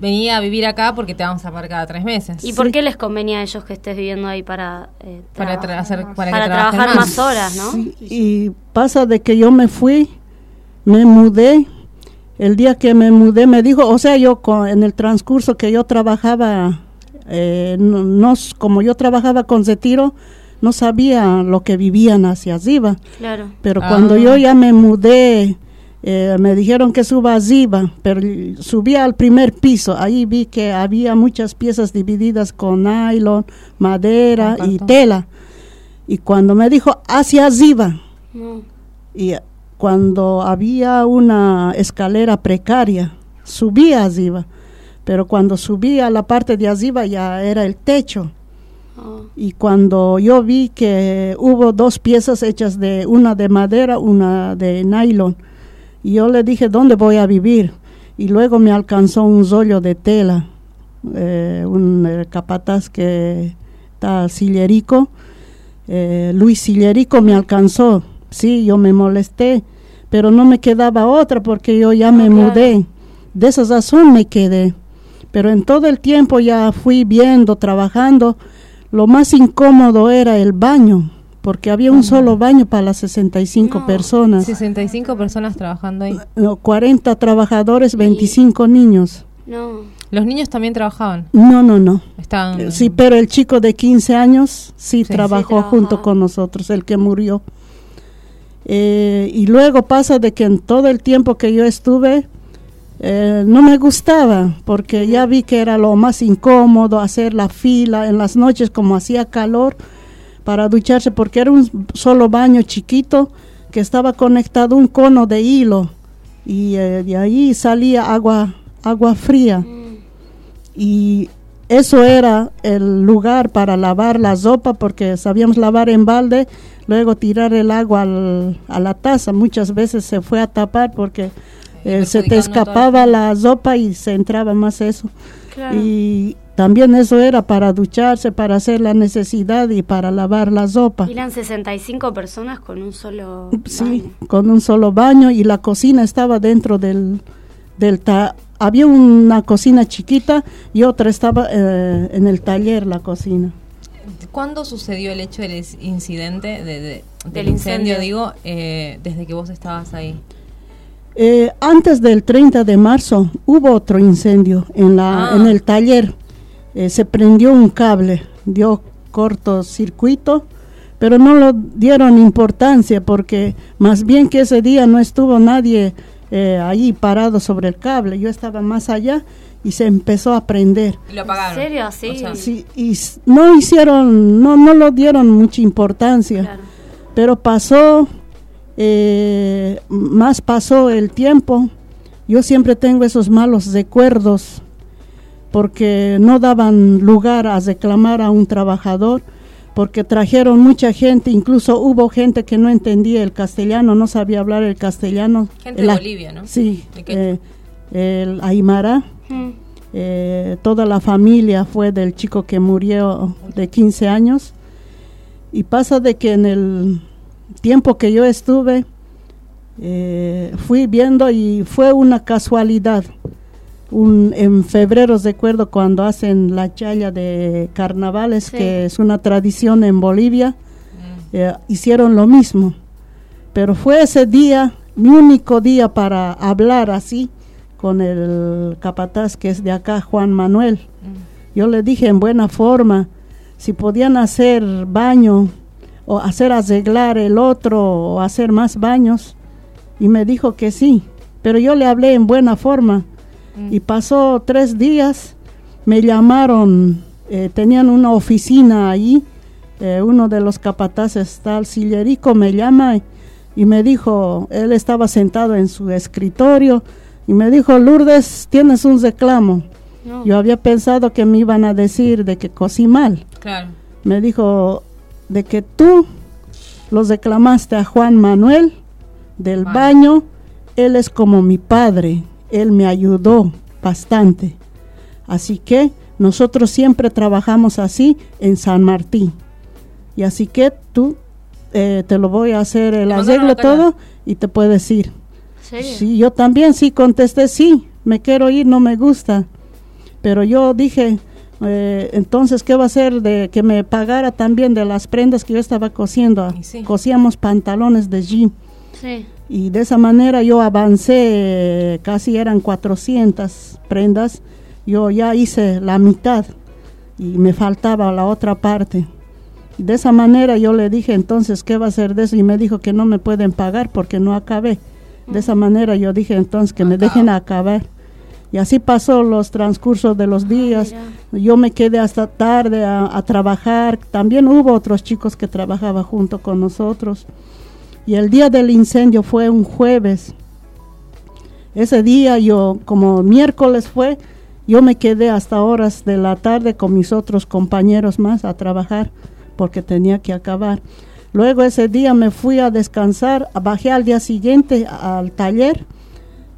Venía a vivir acá porque te vamos a pagar cada tres meses. ¿Y por qué les convenía a ellos que estés viviendo ahí para, eh, Para, tra- trabajar hacer, más? para, Para que trabajar más horas, ¿no? Sí, y pasa de que yo me fui, me mudé. El día que me mudé me dijo, o sea, yo con- en el transcurso que yo trabajaba, eh, no, como yo trabajaba con Zetiro, no sabía lo que vivían hacia arriba. Claro. Pero Ah. cuando yo ya me mudé, eh, me dijeron que suba arriba, pero subí al primer piso. Ahí vi que había muchas piezas divididas con nylon, madera y tela. Y cuando me dijo hacia arriba, No. y cuando había una escalera precaria, subí arriba. Pero cuando subí a la parte de arriba ya era el techo. Oh. Y cuando yo vi que hubo dos piezas hechas de una de madera, una de nylon, y yo le dije, ¿dónde voy a vivir? Y luego me alcanzó un rollo de tela, eh, un eh, capataz que está Sillerico, eh, Luis Sillerico me alcanzó. Sí, yo me molesté, pero no me quedaba otra porque yo ya me mudé. De esa razón me quedé. Pero en todo el tiempo ya fui viendo, trabajando. Lo más incómodo era el baño, porque había un solo baño para las 65 personas. 65 personas trabajando ahí. No, 40 trabajadores, 25 niños. No. Los niños también trabajaban. No, no, no. Estaban. Eh, Sí, pero el chico de 15 años sí, Sí. trabajó junto con nosotros, el que murió. Eh, y luego pasa de que en todo el tiempo que yo estuve, eh, no me gustaba, porque ya vi que era lo más incómodo hacer la fila en las noches, como hacía calor, para ducharse, porque era un solo baño chiquito que estaba conectado un cono de hilo y eh, de ahí salía agua, agua fría. Y eso era el lugar para lavar la sopa, porque sabíamos lavar en balde, luego tirar el agua al- a la taza. Muchas veces se fue a tapar porque eh, se te escapaba la sopa y se entraba más eso. Claro. Y también eso era para ducharse, para hacer la necesidad y para lavar la sopa. Y eran 65 personas con un solo Sí, con un solo baño y la cocina estaba dentro del, del ta- había una cocina chiquita y otra estaba eh, en el taller la cocina. ¿Cuándo sucedió el hecho del incidente, de, de- del, Del incendio, incendio. digo, eh, desde que vos estabas ahí? Eh, antes del 30 de marzo hubo otro incendio en, la, Ah. en el taller. Eh, se prendió un cable, dio cortocircuito, pero no lo dieron importancia porque más bien que ese día no estuvo nadie eh, ahí parado sobre el cable. Yo estaba más allá y se empezó a prender. Y lo apagaron. ¿En serio? Sí. O sea, Sí, y no hicieron, no, no lo dieron mucha importancia, pero pasó, eh, más pasó el tiempo. Yo siempre tengo esos malos recuerdos porque no daban lugar a reclamar a un trabajador, porque trajeron mucha gente, incluso hubo gente que no entendía el castellano, no sabía hablar el castellano. Gente de Bolivia, ¿no? Sí, ¿De qué? eh, el Aymara. Mm. Eh, toda la familia fue del chico que murió de 15 años. Y pasa de que en el tiempo que yo estuve, eh, fui viendo y fue una casualidad. Un, en febrero recuerdo cuando hacen la chaya de carnavales, Sí. que es una tradición en Bolivia, eh, hicieron lo mismo. Pero fue ese día, mi único día para hablar así con el capataz que es de acá, Juan Manuel. Yo le dije en buena forma si podían hacer baño o hacer arreglar el otro o hacer más baños. Y me dijo que sí, pero yo le hablé en buena forma. Y pasó tres días, me llamaron, eh, tenían una oficina ahí, eh, uno de los capataces, tal Sillerico, me llama y, y me dijo, él estaba sentado en su escritorio y me dijo, Lourdes, tienes un reclamo. No. Yo había pensado que me iban a decir de que cosí mal. Claro. Me dijo, de que tú los declamaste a Juan Manuel del baño, él es como mi padre, él me ayudó bastante. Así que nosotros siempre trabajamos así en San Martín. Y así que tú eh, te lo voy a hacer el arreglo todo y te puedes ir. Sí, yo también sí contesté sí, me quiero ir, no me gusta. Pero yo dije, eh, entonces, ¿qué va a hacer de que me pagara también de las prendas que yo estaba cosiendo? Cosíamos pantalones de jean. Y de esa manera yo avancé, casi eran 400 prendas. Yo ya hice la mitad y me faltaba la otra parte. De esa manera yo le dije entonces, ¿qué va a hacer de eso? Y me dijo que no me pueden pagar porque no acabé. De esa manera yo dije entonces que me dejen acabar. Y así pasó los transcursos de los ah, días. Yo me quedé hasta tarde a, trabajar. También hubo otros chicos que trabajaban junto con nosotros. Y el día del incendio fue un jueves. Ese día yo, como miércoles fue, yo me quedé hasta horas de la tarde con mis otros compañeros más a trabajar porque tenía que acabar. Luego ese día me fui a descansar, bajé al día siguiente al taller.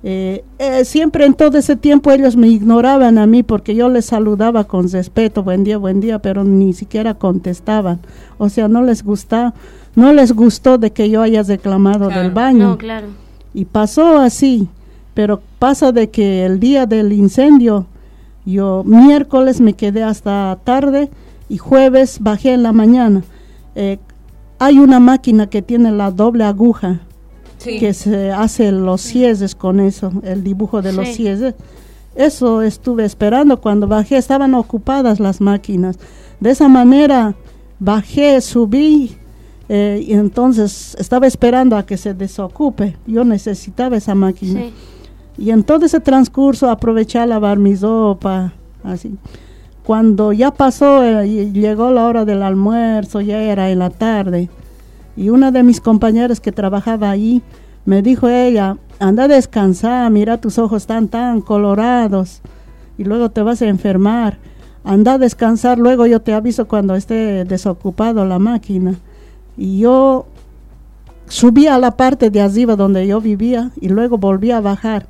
Eh, eh, siempre en todo ese tiempo ellos me ignoraban a mí porque yo les saludaba con respeto, buen día, buen día, pero ni siquiera contestaban. O sea, no les gusta, no les gustó de que yo haya reclamado del baño. No, claro. Y pasó así, pero pasa de que el día del incendio, yo miércoles me quedé hasta tarde y jueves bajé en la mañana. Eh, hay una máquina que tiene la doble aguja que se hace los cieses con eso, el dibujo de los cieses. Eso estuve esperando cuando bajé, estaban ocupadas las máquinas. De esa manera bajé, subí eh, y entonces estaba esperando a que se desocupe. Yo necesitaba esa máquina. Y en todo ese transcurso aproveché a lavar mi sopa, así. Cuando ya pasó eh, y llegó la hora del almuerzo, ya era en la tarde, y una de mis compañeras que trabajaba ahí me dijo ella, anda a descansar, mira tus ojos están tan colorados y luego te vas a enfermar. Anda a descansar, luego yo te aviso cuando esté desocupado la máquina. Y yo subí a la parte de arriba donde yo vivía y luego volví a bajar.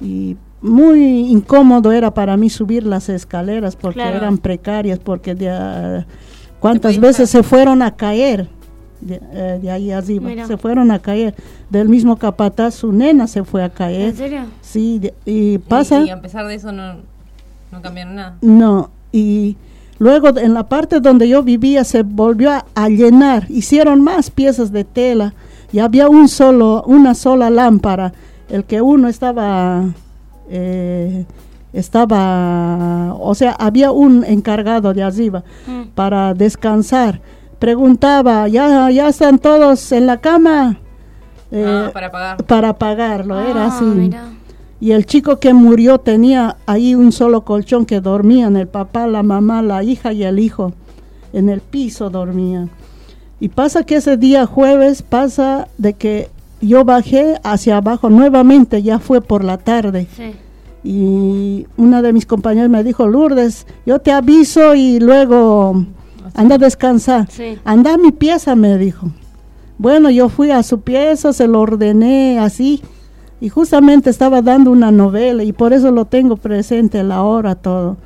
Y muy incómodo era para mí subir las escaleras porque eran precarias, porque de, uh, cuántas veces se fueron a caer de, uh, ahí arriba, se fueron a caer. Del mismo capataz, su nena se fue a caer. ¿En serio? Sí, y pasa... Y, a pesar de eso no, no cambiaron nada. No, y luego en la parte donde yo vivía se volvió a, a llenar, hicieron más piezas de tela y había un solo, una sola lámpara, el que uno estaba eh, estaba, o sea, había un encargado de arriba mm. para descansar. Preguntaba, ¿ya, ya están todos en la cama? Eh, ah, para pagar. Para pagarlo, era ah, así. Y el chico que murió tenía ahí un solo colchón que dormían, el papá, la mamá, la hija y el hijo. En el piso dormían. Y pasa que ese día jueves pasa de que yo bajé hacia abajo nuevamente, ya fue por la tarde. Y una de mis compañeros me dijo, Lourdes, yo te aviso y luego anda a descansar. Anda a mi pieza, me dijo. Bueno, yo fui a su pieza, se lo ordené así. Y justamente estaba dando una novela y por eso lo tengo presente la hora todo.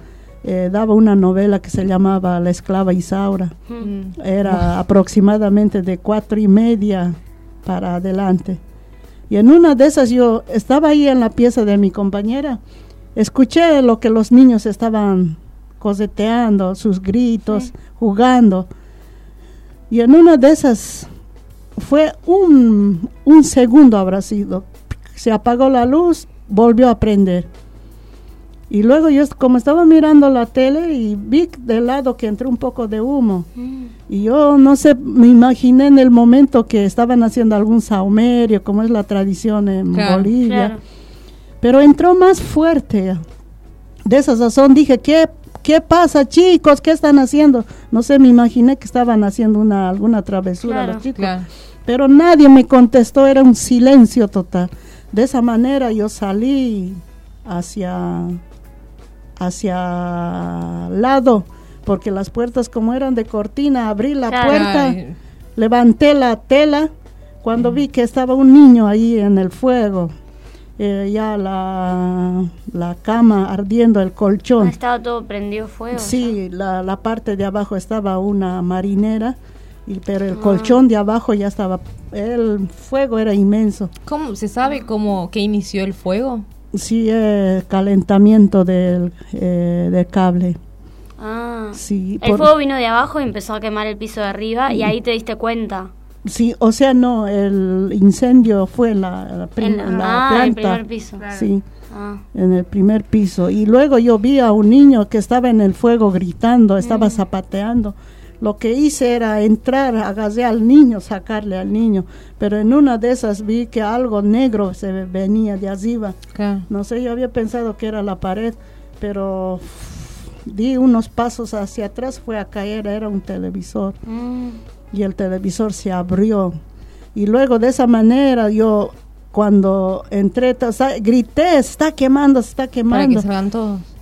Eh, daba una novela que se llamaba La esclava Isaura. Mm. Era aproximadamente de cuatro y media para adelante. Y en una de esas yo estaba ahí en la pieza de mi compañera, escuché lo que los niños estaban coseteando, sus gritos, jugando. Y en una de esas fue un, un segundo habrá sido. Se apagó la luz, volvió a prender. Y luego yo como estaba mirando la tele y vi de lado que entró un poco de humo. Mm. Y yo no sé, me imaginé en el momento que estaban haciendo algún saumerio, como es la tradición en Bolivia. Pero entró más fuerte. De esa sazón dije, ¿qué, ¿qué pasa chicos? ¿Qué están haciendo? No sé, me imaginé que estaban haciendo una, alguna travesura los chicos. Pero nadie me contestó, era un silencio total. De esa manera yo salí hacia hacia lado, porque las puertas como eran de cortina, abrí la puerta, levanté la tela, cuando vi que estaba un niño ahí en el fuego, eh, ya la, la, cama ardiendo, el colchón. estaba todo prendido fuego. Sí, la, la, parte de abajo estaba una marinera, y, pero el ah. colchón de abajo ya estaba, el fuego era inmenso. ¿Cómo se sabe cómo que inició el fuego? Sí, eh, calentamiento del, eh, del cable. Ah, sí, el fuego vino de abajo y empezó a quemar el piso de arriba y ahí te diste cuenta. Sí, o sea, no, el incendio fue la, la, ah, planta. En el primer piso. Sí, ah. en el primer piso. Y luego yo vi a un niño que estaba en el fuego gritando, estaba mm. zapateando. Lo que hice era entrar, agarré al niño, sacarle al niño, pero en una de esas vi que algo negro se venía de arriba. No sé, yo había pensado que era la pared, pero di unos pasos hacia atrás, fue a caer, era un televisor. Mm. Y el televisor se abrió. Y luego de esa manera yo cuando entré, grité, está quemando, está quemando. Para que se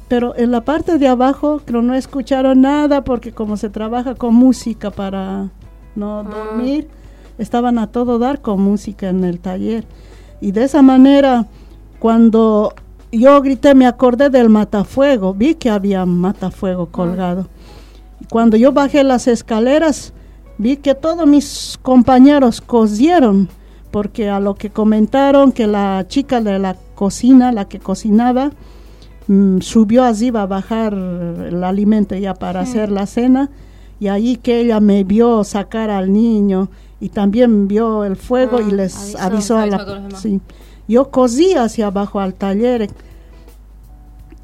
pero en la parte de abajo creo no escucharon nada porque como se trabaja con música para no ah. dormir, estaban a todo dar con música en el taller. Y de esa manera, cuando yo grité, me acordé del matafuego, vi que había matafuego ah. colgado. Y cuando yo bajé las escaleras, vi que todos mis compañeros cosieron, porque a lo que comentaron que la chica de la cocina, la que cocinaba, Mm, subió así a bajar el alimento ya para hacer la cena y ahí que ella me vio sacar al niño y también vio el fuego y ah, les avisó, a la sí. yo cosí hacia abajo al taller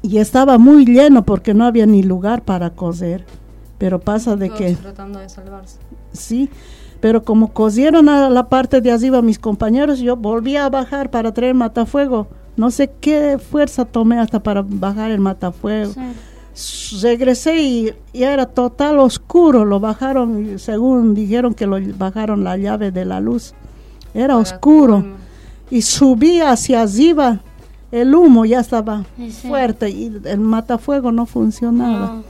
y estaba muy lleno porque no había ni lugar para coser pero pasa de que tratando de salvarse sí pero como cosieron a la parte de arriba mis compañeros yo volví a bajar para traer matafuego no sé qué fuerza tomé hasta para bajar el matafuego. Regresé y, era total oscuro. Lo bajaron, según dijeron que lo bajaron la llave de la luz. Era oscuro. Y subí hacia arriba. El humo ya estaba fuerte y el matafuego no funcionaba.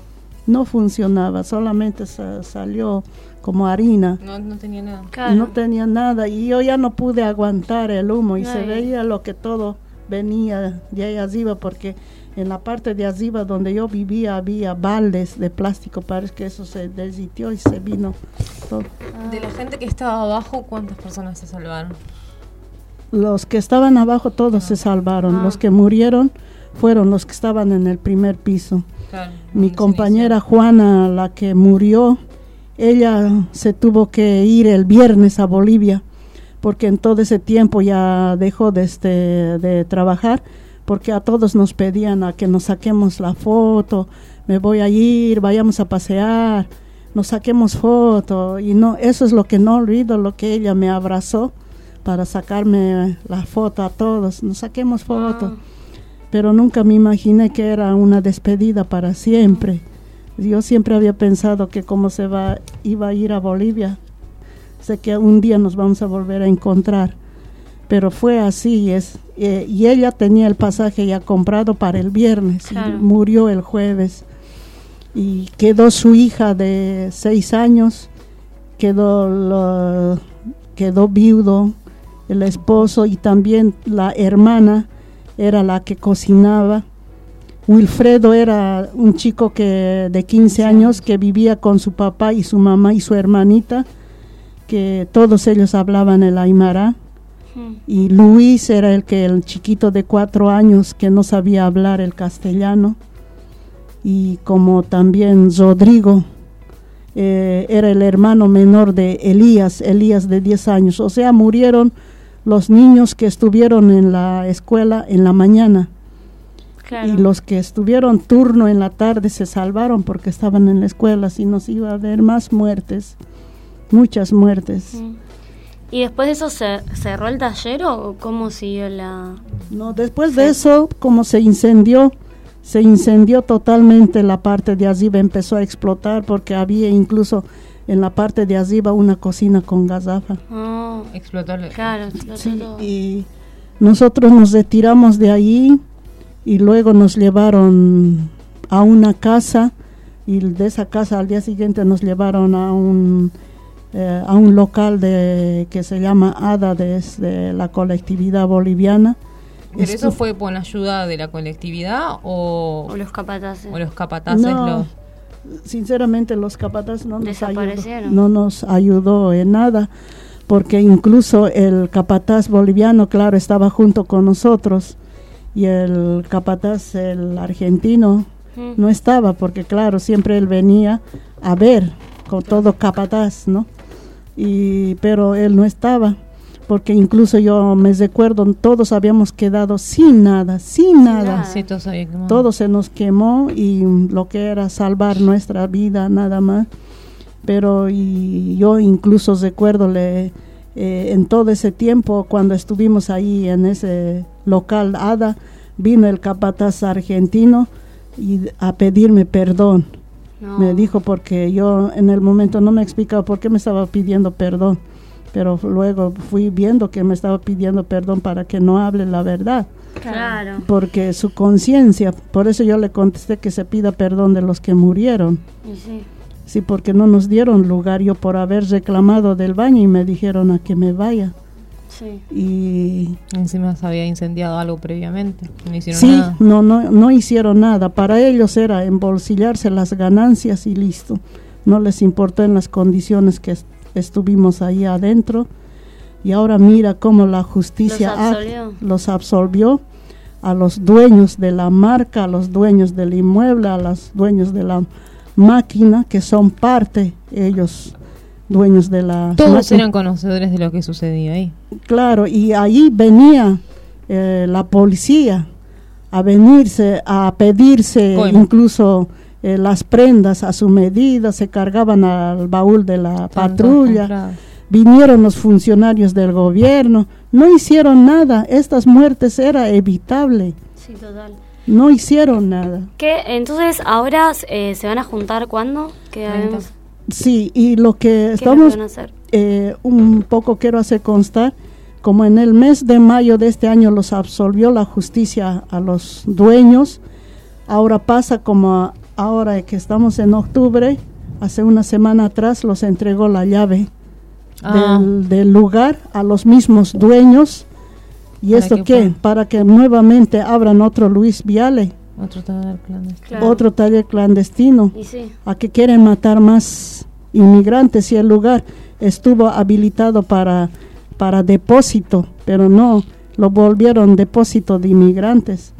No, funcionaba, solamente salió como harina. No, no tenía nada. No tenía nada y yo ya no pude aguantar el humo y se veía lo que todo venía de ahí arriba porque en la parte de arriba donde yo vivía había baldes de plástico, parece que eso se desitió y se vino todo. De la gente que estaba abajo, ¿cuántas personas se salvaron? Los que estaban abajo todos se salvaron, los ah. que murieron fueron los que estaban en el primer piso. Mi compañera Juana, la que murió, ella se tuvo que ir el viernes a Bolivia porque en todo ese tiempo ya dejó de, este, de trabajar, porque a todos nos pedían a que nos saquemos la foto, me voy a ir, vayamos a pasear, nos saquemos foto, y no, eso es lo que no olvido, lo que ella me abrazó para sacarme la foto a todos, nos saquemos foto, pero nunca me imaginé que era una despedida para siempre. Yo siempre había pensado que como se va, iba a ir a Bolivia, sé que un día nos vamos a volver a encontrar. Pero fue así, es, eh, y ella tenía el pasaje ya comprado para el viernes, y murió el jueves. Y quedó su hija de seis años, quedó, quedó viudo el esposo y también la hermana era la que cocinaba. Wilfredo era un chico que de 15 años que vivía con su papá y su mamá y su hermanita que todos ellos hablaban el aymara. Y Luis era el que el chiquito de cuatro años que no sabía hablar el castellano. Y como también Rodrigo eh, era el hermano menor de Elías, Elías de 10 años, o sea, murieron los niños que estuvieron en la escuela en la mañana. Y los que estuvieron turno en la tarde se salvaron porque estaban en la escuela, si nos iba a haber más muertes muchas muertes. ¿Y después de eso se cerró el taller o cómo siguió la...? No, después de eso, como se incendió, se incendió totalmente la parte de arriba, empezó a explotar porque había incluso en la parte de arriba una cocina con gasafa. Oh, explotó. Claro, sí, y nosotros nos retiramos de ahí y luego nos llevaron a una casa y de esa casa al día siguiente nos llevaron a un eh, a un local de que se llama ADA desde la colectividad boliviana. ¿Pero eso fue con ayuda de la colectividad o, o los capataces? O los capataces no, Sinceramente los capataces no nos, ayudó, no nos ayudó en nada, porque incluso el capataz boliviano, claro, estaba junto con nosotros y el capataz, el argentino, mm. no estaba, porque claro, siempre él venía a ver con todo capataz, ¿no? y pero él no estaba porque incluso yo me recuerdo todos habíamos quedado sin nada sin nada todo, se nos quemó y lo que era salvar nuestra vida nada más pero y yo incluso recuerdo le eh, en todo ese tiempo cuando estuvimos ahí en ese local ADA vino el capataz argentino y a pedirme perdón me dijo porque yo en el momento no me explicaba por qué me estaba pidiendo perdón, pero luego fui viendo que me estaba pidiendo perdón para que no hable la verdad. Claro. Porque su conciencia, por eso yo le contesté que se pida perdón de los que murieron. Sí. Sí, porque no nos dieron lugar yo por haber reclamado del baño y me dijeron a que me vaya. Y encima se había incendiado algo previamente. No hicieron sí, nada. no, no, no hicieron nada. Para ellos era embolsillarse las ganancias y listo. No les importó en las condiciones que estuvimos ahí adentro. Y ahora mira cómo la justicia los absolvió. a los dueños de la marca, a los dueños del inmueble, a los dueños de la máquina, que son parte ellos dueños de la... Todos eran conocedores de lo que sucedía ahí. Claro, y ahí venía eh, la policía a venirse, a pedirse incluso eh, las prendas a su medida, se cargaban al baúl de la patrulla, vinieron los funcionarios del gobierno, no hicieron nada, estas muertes era evitable. Sí, total. No hicieron nada. ¿Qué? Entonces, ahora eh, se van a juntar cuándo? ¿Qué Sí, y lo que estamos, eh, un poco quiero hacer constar, como en el mes de mayo de este año los absolvió la justicia a los dueños, ahora pasa como ahora que estamos en octubre, hace una semana atrás los entregó la llave ah. del, lugar a los mismos dueños. ¿Y esto qué? Para que nuevamente abran otro Luis Viale otro taller clandestino. Otro taller clandestino. A que quieren matar más inmigrantes y el lugar estuvo habilitado para, para depósito, pero no, lo volvieron depósito de inmigrantes.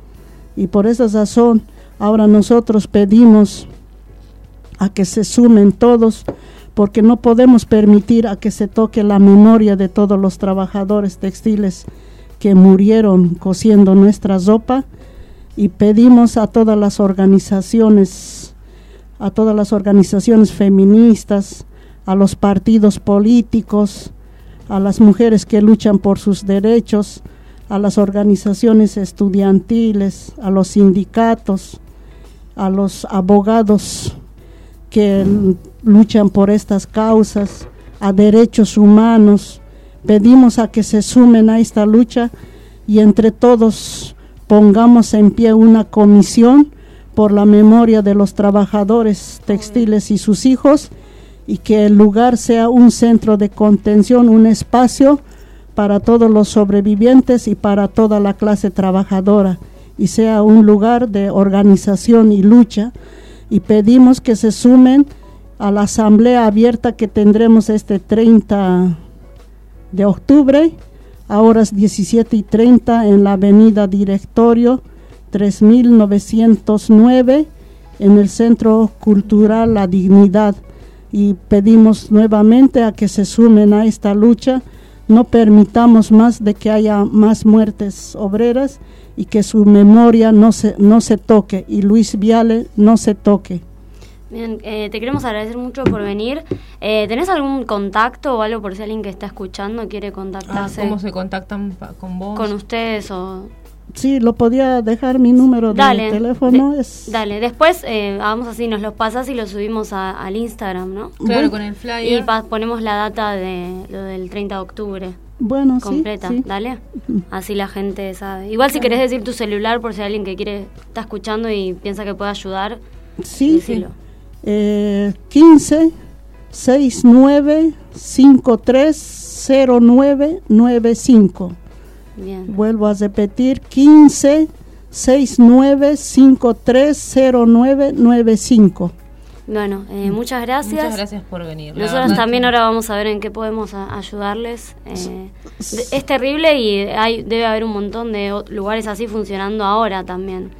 Y por esa razón, ahora nosotros pedimos a que se sumen todos, porque no podemos permitir a que se toque la memoria de todos los trabajadores textiles que murieron cosiendo nuestra ropa y pedimos a todas las organizaciones, a todas las organizaciones feministas, a los partidos políticos, a las mujeres que luchan por sus derechos, a las organizaciones estudiantiles, a los sindicatos, a los abogados que luchan por estas causas, a derechos humanos. Pedimos a que se sumen a esta lucha y entre todos pongamos en pie una comisión por la memoria de los trabajadores textiles y sus hijos y que el lugar sea un centro de contención, un espacio para todos los sobrevivientes y para toda la clase trabajadora y sea un lugar de organización y lucha. Y pedimos que se sumen a la asamblea abierta que tendremos este 30 de octubre a horas 17 y 30 en la avenida Directorio 3909 en el Centro Cultural La Dignidad y pedimos nuevamente a que se sumen a esta lucha. No permitamos más de que haya más muertes obreras y que su memoria no se, no se toque y Luis Viale no se toque. Bien, eh, te queremos agradecer mucho por venir. Eh, ¿Tenés algún contacto o algo por si alguien que está escuchando quiere contactarse? Ah, ¿Cómo se contactan con vos? Con ustedes o... Sí, lo podía dejar mi número de teléfono. es... Dale, después eh, vamos así, nos lo pasas y lo subimos al Instagram, ¿no? Claro, con el flyer. Y ponemos la data de lo del 30 de octubre. Bueno, completa, sí, dale. Así la gente sabe. Igual si querés decir tu celular por si alguien que quiere está escuchando y piensa que puede ayudar, sí, sí. Eh, 15 69 53 09 95. Bien. Vuelvo a repetir, 15 69 53 09 95. Bueno, eh, muchas gracias. Muchas gracias por venir. Nosotros verdad también que- ahora vamos a ver en qué podemos a- ayudarles. Eh, es terrible y hay, debe haber un montón de lugares así funcionando ahora también.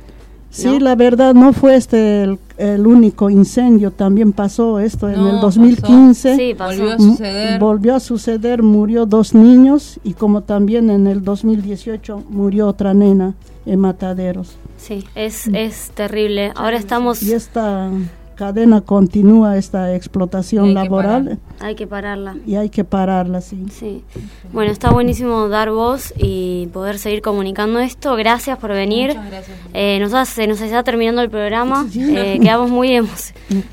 Sí, la verdad no fue este el, el único incendio, también pasó esto en No, el 2015. pasó. Sí, pasó. Volvió a M- suceder. Volvió a suceder, murió dos niños y como también en el 2018 murió otra nena en Mataderos. Sí, es, es terrible. Ahora estamos... Y esta cadena continúa, esta explotación Hay laboral. Hay que pararla. y hay que pararla, sí. Sí. Bueno, está buenísimo dar voz y poder seguir comunicando esto. Gracias por venir. Muchas gracias. Eh, nos se nos está terminando el programa. Eh, quedamos muy emo-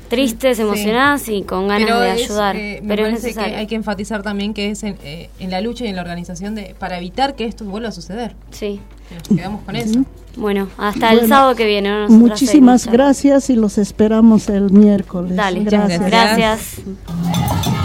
tristes, emocionadas y con ganas Pero de es, ayudar. eh, me pero es necesario. que hay que enfatizar también que es en, eh, en la lucha y en la organización de para evitar que esto vuelva a suceder. Sí. Nos quedamos con eso. Bueno, hasta el Bueno, sábado que viene. ¿no? Muchísimas gracias y los esperamos el miércoles. Dale, gracias. gracias.